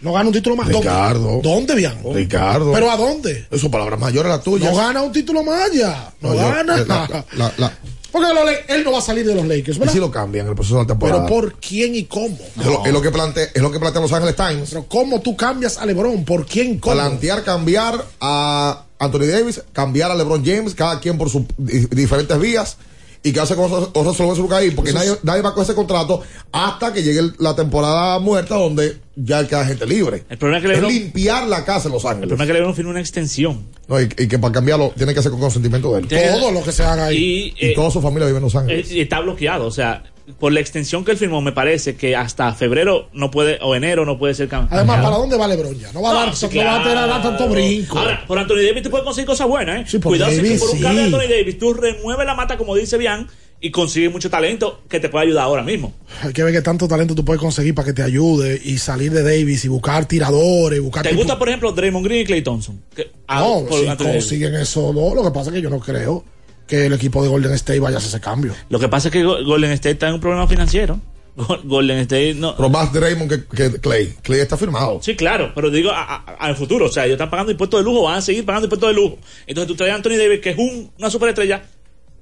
Speaker 15: No gana un título más.
Speaker 16: Ricardo.
Speaker 15: ¿Dónde, bien?
Speaker 16: Ricardo.
Speaker 15: ¿Pero a dónde?
Speaker 16: Eso, palabras mayores las tuyas.
Speaker 15: No gana un título más ya. No, gana.
Speaker 16: la- la- la-
Speaker 15: Porque él no va a salir de los Lakers,
Speaker 16: y
Speaker 15: ¿verdad?
Speaker 16: si lo cambian en el proceso de la temporada.
Speaker 15: Pero ¿por quién y cómo?
Speaker 16: Es, lo, es lo que plantea, es lo que plantea Los Ángeles Times.
Speaker 15: Pero ¿cómo tú cambias a LeBron? ¿Por quién cómo?
Speaker 16: Plantear cambiar a Anthony Davis, cambiar a LeBron James, cada quien por sus di- diferentes vías, y que hace cosas, cosas solo su ahí, porque nadie, nadie va a coger ese contrato hasta que llegue el- la temporada muerta donde ya queda gente libre.
Speaker 18: El problema es que
Speaker 16: es limpiar la casa en Los
Speaker 18: El
Speaker 16: Ángeles.
Speaker 18: problema es que LeBron firmó una extensión.
Speaker 16: No, y, y que para cambiarlo tiene que hacer con consentimiento de él.
Speaker 18: Tiene-
Speaker 15: Todo lo que se haga ahí.
Speaker 18: Y,
Speaker 16: Y
Speaker 18: eh,
Speaker 16: toda su familia vive en Los Ángeles.
Speaker 18: eh, y está bloqueado. O sea, por la extensión que él firmó, me parece que hasta febrero no puede, o enero no puede ser campeón.
Speaker 15: Además, ¿para dónde va LeBron ya? No va a dar,
Speaker 18: sí,
Speaker 15: no va a dar tanto brinco.
Speaker 18: Ahora, por Anthony Davis tú puedes conseguir cosas buenas, ¿eh?
Speaker 15: Sí, por
Speaker 18: Cuidado si
Speaker 15: Davis,
Speaker 18: por un
Speaker 15: sí.
Speaker 18: cambio de Anthony Davis tú remueves la mata, como dice Bian, y consigues mucho talento que te puede ayudar ahora mismo.
Speaker 15: Hay que ver qué tanto talento tú puedes conseguir para que te ayude y salir de Davis y buscar tiradores, buscar
Speaker 18: ¿Te
Speaker 15: tipo-
Speaker 18: gusta, por ejemplo, Draymond Green y Clay Thompson? Que- ah,
Speaker 15: No, si consiguen eso dos, lo que pasa es que yo no creo que el equipo de Golden State vaya a hacer ese cambio.
Speaker 18: Lo que pasa es que Go- Golden State está en un problema financiero. Go- Golden State no.
Speaker 16: Pero más Draymond que, que Clay. Clay está firmado.
Speaker 18: Sí, claro, pero digo al futuro. O sea, ellos están pagando impuestos de lujo, van a seguir pagando impuestos de lujo. Entonces tú traes a Anthony Davis, que es un- una superestrella,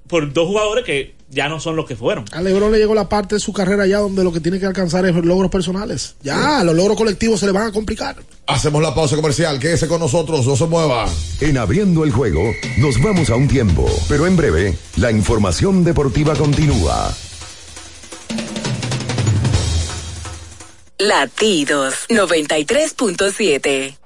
Speaker 18: por dos jugadores que ya no son los que fueron.
Speaker 15: A LeBron le llegó la parte de su carrera ya donde lo que tiene que alcanzar es logros personales. Ya, los logros colectivos se le van a complicar.
Speaker 16: Hacemos la pausa comercial. Quédese con nosotros, no se mueva.
Speaker 7: En abriendo el juego, nos vamos a un tiempo, pero en breve, la información deportiva continúa.
Speaker 3: Latidos 93.7.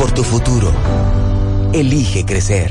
Speaker 31: por tu futuro. Elige crecer.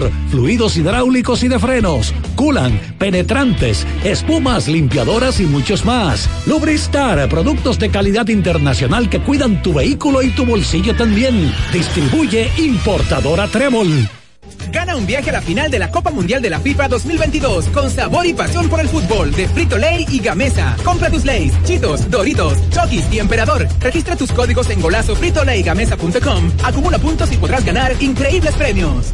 Speaker 9: fluidos hidráulicos y de frenos, culan, penetrantes, espumas, limpiadoras y muchos más. Lubristar, productos de calidad internacional que cuidan tu vehículo y tu bolsillo también. Distribuye importadora Trébol.
Speaker 10: Gana un viaje a la final de la Copa Mundial de la FIFA 2022 con sabor y pasión por el fútbol de Frito Lay y Gamesa. Compra tus Lays, Chitos, Doritos, Chokis y Emperador. Registra tus códigos en golazo fritolaygamesa.com. Acumula puntos y podrás ganar increíbles premios.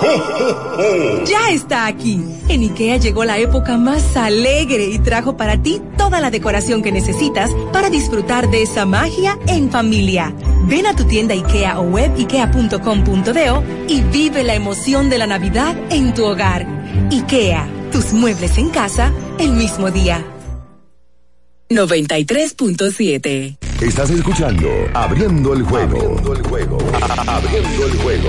Speaker 14: Ya está aquí. En IKEA llegó la época más alegre y trajo para ti toda la decoración que necesitas para disfrutar de esa magia en familia. Ven a tu tienda IKEA o web ikea.com.do y vive la emoción de la Navidad en tu hogar. IKEA, tus muebles en casa el mismo día.
Speaker 3: 93.7.
Speaker 7: Estás escuchando Abriendo el juego. Abriendo el juego. Abriendo el juego.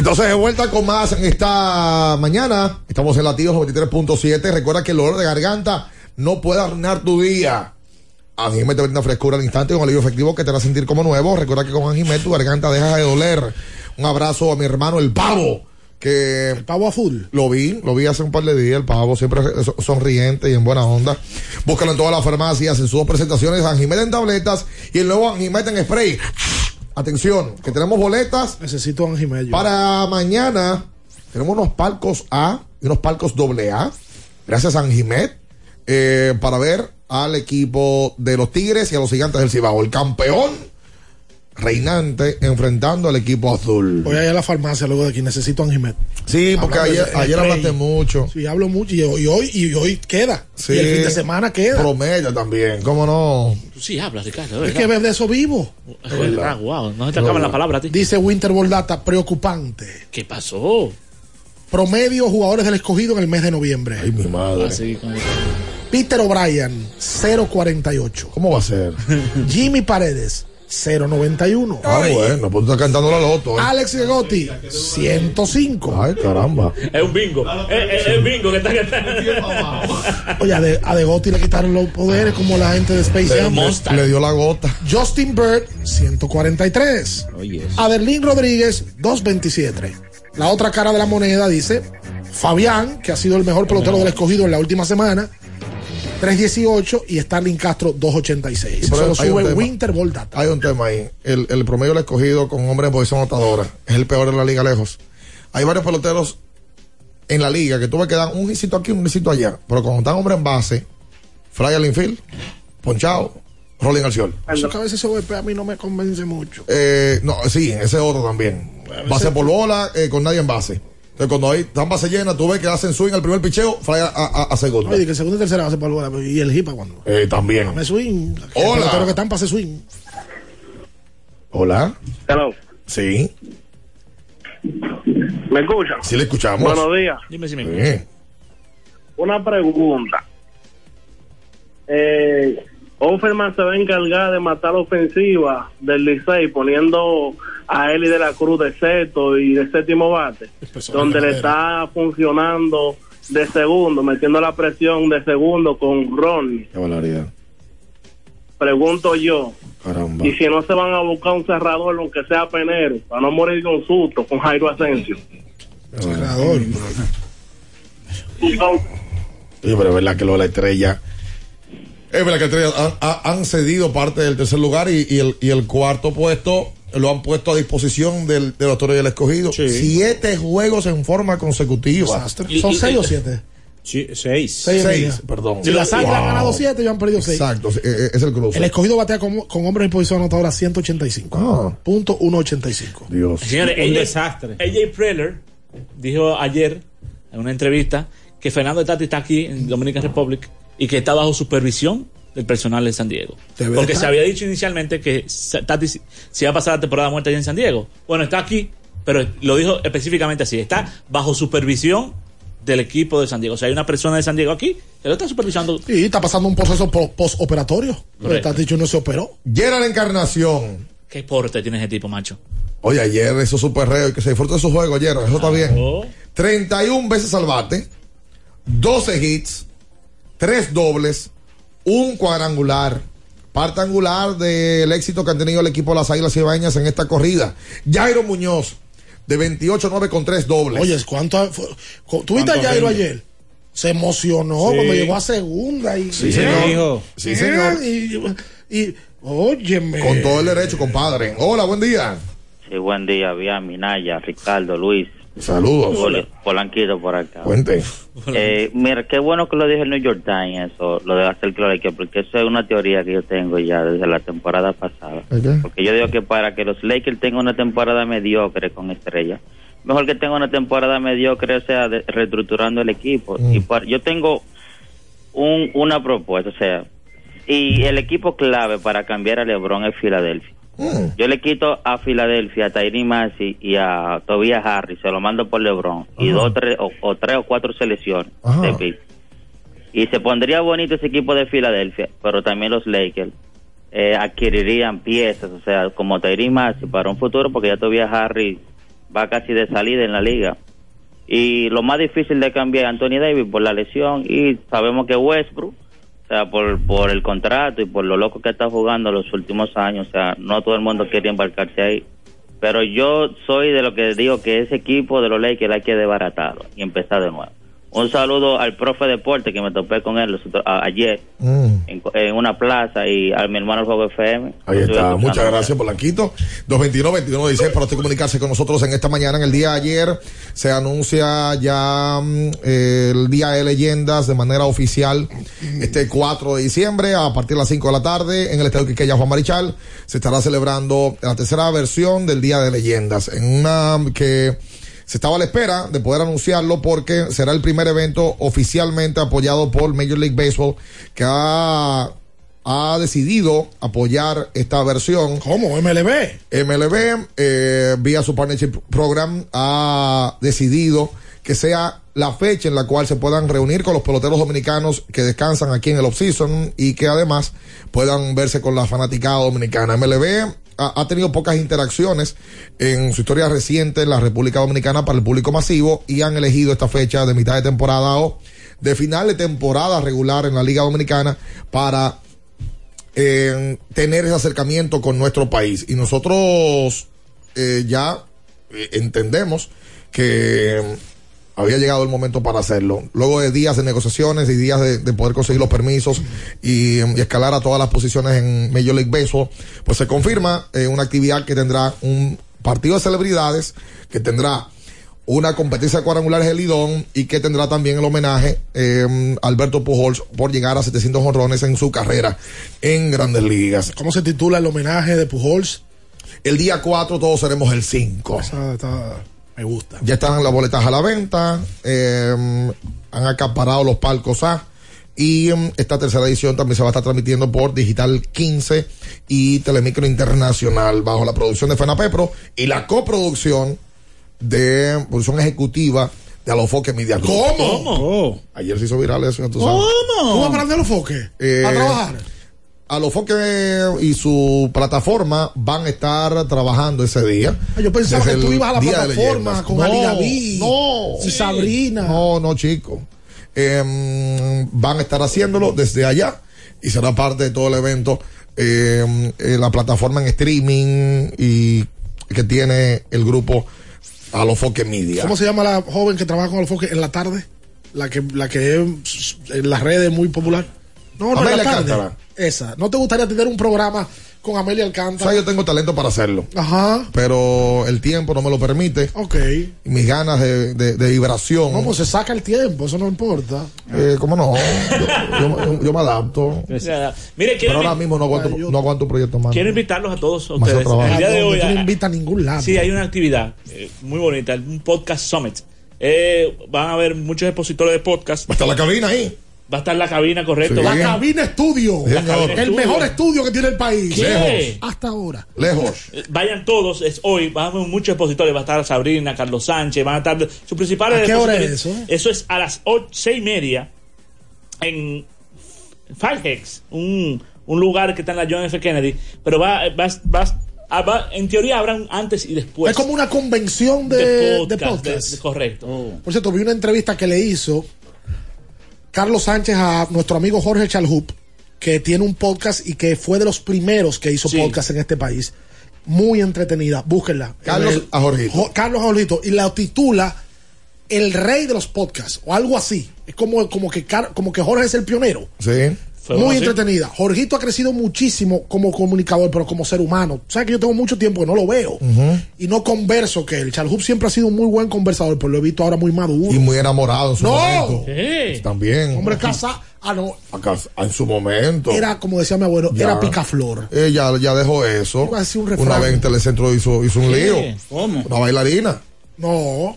Speaker 16: Entonces de vuelta con más en esta mañana. Estamos en latidos 93.7. Recuerda que el olor de garganta no puede arruinar tu día. Anjimet te brinda frescura al instante con alivio efectivo que te hará sentir como nuevo. Recuerda que con Anjimet tu garganta deja de doler. Un abrazo a mi hermano el pavo. Que el
Speaker 15: pavo azul.
Speaker 16: Lo vi, lo vi hace un par de días. El pavo siempre so- sonriente y en buena onda. Búscalo en todas las farmacias, en sus dos presentaciones. Anjimet en tabletas y el nuevo Anjimet en spray. Atención, que tenemos boletas.
Speaker 15: Necesito Anjimello.
Speaker 16: Para mañana tenemos unos palcos A y unos palcos doble A. Gracias a Anjimet. eh, para ver al equipo de los Tigres y a los Gigantes del Cibao. El campeón reinante enfrentando al equipo azul.
Speaker 15: Voy a ir a la farmacia luego de aquí, necesito Anjimet.
Speaker 16: Sí, porque
Speaker 15: Hablando
Speaker 16: ayer, hablaste mucho.
Speaker 15: Sí, hablo mucho y, y hoy y hoy queda.
Speaker 16: Sí.
Speaker 15: Y el fin de semana queda.
Speaker 16: Promedio también, ¿cómo no?
Speaker 18: Tú sí hablas, Ricardo.
Speaker 15: Es que ves de eso vivo.
Speaker 18: Es verdad, wow. No se te acaban las palabras a ti.
Speaker 15: Dice Winter Data, preocupante.
Speaker 18: ¿Qué pasó?
Speaker 15: Promedio jugadores del escogido en el mes de noviembre.
Speaker 16: Ay, mi madre.
Speaker 18: Así como-
Speaker 15: Peter O'Brien, 0.48.
Speaker 16: ¿Cómo va a ser?
Speaker 15: Jimmy Paredes, 0.91.
Speaker 16: Ah, bueno, pues tú estás cantando la loto. ¿eh?
Speaker 15: Alex Gotti, 105.
Speaker 16: Ay, caramba.
Speaker 18: Es un bingo. Es, es- es bingo que está cantando.
Speaker 15: Oye, a De, a De Gotti le quitaron los poderes como la gente de Space
Speaker 16: Le,
Speaker 15: Jam.
Speaker 16: le dio la gota.
Speaker 15: Justin Bird, 143. Adelín Rodríguez, 227. La otra cara de la moneda dice Fabián, que ha sido el mejor pelotero del escogido en la última semana, 318 y Starling Castro, 286. Eso lo sube
Speaker 16: tema.
Speaker 15: Winter Ball Data.
Speaker 16: Hay un tema ahí. El, el promedio del escogido con hombre en posición anotadora es el peor de la liga lejos. Hay varios peloteros en la liga que tú ves que dan un hicito aquí, un hicito allá. Pero cuando están hombre en base, fly al infield, ponchado, rolling al sol.
Speaker 15: Eso que a veces ese OVP a mí no me convence mucho.
Speaker 16: Eh, no, sí, ese otro también. Base por bola, eh, con nadie en base. Entonces, cuando hay están base llena, tú ves que hacen swing al primer picheo, fly a, a, a segundo.
Speaker 15: Oye, que segunda y tercera base para el bola. ¿Y el hipa cuando?
Speaker 16: Eh, también.
Speaker 15: Dame swing.
Speaker 16: Hola.
Speaker 15: El pelotero que están para hacer swing.
Speaker 16: Hola.
Speaker 39: Hello.
Speaker 16: Sí.
Speaker 39: ¿Me escuchan?
Speaker 16: Sí, le escuchamos.
Speaker 39: Buenos días.
Speaker 18: Dime si me
Speaker 16: Eh,
Speaker 39: Una pregunta. Eh, Offerman se va a encargar de matar la ofensiva del Licey poniendo a Eli de la Cruz de sexto y de séptimo bate, donde le está funcionando de segundo, metiendo la presión de segundo con Ronnie.
Speaker 16: qué barbaridad.
Speaker 39: Pregunto yo,
Speaker 16: Caramba.
Speaker 39: y si no se van a buscar un cerrador, aunque sea penero, para no morir de un susto con Jairo Asensio.
Speaker 15: Cerrador.
Speaker 16: Sí, pero es verdad que lo de la estrella. Es verdad que la estrella han, ha- han cedido parte del tercer lugar y, y el, y el cuarto puesto lo han puesto a disposición del, de los toros del escogido. Siete juegos en forma consecutiva.
Speaker 15: Desastre. ¿Son seis o siete?
Speaker 8: Sí, seis.
Speaker 15: Seis
Speaker 16: perdón.
Speaker 15: Si las águilas han
Speaker 16: Wow.
Speaker 15: ganado siete, ellos han perdido seis.
Speaker 16: Exacto, sí, eh, es el cruce.
Speaker 15: El escogido batea con, con hombres en posición anotadora 185.
Speaker 16: Ah.
Speaker 15: Punto 185.
Speaker 16: Dios.
Speaker 18: Señores,
Speaker 8: Un desastre.
Speaker 18: AJ Preller dijo ayer en una entrevista que Fernando Tati está aquí en Dominican Republic y que está bajo supervisión del personal de San Diego. Porque
Speaker 15: estar.
Speaker 18: se había dicho inicialmente que Tati se iba a pasar la temporada muerta allá en San Diego. Bueno, está aquí, pero lo dijo específicamente así. Está bajo supervisión del equipo de San Diego. O sea, hay una persona de San Diego aquí que lo está supervisando.
Speaker 15: Sí, está pasando un proceso po- postoperatorio. Pero dicho no se operó.
Speaker 16: Gerald Encarnación.
Speaker 18: ¿Qué porte tiene ese tipo, macho?
Speaker 16: Oye, ayer eso super reo y que se disfrute de su juego ayer, eso está bien. 31 veces al bate, 12 hits, 3 dobles, un cuadrangular. Parte angular del éxito que han tenido el equipo de las Águilas Ibañas en esta corrida. Jairo Muñoz, de 28-9 con 3 dobles.
Speaker 15: Oye, ¿cuánto fue? ¿Tuviste a
Speaker 16: ¿Cuánto
Speaker 15: Jairo
Speaker 16: rinde?
Speaker 15: ayer? Se emocionó
Speaker 16: Sí.
Speaker 15: cuando llegó a segunda. Y,
Speaker 16: Sí, señor.
Speaker 8: Hijo.
Speaker 16: Sí, señor.
Speaker 15: Y, y, óyeme.
Speaker 16: Con todo el derecho, compadre. Hola, buen día.
Speaker 42: Sí, buen día, bien, Minaya, Ricardo, Luis.
Speaker 16: Saludos.
Speaker 42: Pol- Polanquito por acá.
Speaker 16: Cuente.
Speaker 42: Eh, mira, qué bueno que lo dije el New York Times, eso, lo de hacer que porque eso es una teoría que yo tengo ya desde la temporada pasada. Porque yo digo que para que los Lakers tengan una temporada mediocre con estrella, mejor que tengan una temporada mediocre, o sea, de- reestructurando el equipo. Y par- yo tengo un, una propuesta, o sea, y el equipo clave para cambiar a LeBron es Filadelfia. Yo le quito a Filadelfia, a Tyree Maxey y a Tobias Harris, se lo mando por LeBron, y dos, tres, o, o tres o cuatro selecciones
Speaker 16: Ajá.
Speaker 42: de pick. Y se pondría bonito ese equipo de Filadelfia, pero también los Lakers eh, adquirirían piezas, o sea, como Tyree Maxey para un futuro, porque ya Tobias Harris va casi de salida en la liga. Y lo más difícil de cambiar es Anthony Davis por la lesión y sabemos que Westbrook, o sea, por, por el contrato y por lo loco que está jugando los últimos años, o sea, no todo el mundo quiere embarcarse ahí. Pero yo soy de lo que digo que ese equipo de los Lakers hay que desbaratarlo y empezar de nuevo. Un saludo al profe de deporte que me topé con él ayer
Speaker 16: Mm.
Speaker 42: en, en una plaza y a mi hermano el Juego FM.
Speaker 16: Ahí está, muchas gracias Polanquito. 221-2116 para usted comunicarse con nosotros en esta mañana. En el día de ayer se anuncia ya mm, eh, el Día de Leyendas de manera oficial este 4 de diciembre a partir de las 5 de la tarde en el Estadio Quiqueya Juan Marichal. Se estará celebrando la tercera versión del Día de Leyendas en una que se estaba a la espera de poder anunciarlo porque será el primer evento oficialmente apoyado por Major League Baseball que ha, ha decidido apoyar esta versión.
Speaker 15: ¿Cómo? ¿MLB?
Speaker 16: MLB, eh, vía su partnership program, ha decidido que sea la fecha en la cual se puedan reunir con los peloteros dominicanos que descansan aquí en el off-season y que además puedan verse con la fanaticada dominicana. MLB ha, tenido pocas interacciones en su historia reciente en la República Dominicana para el público masivo y han elegido esta fecha de mitad de temporada o de final de temporada regular en la Liga Dominicana para eh, tener ese acercamiento con nuestro país. Y nosotros eh, ya eh, entendemos que había llegado el momento para hacerlo. Luego de días de negociaciones y días de, de poder conseguir los permisos y, mm, y escalar a todas las posiciones en Major League Baseball, pues se confirma eh, una actividad que tendrá un partido de celebridades, que tendrá una competencia de cuadrangulares de Lidón y que tendrá también el homenaje eh, a Alberto Pujols por llegar a 700 honrones en su carrera en Grandes Ligas.
Speaker 15: ¿Cómo se titula el homenaje de Pujols?
Speaker 16: El día 4 todos seremos el 5.
Speaker 15: Esa está- me gusta.
Speaker 16: Ya están las boletas a la venta, eh, han acaparado los palcos A. Y mm, esta tercera edición también se va a estar transmitiendo por Digital 15 y Telemicro Internacional bajo la producción de Fenapepro y la coproducción de producción ejecutiva de Alofoque Media Group.
Speaker 15: ¿Cómo?
Speaker 16: Ayer se hizo viral eso, tú sabes.
Speaker 15: ¿Cómo? ¿Tú vas para los foques?
Speaker 16: Eh,
Speaker 15: ¿A trabajar?
Speaker 16: Alofoque y su plataforma van a estar trabajando ese día.
Speaker 15: Ah, Yo pensaba
Speaker 16: Desde
Speaker 15: que tú ibas a la plataforma con
Speaker 16: No,
Speaker 15: Ali David
Speaker 16: No.
Speaker 15: y Sabrina.
Speaker 16: No, no, chico. Em, van a estar haciéndolo desde allá y será parte de todo el evento. em, eh, la plataforma en streaming y que tiene el grupo Alofoque Media.
Speaker 15: ¿Cómo se llama la joven que trabaja con el foque en la tarde? La que, la que es en las redes muy popular. No, no,
Speaker 16: Amelia. Alcántara.
Speaker 15: Esa. ¿No te gustaría tener un programa con Amelia
Speaker 16: O
Speaker 15: Alcántara?
Speaker 16: sea, yo tengo talento para hacerlo.
Speaker 15: Ajá.
Speaker 16: Pero el tiempo no me lo permite.
Speaker 15: Ok.
Speaker 16: Mis ganas de, de- de vibración.
Speaker 15: No, pues se saca el tiempo, eso no importa.
Speaker 16: Eh, ¿Cómo no? Yo, yo- yo me adapto.
Speaker 18: O mire,
Speaker 16: Pero
Speaker 18: quiero,
Speaker 16: ahora mismo no aguanto, no aguanto un proyecto más.
Speaker 18: quiero invitarlos a todos
Speaker 16: Más
Speaker 18: ustedes. El día de
Speaker 15: No,
Speaker 18: hoy.
Speaker 15: no
Speaker 18: ah,
Speaker 15: invitas a ningún lado.
Speaker 18: Sí, hay una actividad eh, muy bonita, un podcast summit. Eh, van a haber muchos expositores de podcast.
Speaker 16: Va a estar la cabina ahí.
Speaker 18: Va a estar la cabina, correcto.
Speaker 16: Sí.
Speaker 18: Va a-
Speaker 15: La cabina estudio. El
Speaker 18: Estudio.
Speaker 15: mejor estudio que tiene el país.
Speaker 18: ¿Qué?
Speaker 16: Lejos.
Speaker 15: Hasta ahora.
Speaker 16: Lejos.
Speaker 18: Eh, Vayan todos, es hoy, van a haber muchos expositores, va a estar Sabrina, Carlos Sánchez, van a estar sus principales
Speaker 15: ¿A qué hora es eso?
Speaker 18: Eso es a las ocho, seis y media en Firehex, un, un lugar que está en la John F. Kennedy, pero va, va, va- ah, va- en teoría habrá un antes y después.
Speaker 15: es como una convención de,
Speaker 18: de
Speaker 15: de
Speaker 18: podcast,
Speaker 15: podcast.
Speaker 18: de- de- correcto.
Speaker 15: Por cierto, vi una entrevista que le hizo Carlos Sánchez a nuestro amigo Jorge Chalhup, que tiene un podcast y que fue de los primeros que hizo
Speaker 18: Sí.
Speaker 15: podcast en este país. Muy entretenida, búsquenla.
Speaker 16: Carlos
Speaker 15: El-
Speaker 16: a Jorgito.
Speaker 15: Jo- Carlos a Jorgito. Y la titula El rey de los podcasts, o algo así. Es como, como, que, Car- como que Jorge es el pionero.
Speaker 16: Sí.
Speaker 18: Fue
Speaker 15: Muy
Speaker 18: así.
Speaker 15: entretenida. Jorgito ha crecido muchísimo como comunicador, pero como ser humano. Sabes que yo tengo mucho tiempo que no lo veo y no converso que él. Chalhub siempre ha sido un muy buen conversador, pero lo he visto ahora muy maduro.
Speaker 16: Y muy enamorado en su
Speaker 15: No.
Speaker 16: momento.
Speaker 18: Sí.
Speaker 16: También.
Speaker 15: Hombre casa, ah no,
Speaker 16: Acá, en su momento.
Speaker 15: era como decía mi abuelo,
Speaker 16: Ya.
Speaker 15: era picaflor.
Speaker 16: Ella ya dejó eso.
Speaker 15: Iba a decir un.
Speaker 16: Una vez en Telecentro hizo, hizo un
Speaker 18: ¿Qué?
Speaker 16: lío.
Speaker 18: ¿Cómo?
Speaker 16: Una bailarina.
Speaker 15: No.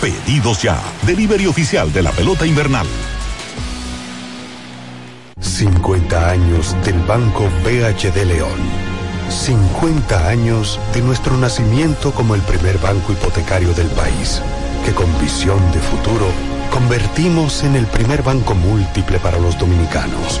Speaker 43: Pedidos ya, delivery oficial de la pelota invernal.
Speaker 44: 50 años del Banco BHD León. 50 años de nuestro nacimiento como el primer banco hipotecario del país, que con visión de futuro
Speaker 45: convertimos en el primer banco múltiple para los dominicanos.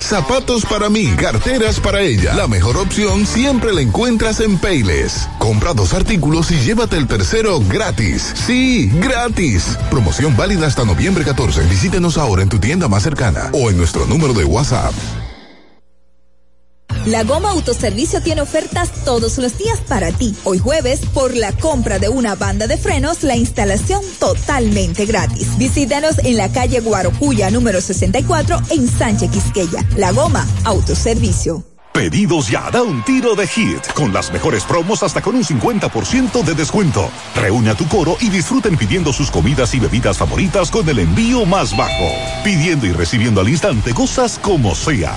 Speaker 5: Zapatos para mí, carteras para ella. La mejor opción siempre la encuentras en Payless. Compra dos artículos y llévate el tercero gratis. Sí, gratis. Promoción válida hasta noviembre 14. Visítenos ahora en tu tienda más cercana o en nuestro número de WhatsApp.
Speaker 46: La Goma Autoservicio tiene ofertas todos los días para ti. Hoy jueves, por la compra de una banda de frenos, la instalación totalmente gratis. Visítanos en la calle Guarocuya número 64 en Sánchez Quisqueya. La Goma Autoservicio.
Speaker 47: Pedidos ya, da un tiro de hit, con las mejores promos hasta con un 50% de descuento. Reúne a tu coro y disfruten pidiendo sus comidas y bebidas favoritas con el envío más bajo. Pidiendo y recibiendo al instante cosas como sea.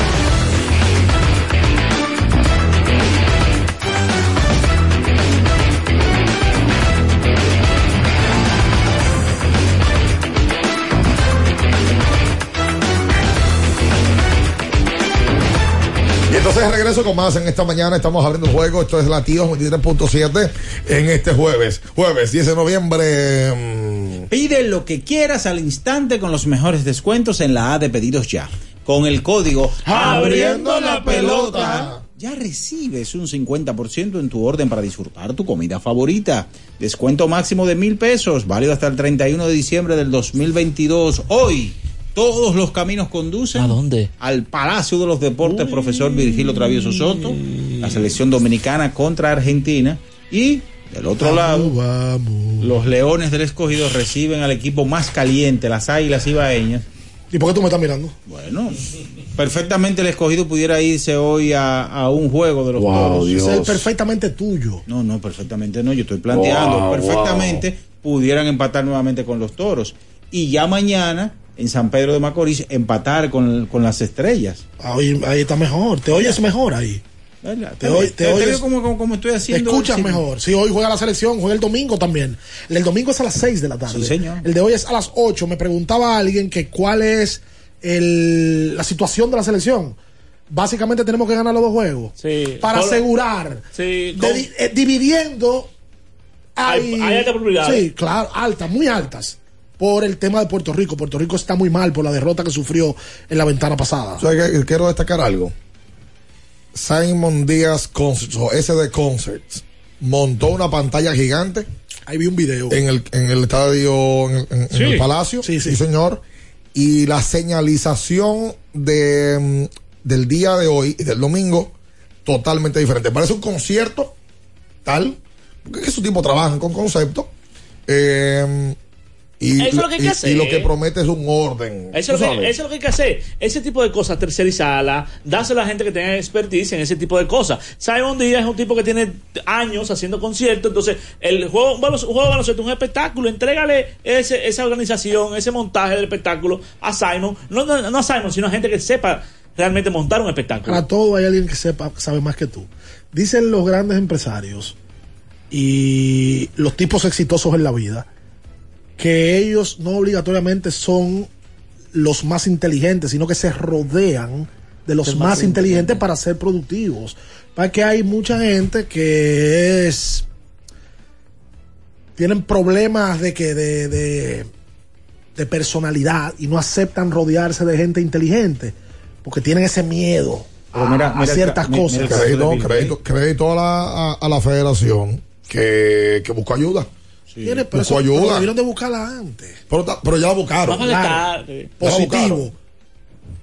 Speaker 16: Entonces regreso con más en esta mañana. Estamos abriendo el juego. Esto es Latidos 23.7 en este jueves. Jueves 10 de noviembre. mm,
Speaker 8: Pide lo que quieras al instante con los mejores descuentos en la A de pedidos ya. Con el código
Speaker 16: Abriendo la pelota.
Speaker 8: Ya recibes un 50% en tu orden para disfrutar tu comida favorita. Descuento máximo de mil pesos, válido hasta el 31 de diciembre del 2022. Hoy, todos los caminos conducen. ¿A
Speaker 18: dónde?
Speaker 8: Al Palacio de los Deportes, profesor Virgilio Travieso Soto. La selección dominicana contra Argentina. Y del otro lado, los Leones del Escogido reciben al equipo más caliente, las Águilas Ibaeñas.
Speaker 15: ¿Y por qué tú me estás mirando?
Speaker 8: Bueno, perfectamente el escogido pudiera irse hoy a, a un juego de los
Speaker 15: Wow,
Speaker 8: toros.
Speaker 15: Dios. Es perfectamente tuyo.
Speaker 8: No, no, perfectamente no. Yo estoy planteando.
Speaker 15: Wow,
Speaker 8: perfectamente pudieran empatar nuevamente con los toros. Y ya mañana, en San Pedro de Macorís, empatar con, con las estrellas.
Speaker 15: Ahí, ahí está mejor. Te oyes mejor ahí.
Speaker 8: ¿Verdad?
Speaker 15: Te, oy- te
Speaker 8: te
Speaker 15: oyes-
Speaker 8: veo como, como, como estoy
Speaker 15: Te
Speaker 8: haciendo.
Speaker 15: escuchas
Speaker 8: sí.
Speaker 15: mejor. Si hoy juega la selección, juega el domingo también. El domingo es a las 6 de la tarde.
Speaker 8: Sí, señor.
Speaker 15: El de hoy es a las 8. Me preguntaba alguien que cuál es el, la situación de la selección. Básicamente tenemos que ganar los dos juegos.
Speaker 18: Sí.
Speaker 15: Para asegurar.
Speaker 18: Sí,
Speaker 15: de eh, dividiendo.
Speaker 18: Hay- hay altas probabilidades.
Speaker 15: Sí, claro, altas, muy altas. Por el tema de Puerto Rico. Puerto Rico está muy mal por la derrota que sufrió en la ventana pasada.
Speaker 16: Quiero destacar algo. Simon Díaz Concerts o SD Concerts montó una pantalla gigante.
Speaker 15: Ahí vi un video.
Speaker 16: En el, en el estadio, en, en- en
Speaker 15: Sí.
Speaker 16: el palacio. Sí, señor. Y la señalización de, mm, del día de hoy y del domingo, totalmente diferente. Parece un concierto tal Porque esos tipos trabajan con conceptos. Eh, y,
Speaker 18: Eso es lo que hay que
Speaker 16: y-
Speaker 18: hacer.
Speaker 16: y lo que promete es un orden.
Speaker 18: Eso es, lo que,
Speaker 16: sabes.
Speaker 18: eso es lo que hay que hacer. Ese tipo de cosas, tercerizarla, dárselo a la gente que tenga expertise en ese tipo de cosas. Simon Díaz es un tipo que tiene años haciendo conciertos, entonces el juego, un baloncesto- un juego de baloncesto es un espectáculo, entrégale ese, esa organización, ese montaje del espectáculo a Simon, no, no, no a Simon, sino a gente que sepa realmente montar un espectáculo.
Speaker 15: Para todo hay alguien que sepa, sabe más que tú. Dicen los grandes empresarios y los tipos exitosos en la vida que ellos no obligatoriamente son los más inteligentes, sino que se rodean de los más,
Speaker 18: más
Speaker 15: inteligentes para ser productivos. Para que hay mucha gente que es tienen problemas de que de, de, de personalidad y no aceptan rodearse de gente inteligente porque tienen ese miedo a,
Speaker 16: mira- mira
Speaker 15: ciertas cosas.
Speaker 16: Crédito, Bill crédito, crédito a la, a, a la federación que, que buscó ayuda.
Speaker 15: Tiene, pero, eso- pero
Speaker 16: ayuda.
Speaker 15: debieron de buscarla antes.
Speaker 16: Pero, pero ya la buscaron.
Speaker 18: Vamos a
Speaker 15: Claro.
Speaker 18: estar-
Speaker 15: Positivo.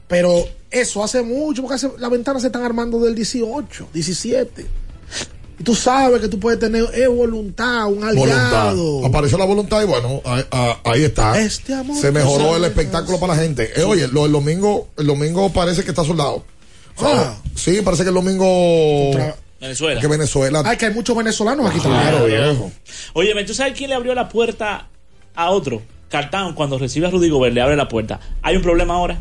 Speaker 15: Pero eso hace mucho, porque hace- las ventanas se están armando del 18, 17. Y tú sabes que tú puedes tener eh, voluntad, un
Speaker 16: Voluntad.
Speaker 15: aliado.
Speaker 16: Apareció la voluntad y bueno, ahí, a- ahí está.
Speaker 15: Este amor
Speaker 16: Se mejoró el espectáculo para la gente. Eh, oye, lo, el domingo, el domingo parece que está soldado. O sea,
Speaker 15: Ah.
Speaker 16: Sí, parece que el domingo
Speaker 18: Venezuela.
Speaker 16: que Venezuela.
Speaker 15: Ay, que hay muchos venezolanos aquí
Speaker 16: Claro,
Speaker 15: también.
Speaker 16: viejo.
Speaker 18: Oye, ¿tú sabes quién le abrió la puerta a otro? Cartán, cuando recibe a Rudy Gobert, le abre la puerta. Hay un problema ahora.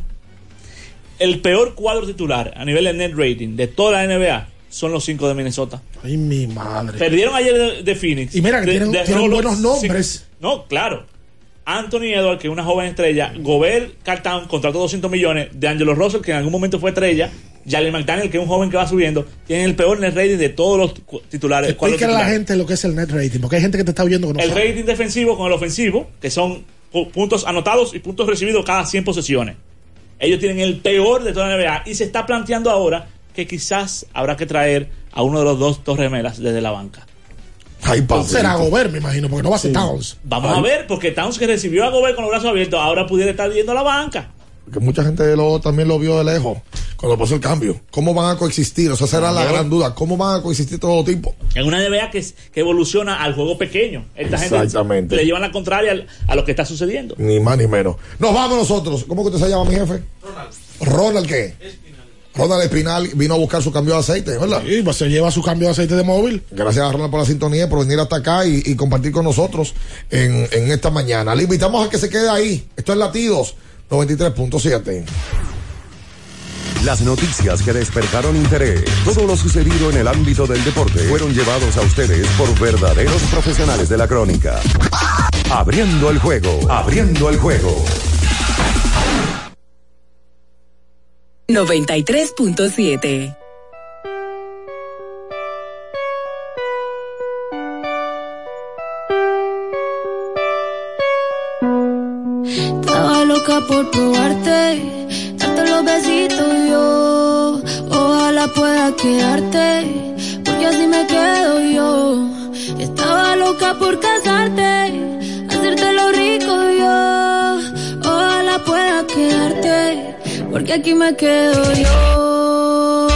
Speaker 18: El peor cuadro titular a nivel de net rating de toda la NBA son los cinco de Minnesota.
Speaker 15: Ay, mi madre.
Speaker 18: Perdieron ayer de, de Phoenix.
Speaker 15: Y mira que
Speaker 18: De-
Speaker 15: tienen-
Speaker 18: de
Speaker 15: tienen
Speaker 18: Rolo-
Speaker 15: buenos nombres.
Speaker 18: no, claro. Anthony Edwards, que es una joven estrella. Gobert, Cartán, contrató 200 millones. De Angelo Russell, que en algún momento fue estrella. Jalen McDaniel, que es un joven que va subiendo. Tienen el peor net rating de todos los titulares.
Speaker 15: Explícale a la gente lo que es el net rating, porque hay gente que te está oyendo no
Speaker 18: el
Speaker 15: sabe.
Speaker 18: rating defensivo con el ofensivo, que son pu- puntos anotados y puntos recibidos cada 100 posesiones. Ellos tienen el peor de toda la NBA y se está planteando ahora que quizás habrá que traer a uno de los dos Torres Melas desde la banca.
Speaker 15: Será Gobert, me imagino, porque no va a ser Towns.
Speaker 18: Vamos
Speaker 15: Ay.
Speaker 18: a ver, porque Towns que recibió a Gobert con los brazos abiertos, ahora pudiera estar viendo a la banca.
Speaker 16: Que mucha gente lo, también lo vio de lejos cuando pasó el cambio. ¿Cómo van a coexistir? O sea, esa era la gran duda. ¿Cómo van a coexistir todo tipo?
Speaker 18: En una NBA que, es- que evoluciona al juego pequeño. Esta gente
Speaker 16: Exactamente.
Speaker 18: le llevan la contraria al- a lo que está sucediendo.
Speaker 16: Ni más ni menos. Nos vamos nosotros. ¿Cómo que usted se llama, mi jefe? Ronald. ¿Ronald qué? Ronald Espinal vino a buscar su cambio de aceite, ¿verdad?
Speaker 15: Sí, pues se lleva su cambio de aceite de móvil.
Speaker 16: Gracias a Ronald por la sintonía por venir hasta acá y, y compartir con nosotros en, en esta mañana. Le invitamos a que se quede ahí. Esto es Latidos 93.7.
Speaker 48: Las noticias que despertaron interés, todo lo sucedido en el ámbito del deporte, fueron llevados a ustedes por verdaderos profesionales de la crónica. Abriendo el juego, abriendo el juego.
Speaker 3: 93.7.
Speaker 49: por probarte, darte los besitos yo. Ojalá pueda quedarte, porque así me quedo yo. Estaba loca por casarte, hacerte lo rico yo. Ojalá pueda quedarte, porque aquí me quedo yo.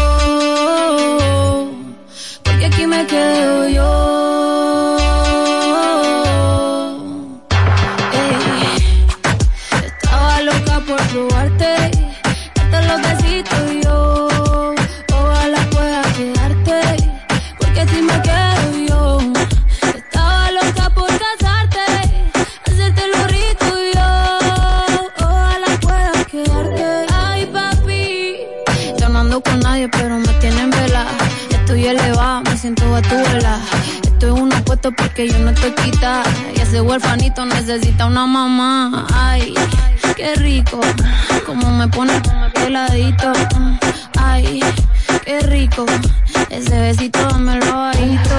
Speaker 49: Porque aquí me quedo yo. Porque porque yo no estoy quita. Y ese huerfanito necesita una mamá. Ay, qué rico. Como me pone peladito. Ay, qué rico. Ese besito dámelo bajito.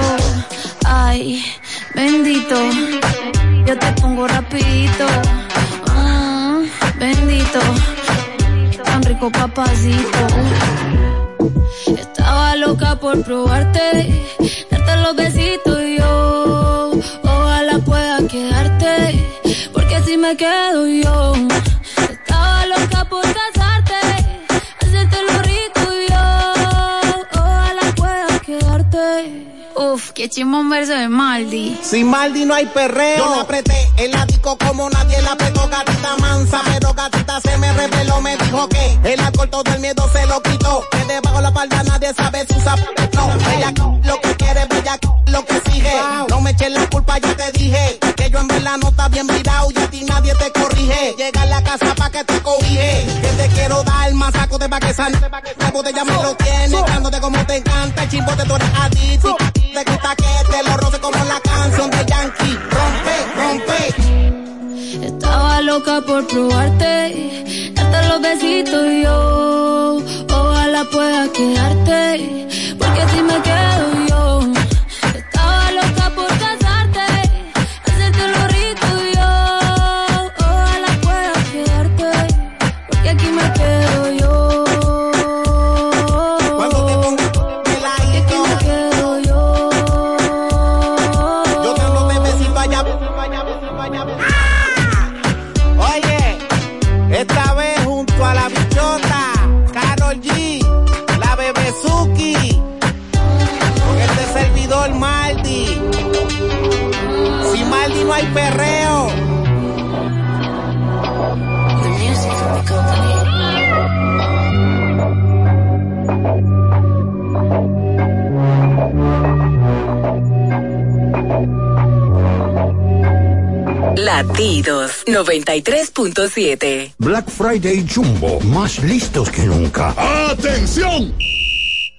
Speaker 49: Ay, bendito. Yo te pongo rapidito. Mm, bendito. Tan rico papacito. Estaba por probarte, darte los besitos yo. Ojalá pueda quedarte, porque así me quedo yo. Chismo un verso de Maldi.
Speaker 50: Sin Maldi no hay perreo. Yo la apreté el la como nadie la apretó, gatita mansa. Pero gatita se me reveló, me dijo que el alcohol todo el miedo se lo quitó. Que debajo la palda nadie sabe su zapato. No, ella lo que quiere, bella lo que sigue. No me eches la culpa, ya te dije. Que yo en verdad no está bien virado y a ti nadie te corrige. Llega a la casa pa' que te cobije. Que te quiero dar más saco de pa' que sal. La botella me lo tiene, dándote como te encanta. El chimbote tú eres adicto.
Speaker 49: Por probarte, darte los besitos y yo.
Speaker 51: Latidos 93.7.
Speaker 9: Black Friday Jumbo, más listos que nunca.
Speaker 52: ¡Atención!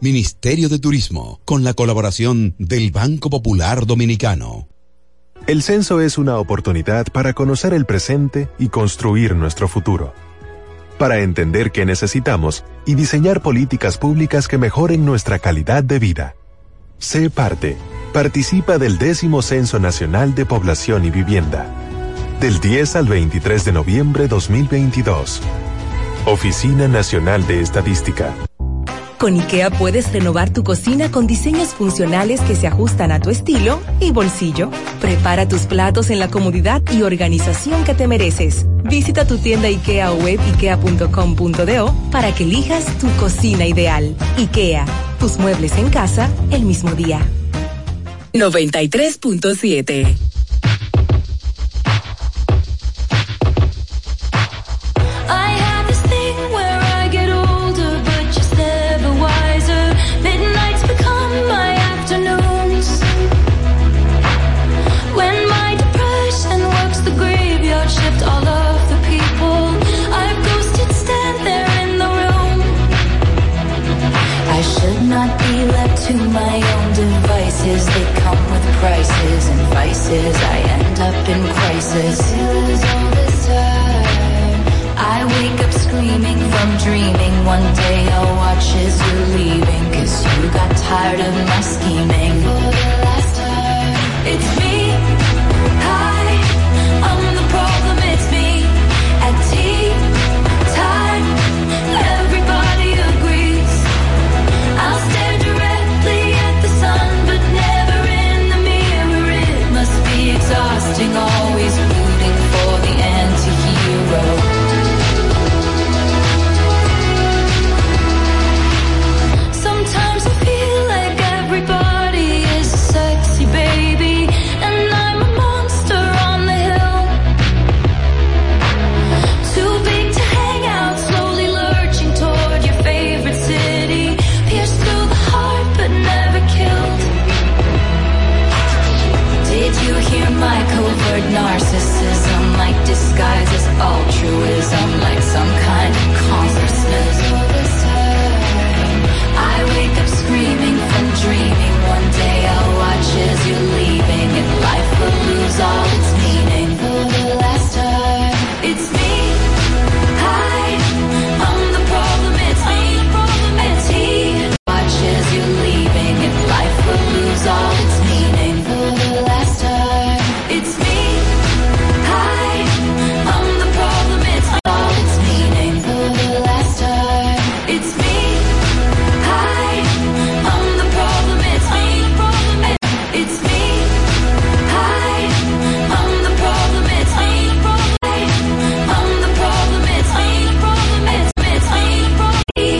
Speaker 53: Ministerio de Turismo, con la colaboración del Banco Popular Dominicano.
Speaker 54: El censo es una oportunidad para conocer el presente y construir nuestro futuro. Para entender qué necesitamos y diseñar políticas públicas que mejoren nuestra calidad de vida. Sé parte. Participa del décimo Censo Nacional de Población y Vivienda. Del 10 al 23 de noviembre 2022. Oficina Nacional de Estadística.
Speaker 14: Con IKEA puedes renovar tu cocina con diseños funcionales que se ajustan a tu estilo y bolsillo. Prepara tus platos en la comodidad y organización que te mereces. Visita tu tienda IKEA o web ikea.com.do para que elijas tu cocina ideal. IKEA, tus muebles en casa el mismo día.
Speaker 51: 93.7.
Speaker 49: roses. I
Speaker 51: wake up screaming from dreaming. One day I'll watch as you're leaving. Cause you got tired of my scheming.